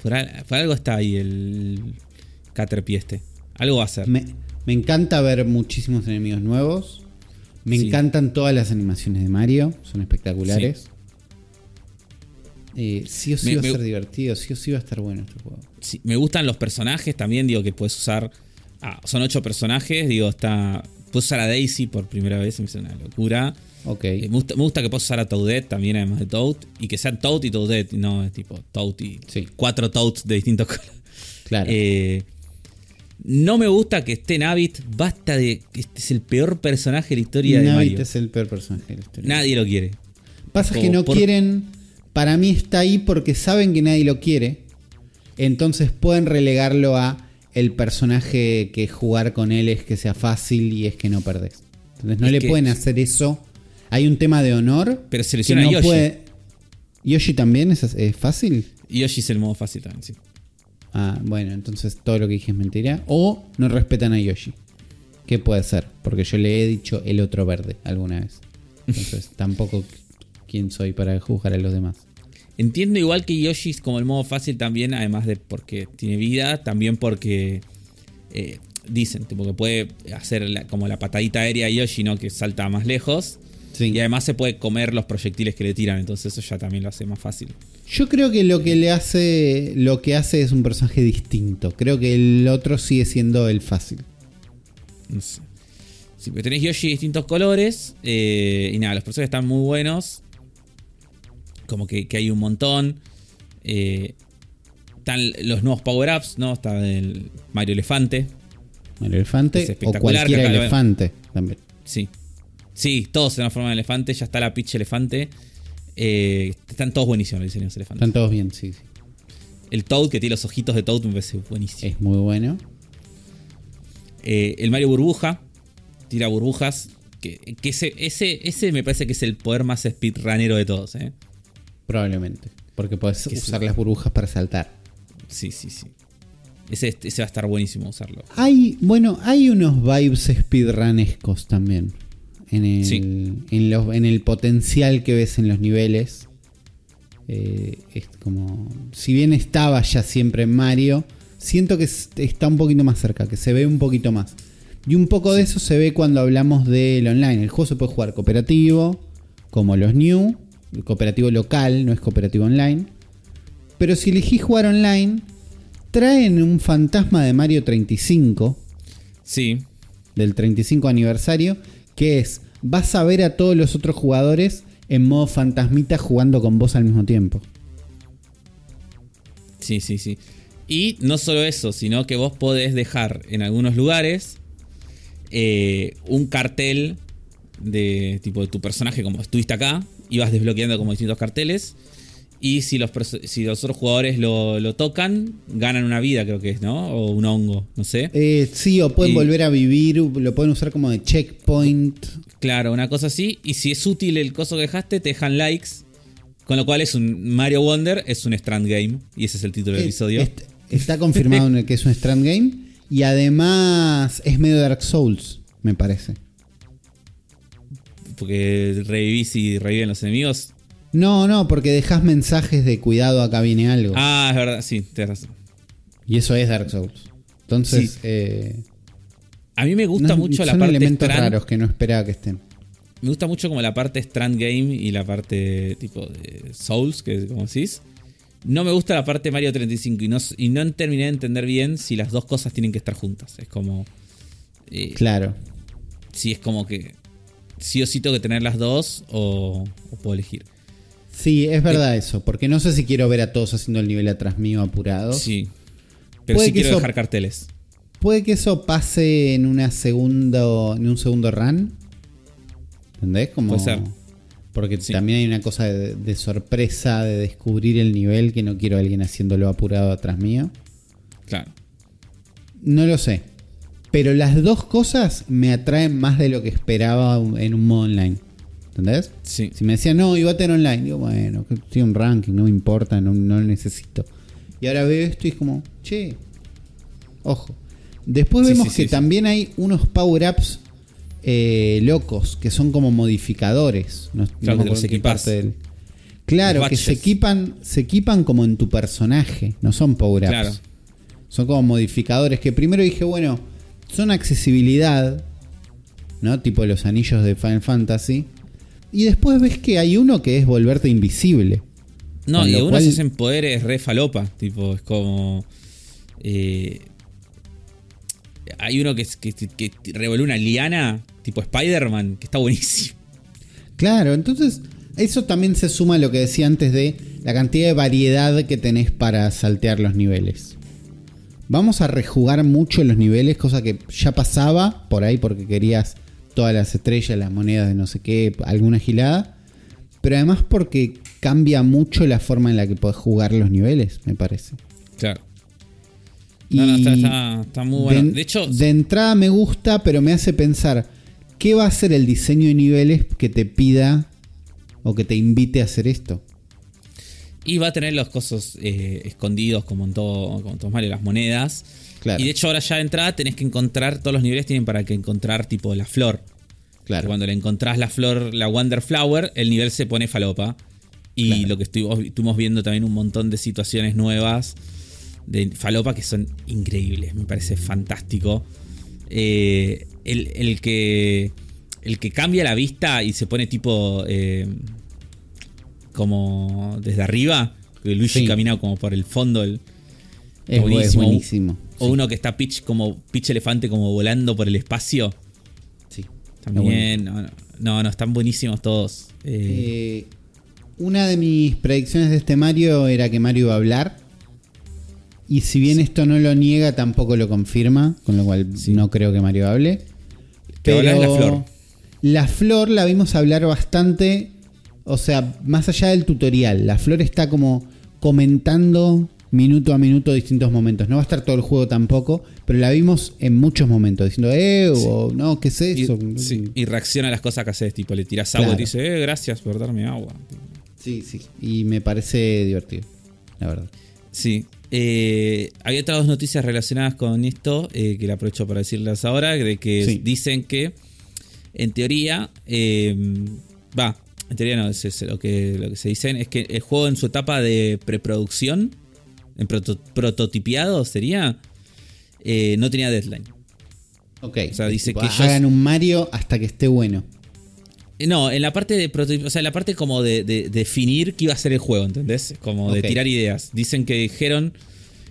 Por, algo está ahí el Caterpie este. Algo va a ser. Me, me encanta ver muchísimos enemigos nuevos. Me encantan todas las animaciones de Mario, son espectaculares. Sí, eh, sí o sí va a ser divertido, sí o sí va a estar bueno este juego. Sí, me gustan los personajes también, digo que puedes usar. Ah, son ocho personajes, digo, está. Puedes usar a Daisy por primera vez, me parece una locura. Ok. Eh, me, gusta, que puedas usar a Toadette también, además de Toad. Y que sean Toad y Toadette, no es tipo Toad y cuatro Toads de distintos colores. Claro. Eh, no me gusta que esté Navit. Basta de. Este es el peor personaje de la historia de Mario. es el peor personaje de la historia. Nadie lo quiere. Pasa que no quieren. Para mí está ahí porque saben que nadie lo quiere. Entonces pueden relegarlo a el personaje que jugar con él es que sea fácil y es que no perdés. Entonces no le pueden hacer eso. Hay un tema de honor. Pero selecciona no a Yoshi. Puede... ¿Yoshi también es, es fácil? Yoshi es el modo fácil también, sí. Ah, bueno, entonces todo lo que dije es mentira. O no respetan a Yoshi. ¿Qué puede ser? Porque yo le he dicho el otro verde alguna vez. Entonces tampoco quién soy para juzgar a los demás. Entiendo igual que Yoshi es como el modo fácil también, además de porque tiene vida, también porque eh, dicen tipo, que puede hacer como la patadita aérea a Yoshi, ¿no? Que salta más lejos. Y además se puede comer los proyectiles que le tiran, entonces eso ya también lo hace más fácil. Yo creo que lo que le hace. Lo que hace es un personaje distinto. Creo que el otro sigue siendo el fácil. No sé. Sí, pero tenés Yoshi de distintos colores. Eh, y nada, los personajes están muy buenos. Como que, hay un montón. Eh, están los nuevos power-ups, ¿no? Está el Mario Elefante. Mario Elefante o cualquier elefante también. Sí. Sí, todos en la forma de elefante. Ya está la Peach Elefante. Eh, están todos buenísimos los diseños de elefantes. Están todos bien, sí, sí. El Toad, que tiene los ojitos de Toad, me parece buenísimo. Es muy bueno. Eh, el Mario Burbuja, tira burbujas. Que, ese, ese, ese me parece que es el poder más speedrunero de todos. ¿eh? Probablemente. Porque podés Que usar las burbujas para saltar. Sí, sí, sí. Ese, ese va a estar buenísimo usarlo. Hay, bueno, hay unos vibes speedrunescos también. En el, Sí. en, los- en el potencial que ves en los niveles. Eh, es como. Si bien estaba ya siempre en Mario, siento que es- está un poquito más cerca, que se ve un poquito más. Y un poco de eso se ve cuando hablamos del online. El juego se puede jugar cooperativo, como los New, el cooperativo local, no es cooperativo online. Pero si elegís jugar online, traen un fantasma de Mario 35, Sí, del 35 aniversario, que es, vas a ver a todos los otros jugadores en modo fantasmita jugando con vos al mismo tiempo. sí, sí, sí. Y no solo eso, sino que vos podés dejar en algunos lugares eh, un cartel de tipo de tu personaje como estuviste acá y vas desbloqueando como distintos carteles. Y si los, si los otros jugadores lo, lo tocan, ganan una vida, creo que es, ¿no? O un hongo, no sé. Eh, sí, o pueden Y- volver a vivir, lo pueden usar como de checkpoint. Claro, una cosa así. Y si es útil el coso que dejaste, te dejan likes. Con lo cual es un Mario Wonder, es un Strand Game. Y ese es el título del Eh, episodio. est- está confirmado en el que es un Strand Game. Y además es medio Dark Souls, me parece. Porque revivís y reviven los enemigos. No, no, porque dejas mensajes de cuidado, acá viene algo. Ah, es verdad, sí, tienes razón. Y eso es Dark Souls. Entonces, Sí. eh, A mí me gusta no- mucho la son parte elementos Strand. raros que no esperaba que estén. Me gusta mucho como la parte Strand Game y la parte tipo de Souls, que como decís. No me gusta la parte Mario 35 y no, y no terminé de entender bien si las dos cosas tienen que estar juntas. Es como. eh, Claro. Si es como que. Sí o sí tengo que tener las dos o, o puedo elegir. Sí, es verdad eso, porque no sé si quiero ver a todos haciendo el nivel atrás mío apurado. Sí. Pero Puede sí que quiero eso- dejar carteles. Puede que eso pase en una segundo, en un segundo run. ¿Entendés? Como, Puede ser. Porque Sí. también hay una cosa de, de sorpresa, de descubrir el nivel que no quiero a alguien haciéndolo apurado atrás mío. Claro. No lo sé. Pero las dos cosas me atraen más de lo que esperaba en un modo online. ¿Entendés? Sí. Si me decían, no, iba a tener online, digo, bueno, tiene un ranking, no me importa, no, no lo necesito. Y ahora veo esto y es como, che, ojo. Después Sí, vemos sí, que sí, también hay unos power-ups eh, locos, que son como modificadores. No, no Claro, me que los del- Claro, Los que se equipan, se equipan como en tu personaje, no son power-ups. Claro. Son como modificadores que primero dije, bueno, son accesibilidad, ¿no? Tipo los anillos de Final Fantasy. Y después ves que hay uno que es volverte invisible. No, y algunos cual- hacen poderes re falopa. Tipo, es como. eh, hay uno que, que, que revolvió una liana, tipo Spider-Man, que está buenísimo. Claro, entonces eso también se suma a lo que decía antes de la cantidad de variedad que tenés para saltear los niveles. Vamos a rejugar mucho los niveles, cosa que ya pasaba por ahí porque querías todas las estrellas, las monedas de no sé qué, alguna gilada. Pero además porque cambia mucho la forma en la que podés jugar los niveles, me parece. Claro. No, no, está, está- está muy bueno. De, De, hecho, de entrada me gusta, pero me hace pensar, ¿qué va a ser el diseño de niveles que te pida o que te invite a hacer esto? y va a tener los cosos eh, escondidos como en todo, como en todos Mario, las monedas. Claro. Y de hecho, ahora ya de entrada tenés que encontrar, todos los niveles tienen para que encontrar tipo la flor. Claro. Cuando le encontrás la flor, la Wonder Flower, el nivel se pone falopa. Y Claro. lo que estuvimos, estuvimos viendo también un montón de situaciones nuevas de falopa que son increíbles. Me parece fantástico. Eh, el, el que. El que cambia la vista y se pone tipo. eh, como desde arriba. Luigi Sí. camina como por el fondo. el- es, bu- es buenísimo. buenísimo. O uno que está Peach como Peach elefante como volando por el espacio. Sí. También, no, no, no, no, están buenísimos todos. Eh, Eh, una de mis predicciones de este Mario era que Mario iba a hablar. Y si bien esto no lo niega, tampoco lo confirma. Con lo cual Sí. no creo que Mario hable. Habla es la flor. La flor la vimos hablar bastante. O sea, más allá del tutorial. La flor está como comentando minuto a minuto distintos momentos. No va a estar todo el juego tampoco. Pero la vimos en muchos momentos. Diciendo, eh, o no, ¿qué es y, eso? sí, y reacciona a las cosas que haces, tipo, le tiras agua Claro. y te dice, eh, gracias por darme agua. Sí, sí. Y me parece divertido, la verdad. Sí. Eh, había otras dos noticias relacionadas con esto eh, que le aprovecho para decirles ahora, de que Sí. dicen que en teoría, eh, va, en teoría no, es, es lo, que, lo que se dicen es que el juego en su etapa de preproducción, en proto- prototipiado sería, eh, no tenía deadline. Ok. O sea, dice Tipo, que ellos- hagan un Mario hasta que esté bueno. Eh, No, en la parte de prototip- o sea, en la parte como de, de definir qué iba a ser el juego, ¿entendés? Como de tirar ideas. Dicen que dijeron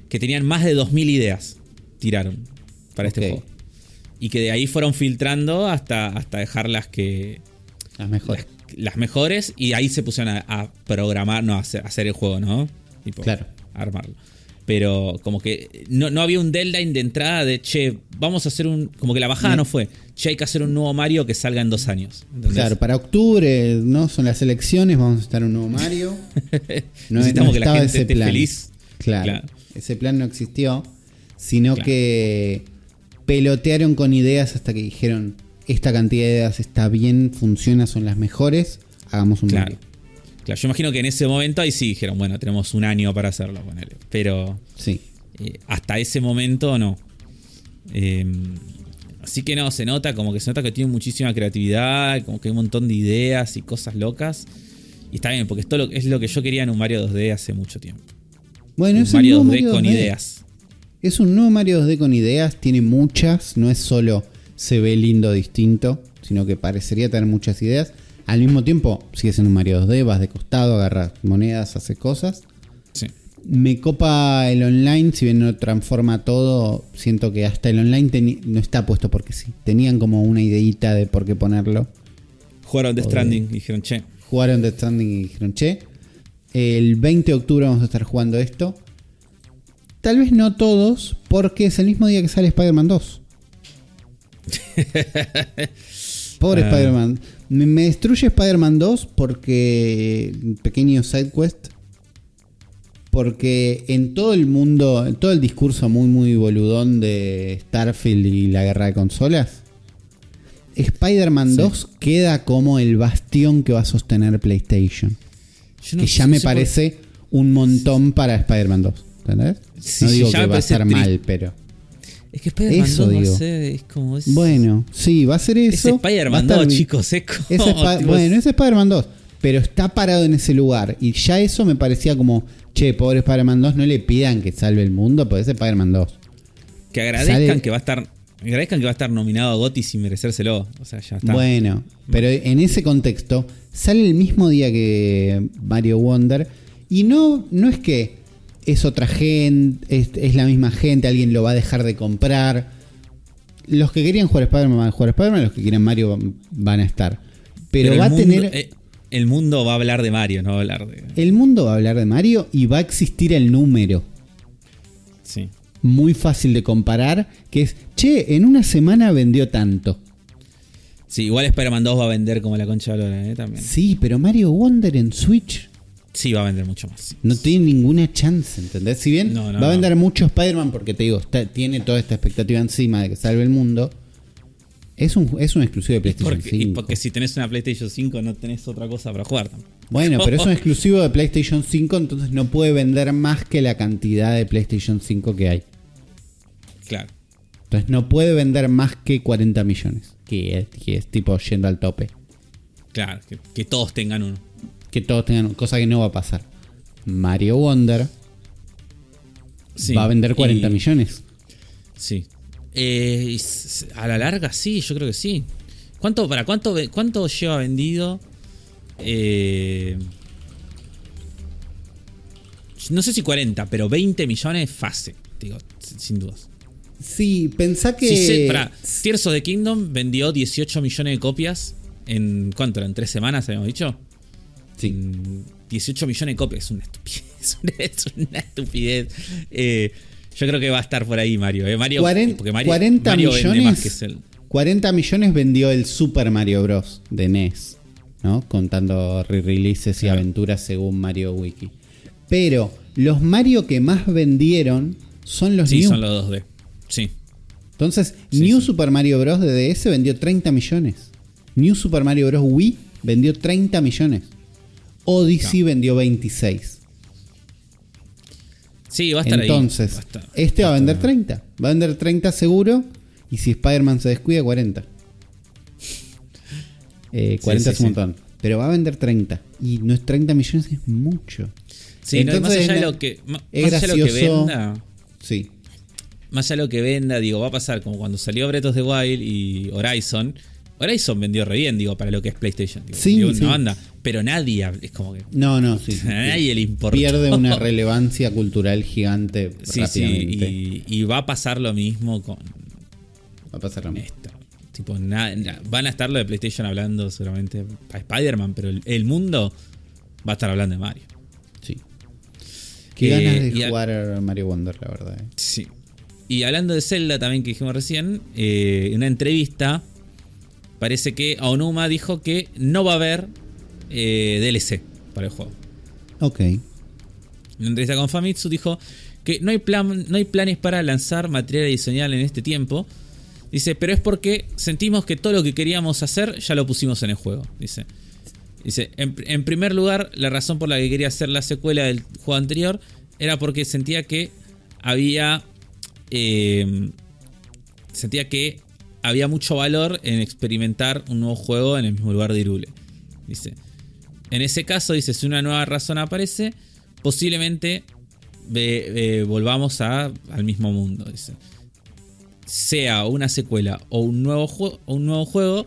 que tenían más de 2000 ideas. Tiraron para este juego. Y que de ahí fueron filtrando hasta, hasta dejar las que. Las mejores. Las, las mejores. Y ahí se pusieron a, a programar, no, a hacer, a hacer el juego, ¿no? Tipo, Claro. Armarlo. Pero como que no, no había un deadline de entrada de che, vamos a hacer un. Como que la bajada no fue. Che, hay que hacer un nuevo Mario que salga en dos años. ¿entendés? Claro, para octubre, ¿no? Son las elecciones, vamos a estar un nuevo Mario. No, Necesitamos no que la gente ese esté plan. feliz. Claro, Claro. Ese plan no existió, sino Claro. que pelotearon con ideas hasta que dijeron, esta cantidad de ideas está bien, funciona, son las mejores, hagamos un Claro. Mario. Claro, yo imagino que en ese momento ahí sí dijeron, bueno, tenemos un año para hacerlo, ponele. Pero Sí. eh, hasta ese momento no. Eh, así que no, se nota como que se nota que tiene muchísima creatividad, como que hay un montón de ideas y cosas locas. Y está bien, porque esto es lo que yo quería en un Mario 2D hace mucho tiempo. Bueno, un es un Mario nuevo 2D Mario con 2D. ideas. Es un nuevo Mario 2D con ideas, tiene muchas, no es solo se ve lindo distinto, sino que parecería tener muchas ideas. Al mismo tiempo, sigues en un Mario 2D, vas de costado, agarras monedas, haces cosas. Sí. Me copa el online, si bien no transforma todo, siento que hasta el online no está puesto porque sí. Tenían como una ideita de por qué ponerlo. Jugaron The. Stranding y dijeron, che, Jugaron Death Stranding y dijeron, che, el 20 de octubre vamos a estar jugando esto. Tal vez no todos, porque es el mismo día que sale Spider-Man 2. Pobre Ah. Spider-Man. Me, me destruye Spider-Man 2 porque. Pequeño side quest. Porque en todo el mundo, en todo el discurso muy, muy boludón de Starfield y la guerra de consolas, Spider-Man Sí. 2 queda como el bastión que va a sostener PlayStation. no que ya me por- parece un montón para Spider-Man 2. ¿Entendés? Sí, no digo que va a estar mal, pero. Es que Spider-Man Eso 2 va a digo. ser, es como... Es, Bueno, sí, va a ser es eso. a Spider-Man estar 2, bien. chicos, es como... Es Spi- tipo, bueno, es Spider-Man 2. Pero está parado en ese lugar. Y ya eso me parecía como, che, pobre Spider-Man 2, no le pidan que salve el mundo, porque es Spider-Man 2. Que agradezcan Sale- que va a estar. Agradezcan que va a estar nominado a Gotti sin merecérselo. O sea, ya está. Bueno, pero en ese contexto, sale el mismo día que Mario Wonder. Y no, no es que es otra gente, es, es la misma gente, alguien lo va a dejar de comprar. Los que querían jugar Spider-Man van a jugar Spider-Man, los que quieren Mario van, a estar. Pero, va a mundo- tener. eh, el mundo va a hablar de Mario, no va a hablar de. El mundo va a hablar de Mario y va a existir el número. Sí. Muy fácil de comparar, que es, che, en una semana vendió tanto. Sí, igual Spider-Man 2 va a vender como la concha de la lora, ¿eh? También. Sí, pero Mario Wonder en Switch Sí, va a vender mucho más. no tiene ninguna chance, ¿entendés? Si bien No, no, va a no. vender mucho Spider-Man, porque te digo, está- tiene toda esta expectativa encima de que salve el mundo, es un, es un exclusivo de PlayStation Porque, y 5. porque si tenés una PlayStation 5 no tenés otra cosa para jugar tampoco. Bueno, pero es un exclusivo de PlayStation 5, entonces no puede vender más que la cantidad de PlayStation 5 que hay. Claro. Entonces no puede vender más que 40 millones, que es, que es tipo yendo al tope. Claro, que, que todos tengan uno. Que todos tengan, cosa que no va a pasar. Mario Wonder Sí, va a vender 40 y- millones. Sí. Eh, a la larga, sí, yo creo que sí. ¿Cuánto, para cuánto, cuánto lleva vendido? Eh, no sé si 40, pero 20 millones fácil, digo, sin dudas. Sí, pensá que. Si se- pará, Tears of the Kingdom vendió 18 millones de copias en ¿cuánto? ¿En tres semanas habíamos dicho? Sí. Mm, 18 millones de copias, es una estupidez. Es una, es una estupidez. Eh, yo creo que va a estar por ahí Mario. eh. Mario Cuaren- porque Mario, 40 Mario vende millones. más que es el. 40 millones vendió el Super Mario Bros. de NES, ¿no? Contando re-releases y Claro. aventuras según Mario Wiki. Pero los Mario que más vendieron son los Sí, New. son los 2D. Sí. Entonces, Sí, New sí. Super Mario Bros. de DS vendió 30 millones. New Super Mario Bros. Wii vendió 30 millones. Odyssey vendió 26. Sí, va a estar Entonces, ahí. Va a estar- este va a vender estar- 30. Va a vender 30 seguro. Y si Spider-Man se descuida, 40. Eh, 40 Sí, es sí, un sí. montón. Pero va a vender 30. Y no es 30 millones, es mucho. Sí, no, y más Entonces, allá de lo que, ma- es más allá de lo que gracioso. venda, Sí. más allá de lo que venda, digo, va a pasar como cuando salió Breath of the Wild y Horizon. Horizon vendió re bien, digo, para lo que es PlayStation. Digo, Sí, vendió una banda, pero nadie, es como que No, no, sí. sí, a nadie le importa. Pierde una relevancia cultural gigante Sí, sí, rápidamente. y, y va a pasar lo mismo con Va a pasar lo mismo. esto. Tipo, na- na- van a estar lo de PlayStation hablando seguramente a Spider-Man, pero el, el mundo va a estar hablando de Mario. Sí. Qué Eh, ganas de jugar a Mario Wonder, la verdad. eh. Sí. Y hablando de Zelda también que dijimos recién, eh, en una entrevista parece que Aonuma dijo que no va a haber eh, DLC para el juego. Ok. En una entrevista con Famitsu dijo que no hay, plan, no hay planes para lanzar material adicional en este tiempo. Dice, pero es porque sentimos que todo lo que queríamos hacer ya lo pusimos en el juego. Dice, dice en, en primer lugar, la razón por la que quería hacer la secuela del juego anterior era porque sentía que había... eh, sentía que había mucho valor en experimentar un nuevo juego en el mismo lugar de Irule. Dice, en ese caso, dice, si una nueva razón aparece, posiblemente eh, volvamos a- al mismo mundo. Dice. Sea una secuela o un nuevo, juego un nuevo juego,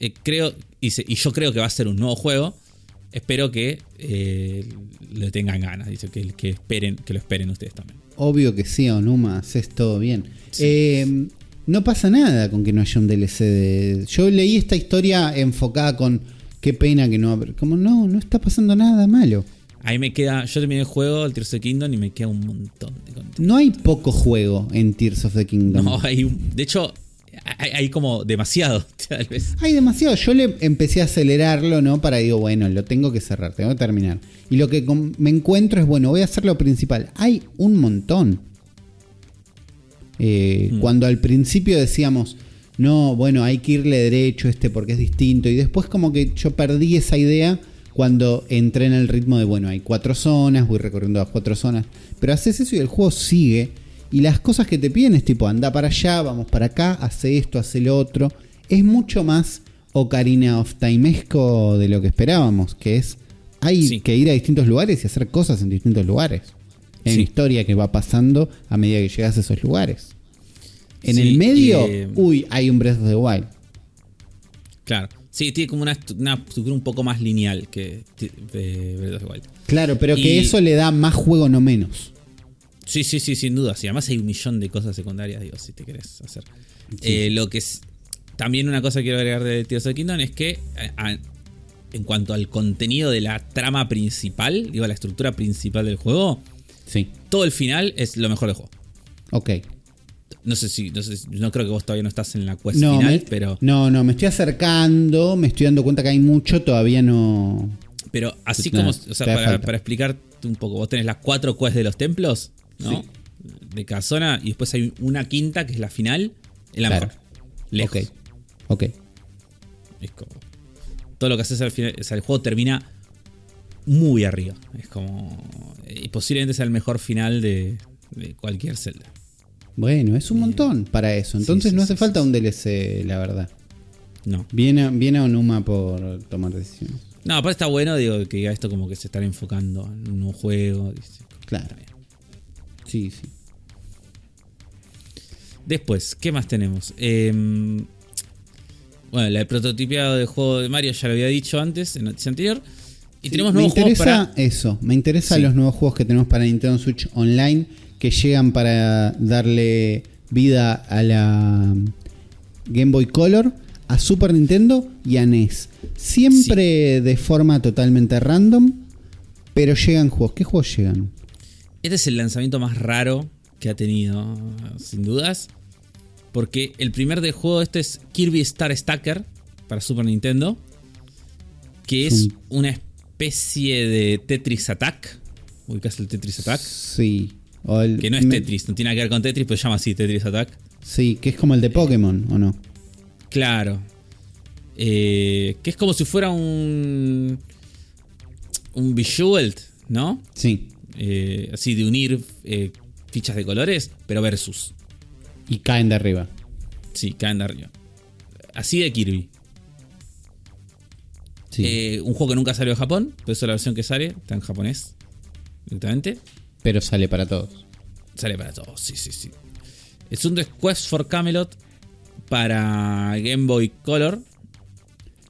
eh, creo, dice, y yo creo que va a ser un nuevo juego. Espero que eh, le tengan ganas, dice, que, que esperen, que lo esperen ustedes también. Obvio que sí, Onuma, haces todo bien. Sí. Eh, no pasa nada con que no haya un DLC de. Yo leí esta historia enfocada con qué pena que no. Como no, no está pasando nada malo. Ahí me queda, yo terminé el juego, el Tears of the Kingdom, y me queda un montón de contenido. No hay poco juego en Tears of the Kingdom. No, hay un- de hecho, hay, hay como demasiado, tal vez. Hay demasiado. Yo le empecé a acelerarlo, ¿no? Para digo, bueno, lo tengo que cerrar, tengo que terminar. Y lo que me encuentro es, bueno, voy a hacer lo principal. Hay un montón. Eh, Mm. Cuando al principio decíamos, no, bueno, hay que irle derecho a este porque es distinto. Y después como que yo perdí esa idea cuando entré en el ritmo de, bueno, hay cuatro zonas, voy recorriendo las cuatro zonas. Pero haces eso y el juego sigue. Y las cosas que te piden es tipo, anda para allá, vamos para acá, hace esto, hace lo otro. Es mucho más Ocarina of Timesco de lo que esperábamos, que es, hay Sí. que ir a distintos lugares y hacer cosas en distintos lugares. En Sí. historia que va pasando a medida que llegas a esos lugares. En Sí, el medio, eh, uy, hay un Breath of the Wild. Claro. Sí, tiene como una, estru- una estructura un poco más lineal que de Breath of the Wild. Claro, pero que eso le da más juego, no menos. Sí, sí, sí, sin duda. Sí, además hay un millón de cosas secundarias, digo, si te querés hacer. Eh, lo que es. También una cosa que quiero agregar de Tears of the Kingdom es que a- a- en cuanto al contenido de la trama principal, digo, la estructura principal del juego, Sí. todo el final es lo mejor del juego. Ok. No sé si, no, sé no creo que vos todavía no estás en la quest No, final, me, pero, no, no, me estoy acercando, me estoy dando cuenta que hay mucho, todavía no. pero así como, o sea, para, para explicarte un poco, vos tenés las cuatro quests de los templos, ¿no? Sí. De cada zona, y después hay una quinta que es la final, es la Claro. mejor. Lejos. Ok. Ok. Es como. Todo lo que haces al final. O sea, el juego termina muy arriba. Es como. Y posiblemente sea el mejor final de, de cualquier Zelda. Bueno, es un montón para eso. Entonces sí, no hace sí, falta un DLC, la verdad. No. Viene, viene Onuma por tomar decisiones. No, aparte está bueno, digo, que diga esto como que se están enfocando en un nuevo juego. dice, Claro. Sí, sí. Después, ¿qué más tenemos? Eh, bueno, la prototipiado del juego de Mario ya lo había dicho antes, en la noticia anterior. Y tenemos me nuevos juegos interesa para. eso, me interesan Sí. los nuevos juegos que tenemos para Nintendo Switch Online que llegan para darle vida a la Game Boy Color, a Super Nintendo y a NES. Siempre de forma totalmente random, pero llegan juegos. ¿Qué juegos llegan? Este es el lanzamiento más raro que ha tenido, sin dudas. Porque el primer del juego este es Kirby Star Stacker para Super Nintendo. Que es una especie de Tetris Attack. ¿Ubicas el Tetris Attack? Sí. O el- Que no es me- Tetris, no tiene nada que ver con Tetris, pero se llama así Tetris Attack. Sí, que es como el de Pokémon, ¿o no? Claro. Eh, que es como si fuera un. un Bejeweled, ¿no? Sí. Eh, así de unir eh, fichas de colores, pero versus. Y caen de arriba. Sí, caen de arriba. Así de Kirby. Sí. Eh, un juego que nunca salió de Japón, pero eso es la versión que sale, está en japonés directamente. Pero sale para todos. Sale para todos, sí, sí, sí. Es un Quest for Camelot para Game Boy Color.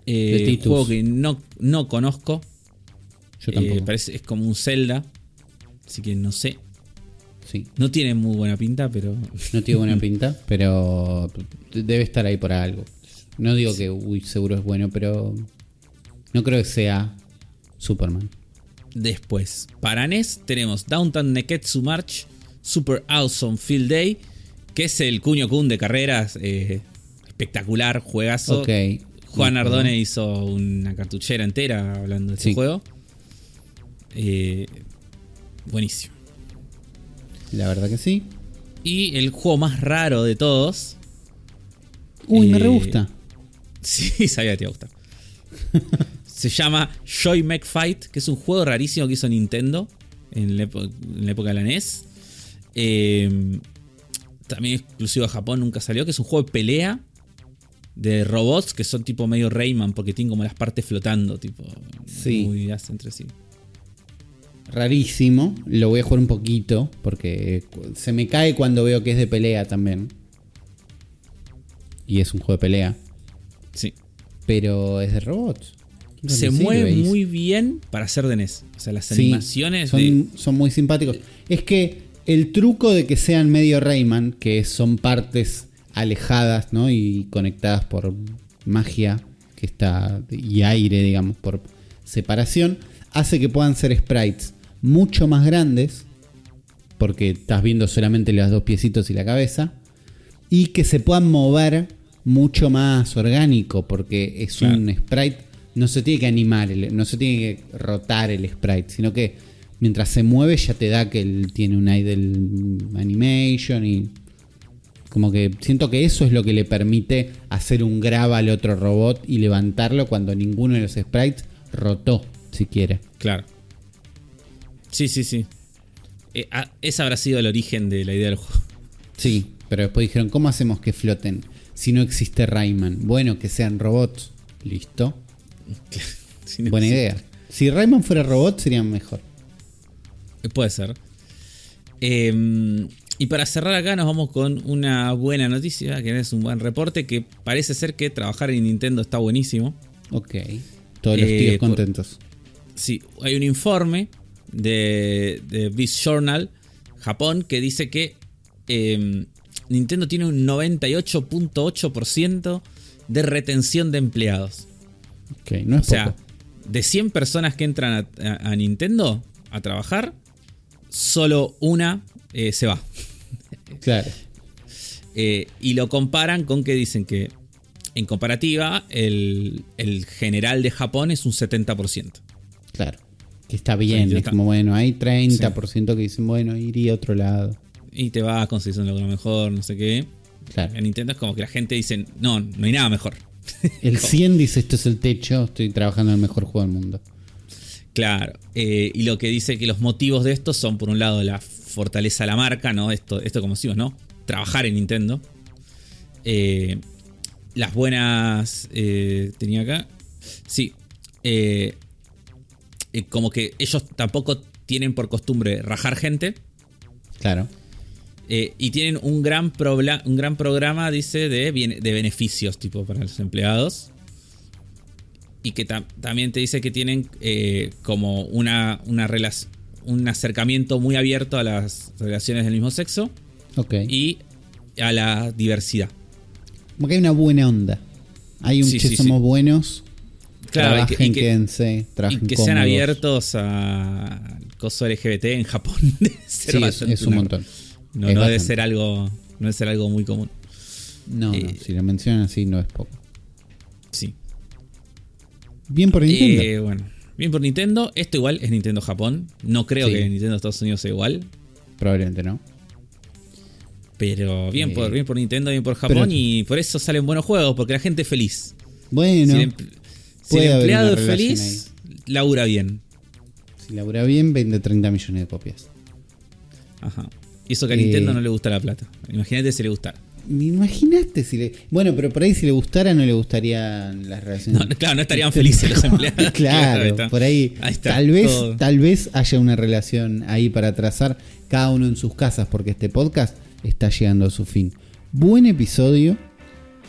Eh, un juego que no, no conozco. Yo Eh, tampoco. parece, es como un Zelda. Así que no sé. Sí. No tiene muy buena pinta, pero. No tiene buena pinta, pero debe estar ahí por algo. No digo que, uy, seguro es bueno, pero no creo que sea Superman. Después, para NES tenemos Downtown Neketsu March Super Awesome Field Day, que es el Cuño Kun de carreras. eh, espectacular, juegazo. Juan. Ardone hizo una cartuchera entera hablando de este juego. Eh, buenísimo. La verdad que sí. Y el juego más raro de todos. Uy, me Eh, re gusta. Sí, sabía que te iba a gustar. Se llama Joy Mech Fight, que es un juego rarísimo que hizo Nintendo en la, epo- en la época de la NES. Eh, también exclusivo de Japón, nunca salió, que es un juego de pelea de robots que son tipo medio Rayman, porque tienen como las partes flotando, tipo Sí. muy entre sí. Rarísimo. Lo voy a jugar un poquito porque se me cae cuando veo que es de pelea también. Y es un juego de pelea. Sí. Pero es de robots. ¿Dónde Se mueve muy bien para ser de NES. O sea, las Sí, animaciones son, de. son muy simpáticos. Es que el truco de que sean medio Rayman, que son partes alejadas ¿no? y conectadas por magia que está y aire, digamos, por separación, hace que puedan ser sprites mucho más grandes, porque estás viendo solamente los dos piecitos y la cabeza, y que se puedan mover mucho más orgánico, porque es Claro. un sprite, no se tiene que animar, no se tiene que rotar el sprite, sino que mientras se mueve ya te da que él tiene un idle animation y como que siento que eso es lo que le permite hacer un grab al otro robot y levantarlo cuando ninguno de los sprites rotó siquiera. Claro. Sí, sí, sí. Eh, ah, ese habrá sido el origen de la idea del juego. Sí, pero después dijeron, ¿cómo hacemos que floten si no existe Rayman? Bueno, que sean robots. Listo. Buena idea. Si Rayman fuera robot sería mejor. Eh, Puede ser. Eh, y para cerrar acá nos vamos con una buena noticia, que es un buen reporte, que parece ser que trabajar en Nintendo está buenísimo. Ok. Todos los Eh, tíos por- contentos. Sí, hay un informe de, de Biz Journal, Japón, que dice que eh, Nintendo tiene un 98.8% de retención de empleados. Ok, no O sea, poco. de 100 personas que entran a, a- a Nintendo a trabajar, solo una eh, se va. Claro. Eh, y lo comparan con que dicen que, en comparativa, el, el general de Japón es un 70%. Claro. Que está bien. es como, bueno, hay 30% que dicen, bueno, iría a otro lado. Y te vas consiguiendo algo mejor, no sé qué. Claro. En Nintendo es como que la gente dice, no, no hay nada mejor. El 100 dice, esto es el techo, estoy trabajando en el mejor juego del mundo. Claro. eh, y lo que dice que los motivos de esto son, por un lado, la fortaleza de la marca, ¿no? Esto, esto como decimos, ¿no? Trabajar en Nintendo. Eh, las buenas. eh, tenía acá. Sí. como que ellos tampoco tienen por costumbre rajar gente. Claro. Eh, y tienen un gran, un gran programa, dice, de, bien- de beneficios, tipo, para los empleados. Y que tam- también te dice que tienen eh, como una, una un acercamiento muy abierto a las relaciones del mismo sexo y a la diversidad. Como que hay una buena onda. Hay un Sí, che, sí, somos sí. buenos. Claro, y trabajen, que- y que- quédense, Y trabajen que sean abiertos al coso LGBT en Japón. Sí, es, es un montón. No, no debe ser algo. No debe ser algo muy común. No, no, Eh, si lo mencionan así no es poco. Sí. Bien por Nintendo. Eh, bueno, bien por Nintendo. Esto igual es Nintendo Japón. No creo Sí. que Nintendo Estados Unidos sea igual. Probablemente no. Pero bien, Eh, por, bien por Nintendo, bien por Japón. pero- y por eso salen buenos juegos, porque la gente es feliz. Bueno, si el, si el empleado es feliz, labura bien. Si labura bien, vende 30 millones de copias. Ajá. Y eso que a Eh, Nintendo no le gusta la plata. Imagínate si le gustara. Me imaginaste si le. Bueno, pero por ahí si le gustara, no le gustarían las relaciones. No, claro, no estarían felices los empleados. claro, ahí por ahí. Ahí está, tal vez, todo. tal vez haya una relación ahí para trazar cada uno en sus casas, porque este podcast está llegando a su fin. Buen episodio.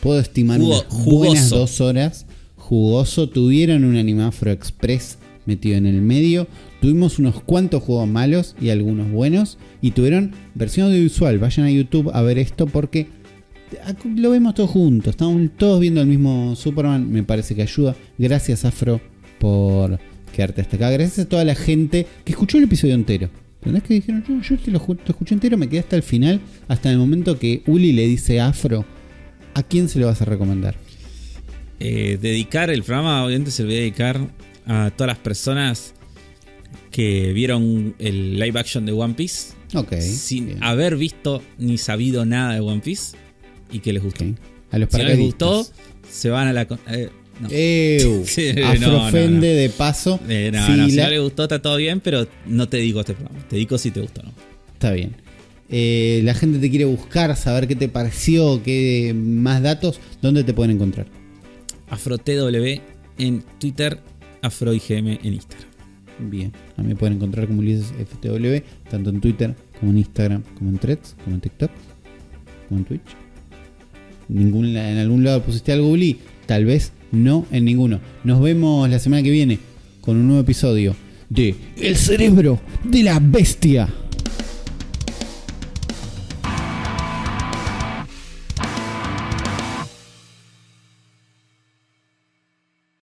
Puedo estimar Jugo- unas buenas dos horas. Jugoso. Tuvieron un Animafro Express metido en el medio. Tuvimos unos cuantos juegos malos y algunos buenos. Y tuvieron versión audiovisual. Vayan a YouTube a ver esto porque lo vemos todos juntos. Estamos todos viendo el mismo Superman. Me parece que ayuda. Gracias, Afro, por quedarte hasta acá. Gracias a toda la gente que escuchó el episodio entero. ¿Entendés que dijeron? Yo, yo te lo, te escuché entero, me quedé hasta el final. Hasta el momento que Uli le dice Afro. ¿A quién se lo vas a recomendar? Eh, dedicar el programa, obviamente se lo voy a dedicar a todas las personas que vieron el live action de One Piece sin bien, haber visto ni sabido nada de One Piece y que les gustó. A los Si no les gustó, se van a la. eh, no. Ew. Sí, no, Afrofende no, de paso. Eh, Si no, si no les gustó, está todo bien, pero no te digo este programa. Te digo si te gustó o no. Está bien. Eh, la gente te quiere buscar, saber qué te pareció, qué más datos, ¿dónde te pueden encontrar? AfroTW en Twitter, AfroIGM en Instagram. Bien, a mí me pueden encontrar como Ulises FTW, tanto en Twitter como en Instagram, como en Threads, como en TikTok, como en Twitch. Ningún, en algún lado pusiste algo, Uli, tal vez no en ninguno. Nos vemos la semana que viene con un nuevo episodio de El cerebro de la bestia.